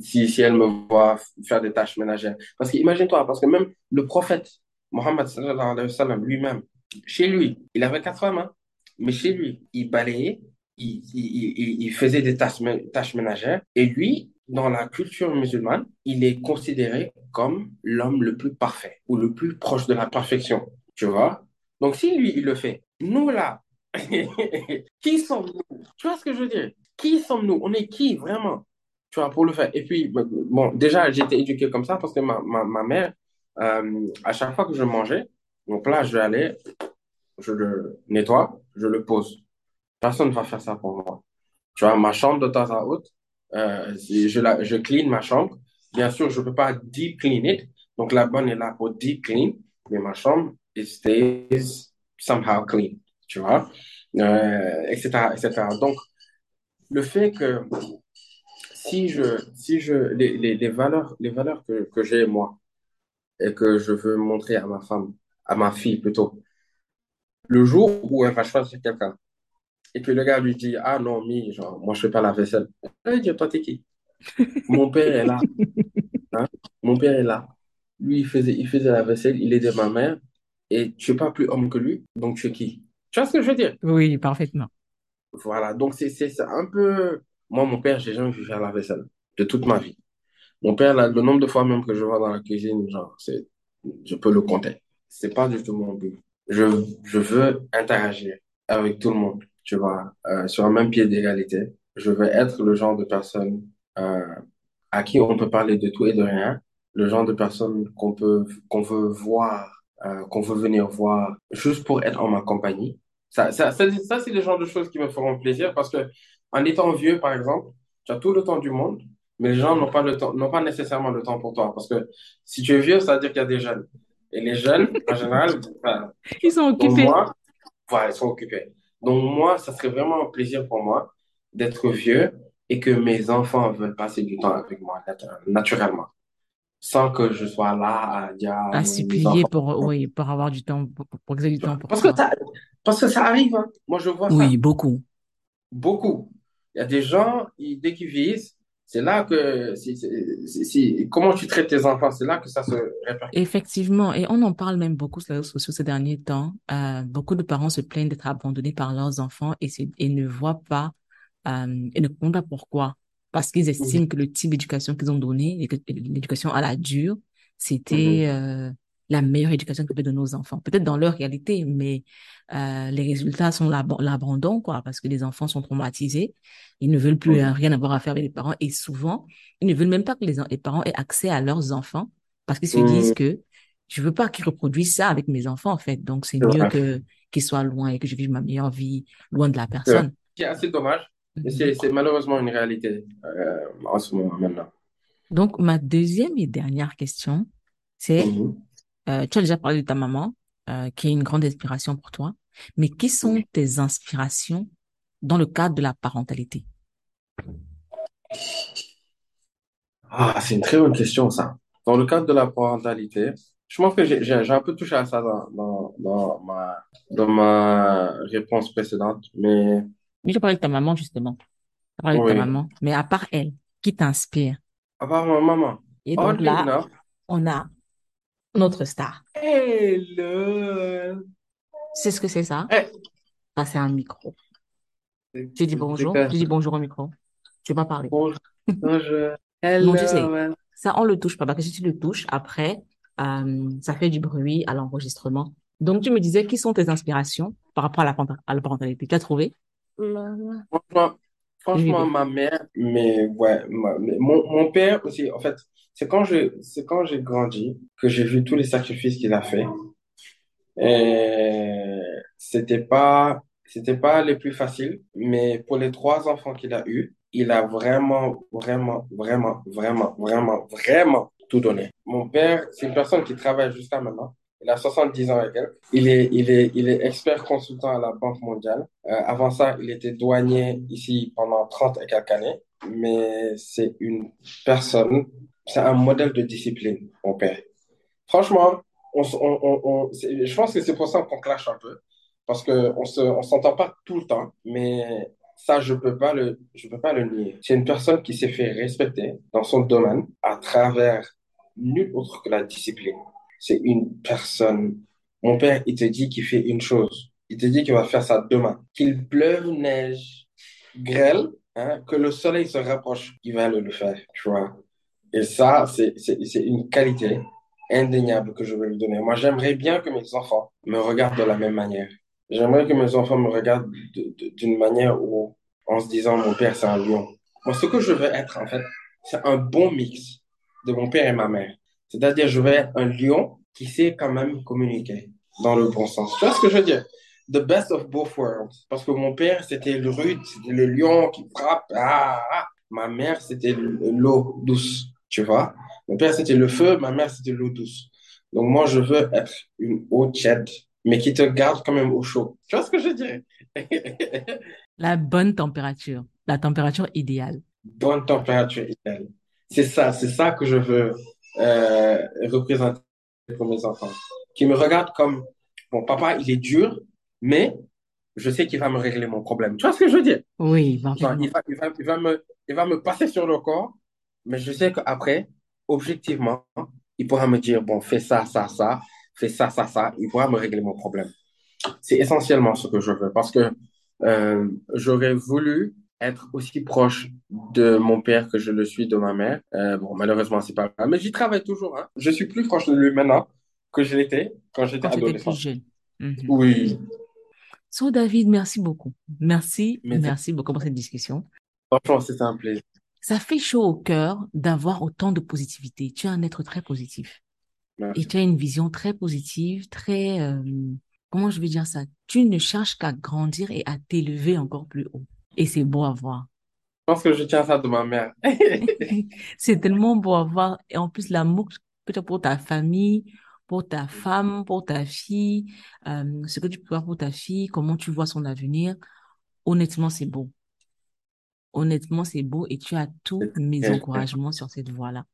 si, si elle me voit faire des tâches ménagères. Parce que imagine-toi, parce que même le prophète Mohammed sallallahu alayhi lui-même, chez lui, il avait quatre femmes, hein, mais chez lui, il balayait, il, faisait des tâches, mé- tâches ménagères, et lui, dans la culture musulmane, il est considéré comme l'homme le plus parfait ou le plus proche de la perfection, tu vois? Donc si lui, il le fait, nous là, qui sommes-nous? Tu vois ce que je veux dire? Qui sommes-nous? On est qui vraiment? Tu vois, pour le faire. Et puis, bon, déjà, été éduqué comme ça parce que ma mère, euh, à chaque fois que je mangeais, donc là, je vais aller, je le nettoie, je le pose. Personne ne va faire ça pour moi. Tu vois, ma chambre de temps à autre, euh, je, la, je clean ma chambre. Bien sûr, je peux pas deep clean it. Donc, la bonne est là pour deep clean, mais ma chambre, it stays somehow clean. Tu vois, euh, etc., etc. Donc, le fait que si je, si je, les, les, les valeurs, les valeurs que, que j'ai moi et que je veux montrer à ma femme, à ma fille plutôt, le jour où elle va choisir quelqu'un et que le gars lui dit, ah non, genre, moi je fais pas la vaisselle. Elle va dire, toi t'es qui? Mon père est là, hein? Mon père est là. Lui, il faisait, il faisait la vaisselle, il aidait ma mère et tu es pas plus homme que lui, donc tu es qui? Tu vois ce que je veux dire? Oui, parfaitement. Voilà, donc c'est un peu... Moi, mon père, j'ai jamais vu faire la vaisselle de toute ma vie. Mon père, le nombre de fois même que je vois dans la cuisine, genre, c'est, je peux le compter. C'est pas du tout mon but. Je, je veux interagir avec tout le monde, tu vois, euh, sur un même pied d'égalité. Je veux être le genre de personne euh, à qui on peut parler de tout et de rien, le genre de personne qu'on peut, qu'on veut voir, euh, qu'on veut venir voir juste pour être en ma compagnie. Ça, ça, ça, ça, c'est le genre de choses qui me feront plaisir parce que en étant vieux, par exemple, tu as tout le temps du monde, mais les gens n'ont pas le temps, n'ont pas nécessairement le temps pour toi. Parce que si tu es vieux, ça veut dire qu'il y a des jeunes. Et les jeunes, en général, enfin, Ils sont occupés. moi, voilà, ils sont occupés. Donc moi, ça serait vraiment un plaisir pour moi d'être vieux et que mes enfants veulent passer du temps avec moi nat- naturellement, sans que je sois là à dire À supplier pour, oui, pour avoir du temps, pour, pour du temps pour Parce que ça, parce que ça arrive, hein. Moi, je vois ça Oui, beaucoup. beaucoup. Il y a des gens, ils- dès qu'ils vieillissent, c'est là que, c'est- comment tu traites tes enfants, c'est là que ça se répercute. Effectivement, et on en parle même beaucoup sur les réseaux sociaux ces derniers temps. Euh, beaucoup de parents se plaignent d'être abandonnés par leurs enfants et, ne voient pas, euh, et ne comprennent pas pourquoi. Parce qu'ils estiment que le type d'éducation qu'ils ont donné, l'éducation à la dure, c'était euh, la meilleure éducation que peut donner aux enfants. Peut-être dans leur réalité, mais euh, les résultats sont l'ab- l'abandon, quoi, parce que les enfants sont traumatisés, ils ne veulent plus rien avoir à faire avec les parents et souvent, ils ne veulent même pas que les, en- les parents aient accès à leurs enfants parce qu'ils se disent que je veux pas qu'ils reproduisent ça avec mes enfants, en fait. Donc, c'est mieux que qu'ils soient loin et que je vive ma meilleure vie loin de la personne. C'est assez dommage, mais Mhm. c'est, malheureusement une réalité euh, en ce moment maintenant. Donc, ma deuxième et dernière question, C'est, Mhm. Euh, tu as déjà parlé de ta maman, euh, qui est une grande inspiration pour toi, mais qui sont tes inspirations dans le cadre de la parentalité? Ah, c'est une très bonne question, ça. Dans le cadre de la parentalité, je pense que j'ai j'ai- j'ai un peu touché à ça dans, dans, dans ma, dans ma réponse précédente, mais Oui, j'ai parlé de ta maman, justement. As parlé de ta maman, mais à part elle, qui t'inspire? À part ma maman. Et donc là, on a notre star. Hello. C'est ce que c'est ça? Eh, Ah, c'est un micro. Tu dis bonjour, tu dis bonjour au micro. Tu vas parler. Bonjour. Bonjour. Tu sais, ça, on le touche pas, parce que si tu le touches, après, euh, ça fait du bruit à l'enregistrement. Donc, tu me disais, qui sont tes inspirations par rapport à la, parent- à la parentalité? Tu as trouvé? Franchement, ma mère, mais ouais, mon, mon père aussi, en fait, c'est quand je, c'est quand j'ai grandi que j'ai vu tous les sacrifices qu'il a fait. Et c'était pas, c'était pas les plus faciles, mais pour les trois enfants qu'il a eus, il a vraiment, vraiment, vraiment, vraiment, vraiment, vraiment tout donné. Mon père, c'est une personne qui travaille jusqu'à maintenant. Il a 70 ans et quelques. Il est, il est, il est expert consultant à la Banque mondiale. Euh, avant ça, il était douanier ici pendant 30 et quelques années. Mais c'est une personne, c'est un modèle de discipline, mon père. Franchement, on, on, on, je pense que c'est pour ça qu'on clash un peu. Parce qu'on on s'entend pas tout le temps. Mais ça, je peux peux pas le nier. C'est une personne qui s'est fait respecter dans son domaine à travers nul autre que la discipline. C'est une personne. Mon père, il te dit qu'il fait une chose. Il te dit qu'il va faire ça demain. Qu'il pleuve, neige, grêle, hein, que le soleil se rapproche, il va le, le faire, tu vois. Et ça, c'est, une qualité indéniable que je veux lui donner. Moi, j'aimerais bien que mes enfants me regardent de la même manière. J'aimerais que mes enfants me regardent de- de- d'une manière où, en se disant, mon père, c'est un lion. Moi, ce que je veux être, en fait, c'est un bon mix de mon père et ma mère. C'est-à-dire, je veux être un lion qui sait quand même communiquer dans le bon sens. Tu vois ce que je veux dire? The best of both worlds. Parce que mon père, c'était le rude, c'était le lion qui frappe. Ah, ah. Ma mère, c'était l'eau douce, tu vois? Mon père, c'était le feu, ma mère, c'était l'eau douce. Donc, moi, je veux être une eau tiède, mais qui te garde quand même au chaud. Tu vois ce que je dirais? La bonne température, la température idéale. Bonne température idéale. C'est ça, c'est ça que je veux euh, représenter pour mes enfants. Qui me regardent comme, bon, papa, il est dur, mais je sais qu'il va me régler mon problème. Tu vois ce que je veux dire? Oui, Genre, il va, il va, il va me, il va me passer sur le corps, mais je sais qu'après, objectivement, il pourra me dire, bon, fais ça, ça, ça, fais ça, ça, ça, il pourra me régler mon problème. C'est essentiellement ce que je veux parce que euh, j'aurais voulu être aussi proche de mon père que je le suis de ma mère. Euh, bon, malheureusement, c'est pas grave, mais j'y travaille toujours. Hein. Je suis plus proche de lui maintenant que je l'étais quand j'étais étais plus adolescent. jeune. Mhm. Oui, So, David, merci beaucoup. Merci, mais merci beaucoup pour cette discussion. franchement, c'était un plaisir. Ça fait chaud au cœur d'avoir autant de positivité. Tu es un être très positif. Et tu as une vision très positive, très, euh, comment je vais dire ça? Tu ne cherches qu'à grandir et à t'élever encore plus haut. Et c'est beau à voir. Je pense que je tiens ça de ma mère. C'est tellement beau à voir. Et en plus, l'amour que tu as pour ta famille, pour ta femme, pour ta fille, euh, ce que tu peux voir pour ta fille, comment tu vois son avenir. Honnêtement, c'est beau. Honnêtement, c'est beau et tu as tous mes encouragements sur cette voie-là.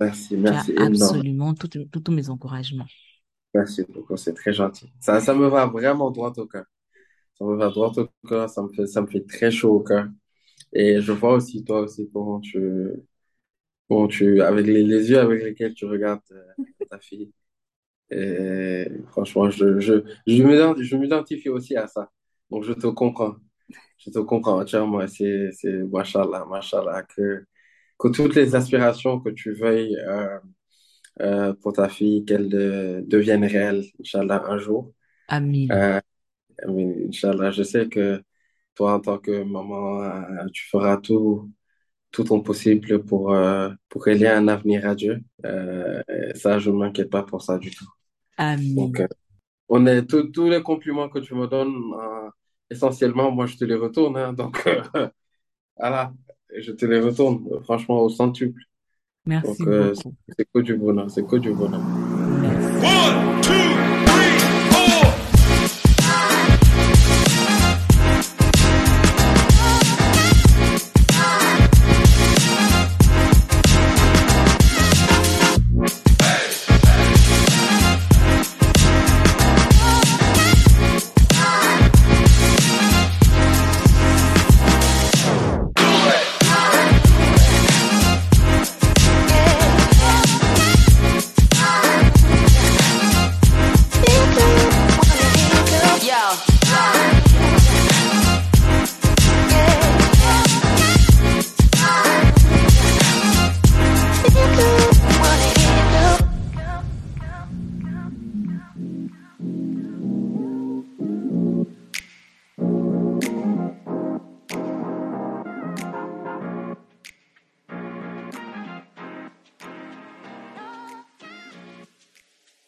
Merci, Tu as merci absolument tous mes encouragements. Merci beaucoup, c'est très gentil. Ça, ça me va vraiment droit au cœur. Ça me va droit au cœur, ça me fait, ça me fait très chaud au cœur. Et je vois aussi, toi aussi, comment tu, comment tu, avec les, les yeux avec lesquels tu regardes euh, ta fille. Et franchement, je, je, je m'ident- je m'identifie aussi à ça. Donc, je te comprends. Je te comprends entièrement. C'est, c'est, machallah, machallah, que, que toutes les aspirations que tu veuilles, euh, euh, pour ta fille, qu'elles de- deviennent réelles, Inch'Allah, un jour. Amin. Euh, Inch'Allah, je sais que toi, en tant que maman, euh, tu feras tout, tout ton possible pour, euh, pour qu'il y ait un avenir à Dieu. Euh, ça, je ne m'inquiète pas pour ça du tout. Donc, Amin. euh, on est, tous tous les compliments que tu me donnes, euh, essentiellement, moi, je te les retourne. hein. donc, euh, voilà, je te les retourne, franchement, au centuple. Donc, Merci euh, beaucoup. c'est que du bonheur, c'est que du bonheur. One, two,